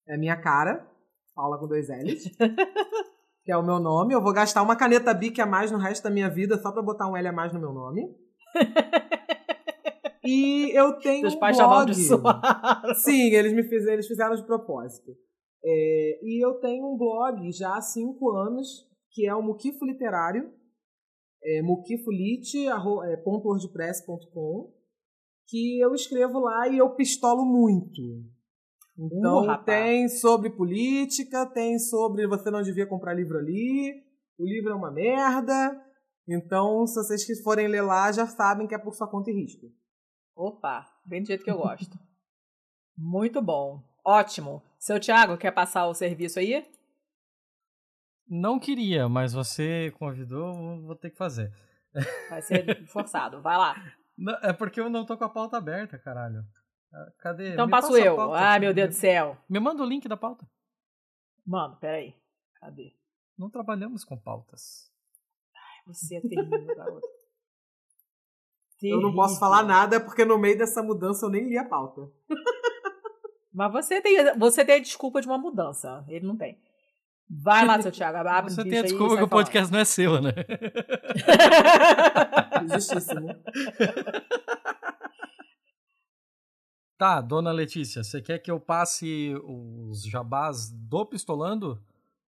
É a minha cara. Paula com dois L's. que é o meu nome. Eu vou gastar uma caneta Bic a mais no resto da minha vida só para botar um L a mais no meu nome. E eu tenho Seus um pais blog. Sim, eles me fizeram, eles fizeram de propósito. É, e eu tenho um blog já há cinco anos, que é o Muquifo Literário, é, muquifolite.wordpress.com, que eu escrevo lá e eu pistolo muito. Então Uh, tem sobre política, tem sobre você não devia comprar livro ali, o livro é uma merda. Então, se vocês que forem ler lá, já sabem que é por sua conta e risco. Opa, bem do jeito que eu gosto. Muito bom. Ótimo. Seu Thiago, quer passar o serviço aí? Não queria, mas você convidou, vou ter que fazer. Vai ser forçado. Vai lá. Não, é porque eu não tô com a pauta aberta, caralho. Ah, Cadê? Então Me passo eu. pauta, Ai, assim, meu Deus do céu. Me manda o link da pauta. Mano, peraí. Cadê? Não trabalhamos com pautas. Você é terrível, garoto. Eu não posso falar nada porque no meio dessa mudança eu nem li a pauta. Mas você tem, você tem a desculpa de uma mudança. Ele não tem. Vai lá, seu Thiago. Abre Você tem a aí desculpa sai que o podcast não é seu, né? Justíssimo. Tá, dona Letícia, você quer que eu passe os jabás do Pistolando?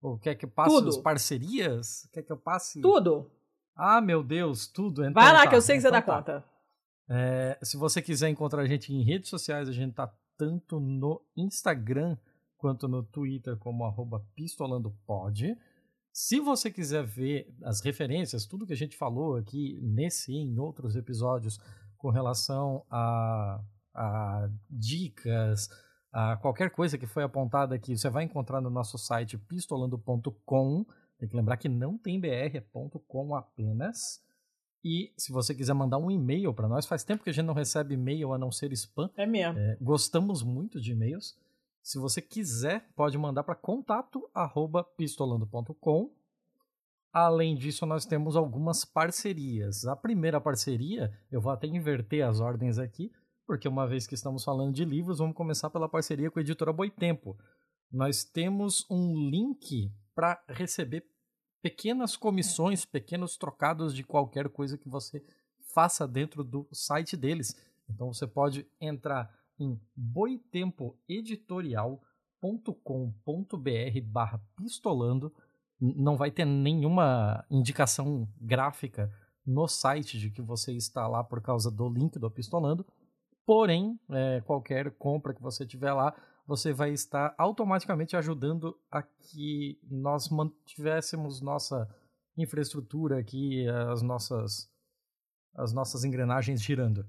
Ou quer que eu passe Tudo. as parcerias? Quer que eu passe. Tudo. Ah, meu Deus, tudo. Então, Vai lá, tá, que eu sei que você então dá tá. conta. É, se você quiser encontrar a gente em redes sociais, a gente tá tanto no Instagram quanto no Twitter como arroba pistolandopod. Se você quiser ver as referências, tudo que a gente falou aqui nesse e em outros episódios com relação a, a dicas, a qualquer coisa que foi apontada aqui, você vai encontrar no nosso site pistolando.com. Tem que lembrar que não tem BR, é ponto .com apenas. E se você quiser mandar um e-mail para nós, faz tempo que a gente não recebe e-mail a não ser spam. É mesmo. É, gostamos muito de e-mails. Se você quiser, pode mandar para contato@pistolando.com. Além disso, nós temos algumas parcerias. A primeira parceria, eu vou até inverter as ordens aqui, porque uma vez que estamos falando de livros, vamos começar pela parceria com a editora Boitempo. Nós temos um link para receber pequenas comissões, pequenos trocados de qualquer coisa que você faça dentro do site deles. Então você pode entrar em boitempoeditorial.com.br barra pistolando. Não vai ter nenhuma indicação gráfica no site de que você está lá por causa do link do Pistolando. Porém, é, qualquer compra que você tiver lá, você vai estar automaticamente ajudando a que nós mantivéssemos nossa infraestrutura aqui, as nossas, as nossas engrenagens girando.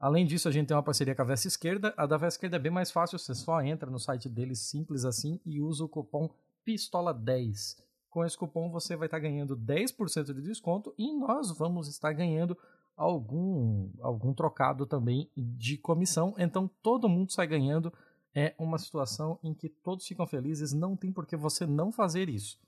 Além disso, a gente tem uma parceria com a Vesta Esquerda. A da Vesta Esquerda é bem mais fácil, você só entra no site deles simples assim e usa o cupom PISTOLA10. Com esse cupom você vai estar ganhando 10% de desconto e nós vamos estar ganhando algum, algum trocado também de comissão. Então todo mundo sai ganhando. É uma situação em que todos ficam felizes, não tem por que você não fazer isso.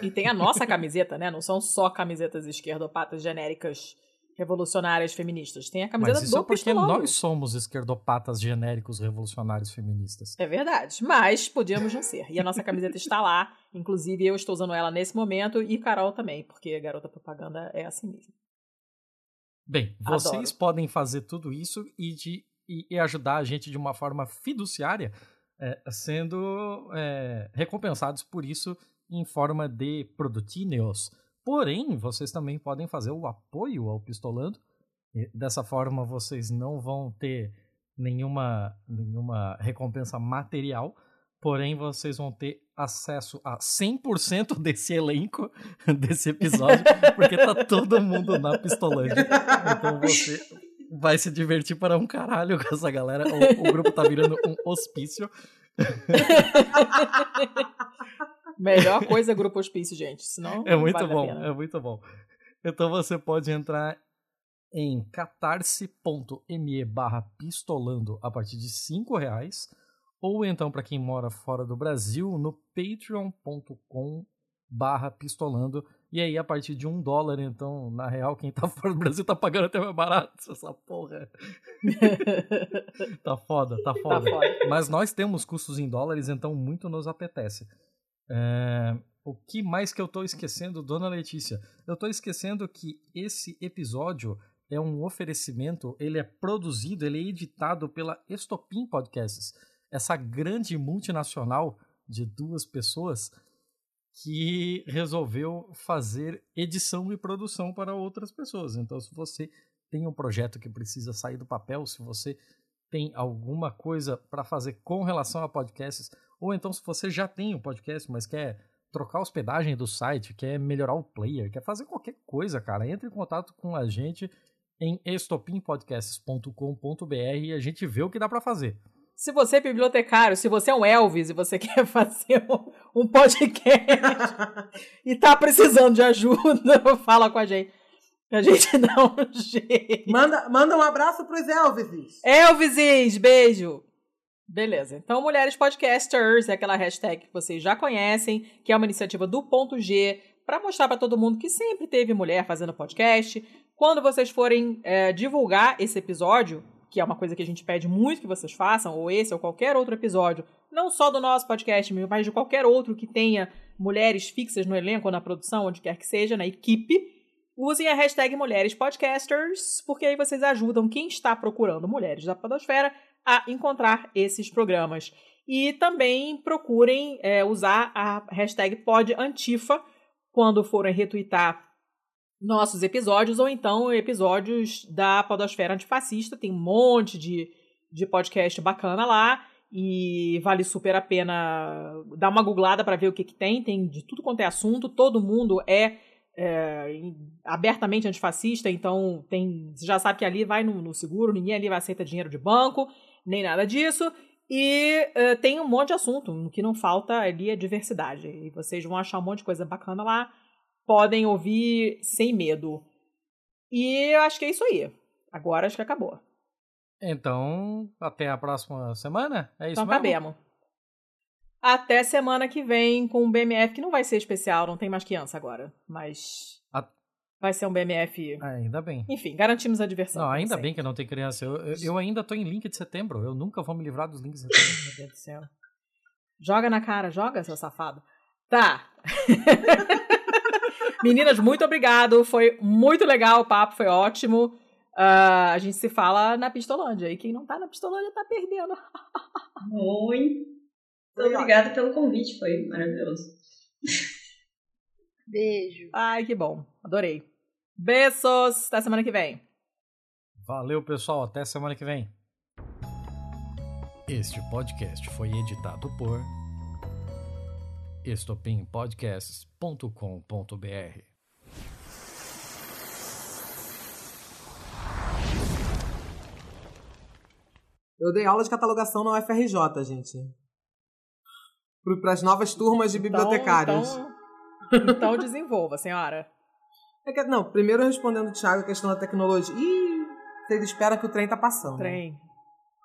E tem a nossa camiseta, né? Não são só camisetas esquerdopatas genéricas revolucionárias feministas. Tem a camiseta Mas isso do é porque nós somos esquerdopatas genéricos revolucionários feministas. É verdade, mas podíamos não ser. E a nossa camiseta está lá, inclusive eu estou usando ela nesse momento e Carol também, porque garota propaganda é assim mesmo. Bem, Adoro. vocês podem fazer tudo isso e, de, e, e ajudar a gente de uma forma fiduciária, é, sendo é, recompensados por isso em forma de produtinhos. Porém, vocês também podem fazer o apoio ao Pistolando. Dessa forma, vocês não vão ter nenhuma, nenhuma recompensa material, porém, vocês vão ter acesso a 100% desse elenco, desse episódio, porque tá todo mundo na Pistolândia. Então você vai se divertir para um caralho com essa galera. O, o grupo tá virando um hospício. Melhor coisa é grupo hospício, gente. Senão É muito vale bom, é muito bom. Então você pode entrar em catarse.me barra pistolando a partir de 5 reais ou então para quem mora fora do Brasil no patreon.com barra pistolando e aí a partir de um dólar então na real quem tá fora do Brasil tá pagando até mais barato essa porra tá foda tá Tá foda foda. mas nós temos custos em dólares, então muito nos apetece. É, o que mais que eu tô esquecendo, dona Letícia? Eu tô esquecendo que esse episódio é um oferecimento, ele é produzido, ele é editado pela Estopim Podcasts, essa grande multinacional de duas pessoas que resolveu fazer edição e produção para outras pessoas. Então, se você tem um projeto que precisa sair do papel, se você tem alguma coisa para fazer com relação a podcasts, ou então se você já tem um podcast, mas quer trocar a hospedagem do site, quer melhorar o player, quer fazer qualquer coisa, cara, entre em contato com a gente em estopimpodcasts.com.br e a gente vê o que dá para fazer. Se você é bibliotecário, se você é um Elvis e você quer fazer um, um podcast e tá precisando de ajuda, fala com a gente. Que a gente dá um jeito. Manda, manda um abraço pros Elvises. Elvises, beijo! Beleza, então Mulheres Podcasters é aquela hashtag que vocês já conhecem, que é uma iniciativa do Ponto G, para mostrar para todo mundo que sempre teve mulher fazendo podcast. Quando vocês forem é, divulgar esse episódio, que é uma coisa que a gente pede muito que vocês façam, ou esse ou qualquer outro episódio, não só do nosso podcast, mas de qualquer outro que tenha mulheres fixas no elenco ou na produção, onde quer que seja, na equipe, usem a hashtag Mulheres Podcasters, porque aí vocês ajudam quem está procurando mulheres da podosfera a encontrar esses programas. E também procurem é, usar a hashtag PodAntifa quando forem retweetar nossos episódios ou então episódios da Podosfera Antifascista. Tem um monte de, de podcast bacana lá e vale super a pena dar uma googlada para ver o que, que tem. Tem de tudo quanto é assunto, todo mundo é, é, abertamente antifascista, então tem, você já sabe que ali vai no, no seguro, ninguém ali vai aceitar dinheiro de banco, nem nada disso. E eh, tem um monte de assunto, o que não falta ali é diversidade. E vocês vão achar um monte de coisa bacana lá. Podem ouvir sem medo. E eu acho que é isso aí. Agora acho que acabou. Então, até a próxima semana? É isso então mesmo? acabemos. Até semana que vem com um BMF que não vai ser especial, não tem mais criança agora. Mas A- vai ser um BMF. Ainda bem. Enfim, garantimos a diversão. Não, ainda sempre. bem que não tem criança. Eu, eu, eu ainda tô em link de setembro. Eu nunca vou me livrar dos links de setembro. Meu Deus do céu. Joga na cara, joga, seu safado. Tá. Meninas, muito obrigado. Foi muito legal o papo, foi ótimo. Ah, a gente se fala na Pistolândia. E quem não tá na Pistolândia tá perdendo. Muito obrigada pelo convite, foi maravilhoso. Beijo. Ai, que bom. Adorei. Beijos. Até semana que vem. Valeu, pessoal. Até semana que vem. Este podcast foi editado por estopimpodcasts.com.br. Eu dei aula de catalogação na UFRJ, gente. Para as novas turmas de bibliotecários. Então, então, então desenvolva, senhora. É que, não, primeiro respondendo o Thiago a questão da tecnologia. Ih, vocês esperam que o trem tá passando. Trem.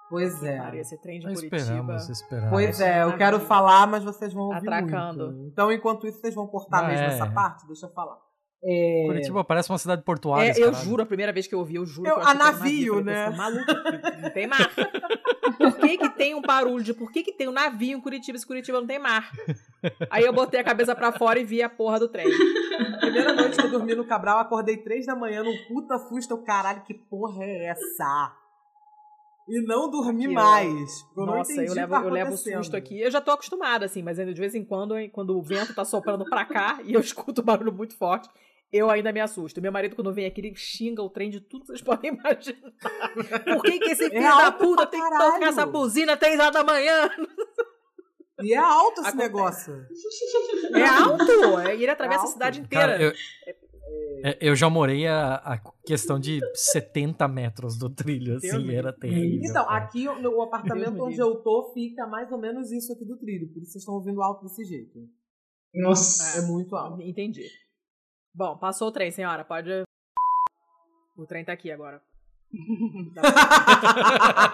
Pois é. Cara, esse trem de Curitiba. esperamos, esperamos. Pois é, eu Navio. quero falar, mas vocês vão ouvir Atracando. muito. Então, enquanto isso, vocês vão cortar Ah, mesmo é. essa parte? Deixa eu falar. É... Curitiba parece uma cidade portuária. É, eu juro, a primeira vez que eu ouvi, eu juro Eu- que eu a um navio, Falei, né? "Você tá maluco? Não tem mar. Por que que tem um barulho de por que que tem um navio em Curitiba se Curitiba não tem mar? Aí eu botei a cabeça pra fora e vi a porra do trem. Primeira noite que eu dormi no Cabral, acordei três da manhã num puta susto. Eu, caralho, que porra é essa? E não dormi Aqui, ó. mais. Eu não Nossa, entendi eu levo, tá eu levo susto aqui. Eu já tô acostumada, assim, mas ainda de vez em quando, hein, quando o vento tá soprando pra cá e eu escuto um barulho muito forte, eu ainda me assusto. Meu marido, quando vem aqui, ele xinga o trem de tudo que vocês podem imaginar. Por que, que esse filho da alto puta tem que tocar essa buzina três horas da manhã? E é alto esse Acontece. negócio. É alto! é, E ele atravessa a alto. cidade inteira. Cara, eu, é, eu já morei a, a questão de 70 metros do trilho, assim, Deus era terrível. Então, cara. aqui o apartamento Deus onde livre. eu tô fica mais ou menos isso aqui do trilho. Por isso vocês estão ouvindo alto desse jeito. Nossa. É muito alto. Entendi. Bom, passou o trem, senhora. Pode. O trem tá aqui agora.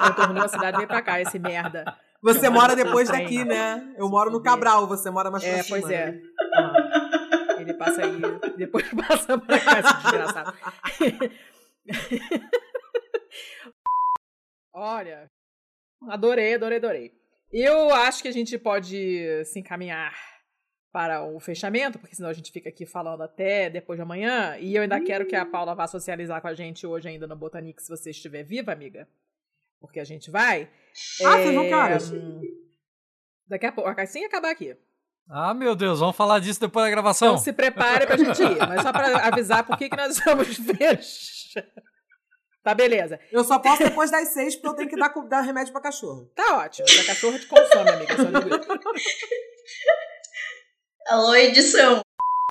Retornou a cidade vem pra cá, esse merda. Você mora depois daqui, né? Eu moro no Cabral, você mora mais pra É, pois é. Ah, ele passa aí, depois passa pra cá, esse desgraçado. Olha, adorei, adorei, adorei. Eu acho que a gente pode se encaminhar para o fechamento, porque senão a gente fica aqui falando até depois de amanhã. E eu ainda quero que a Paula vá socializar com a gente hoje ainda no Botanique, se você estiver viva, amiga. Porque a gente vai. Ah, vocês vão que horas? hum, Daqui a pouco, assim acabar aqui. Ah, meu Deus, vamos falar disso depois da gravação. Então se prepare pra gente ir. Mas só pra avisar por que que nós estamos fechando. Tá, beleza. Eu só posso depois das seis, porque eu tenho que dar, dar remédio pra cachorro. Tá ótimo. Se a cachorra te consome, amiga. Alô, edição.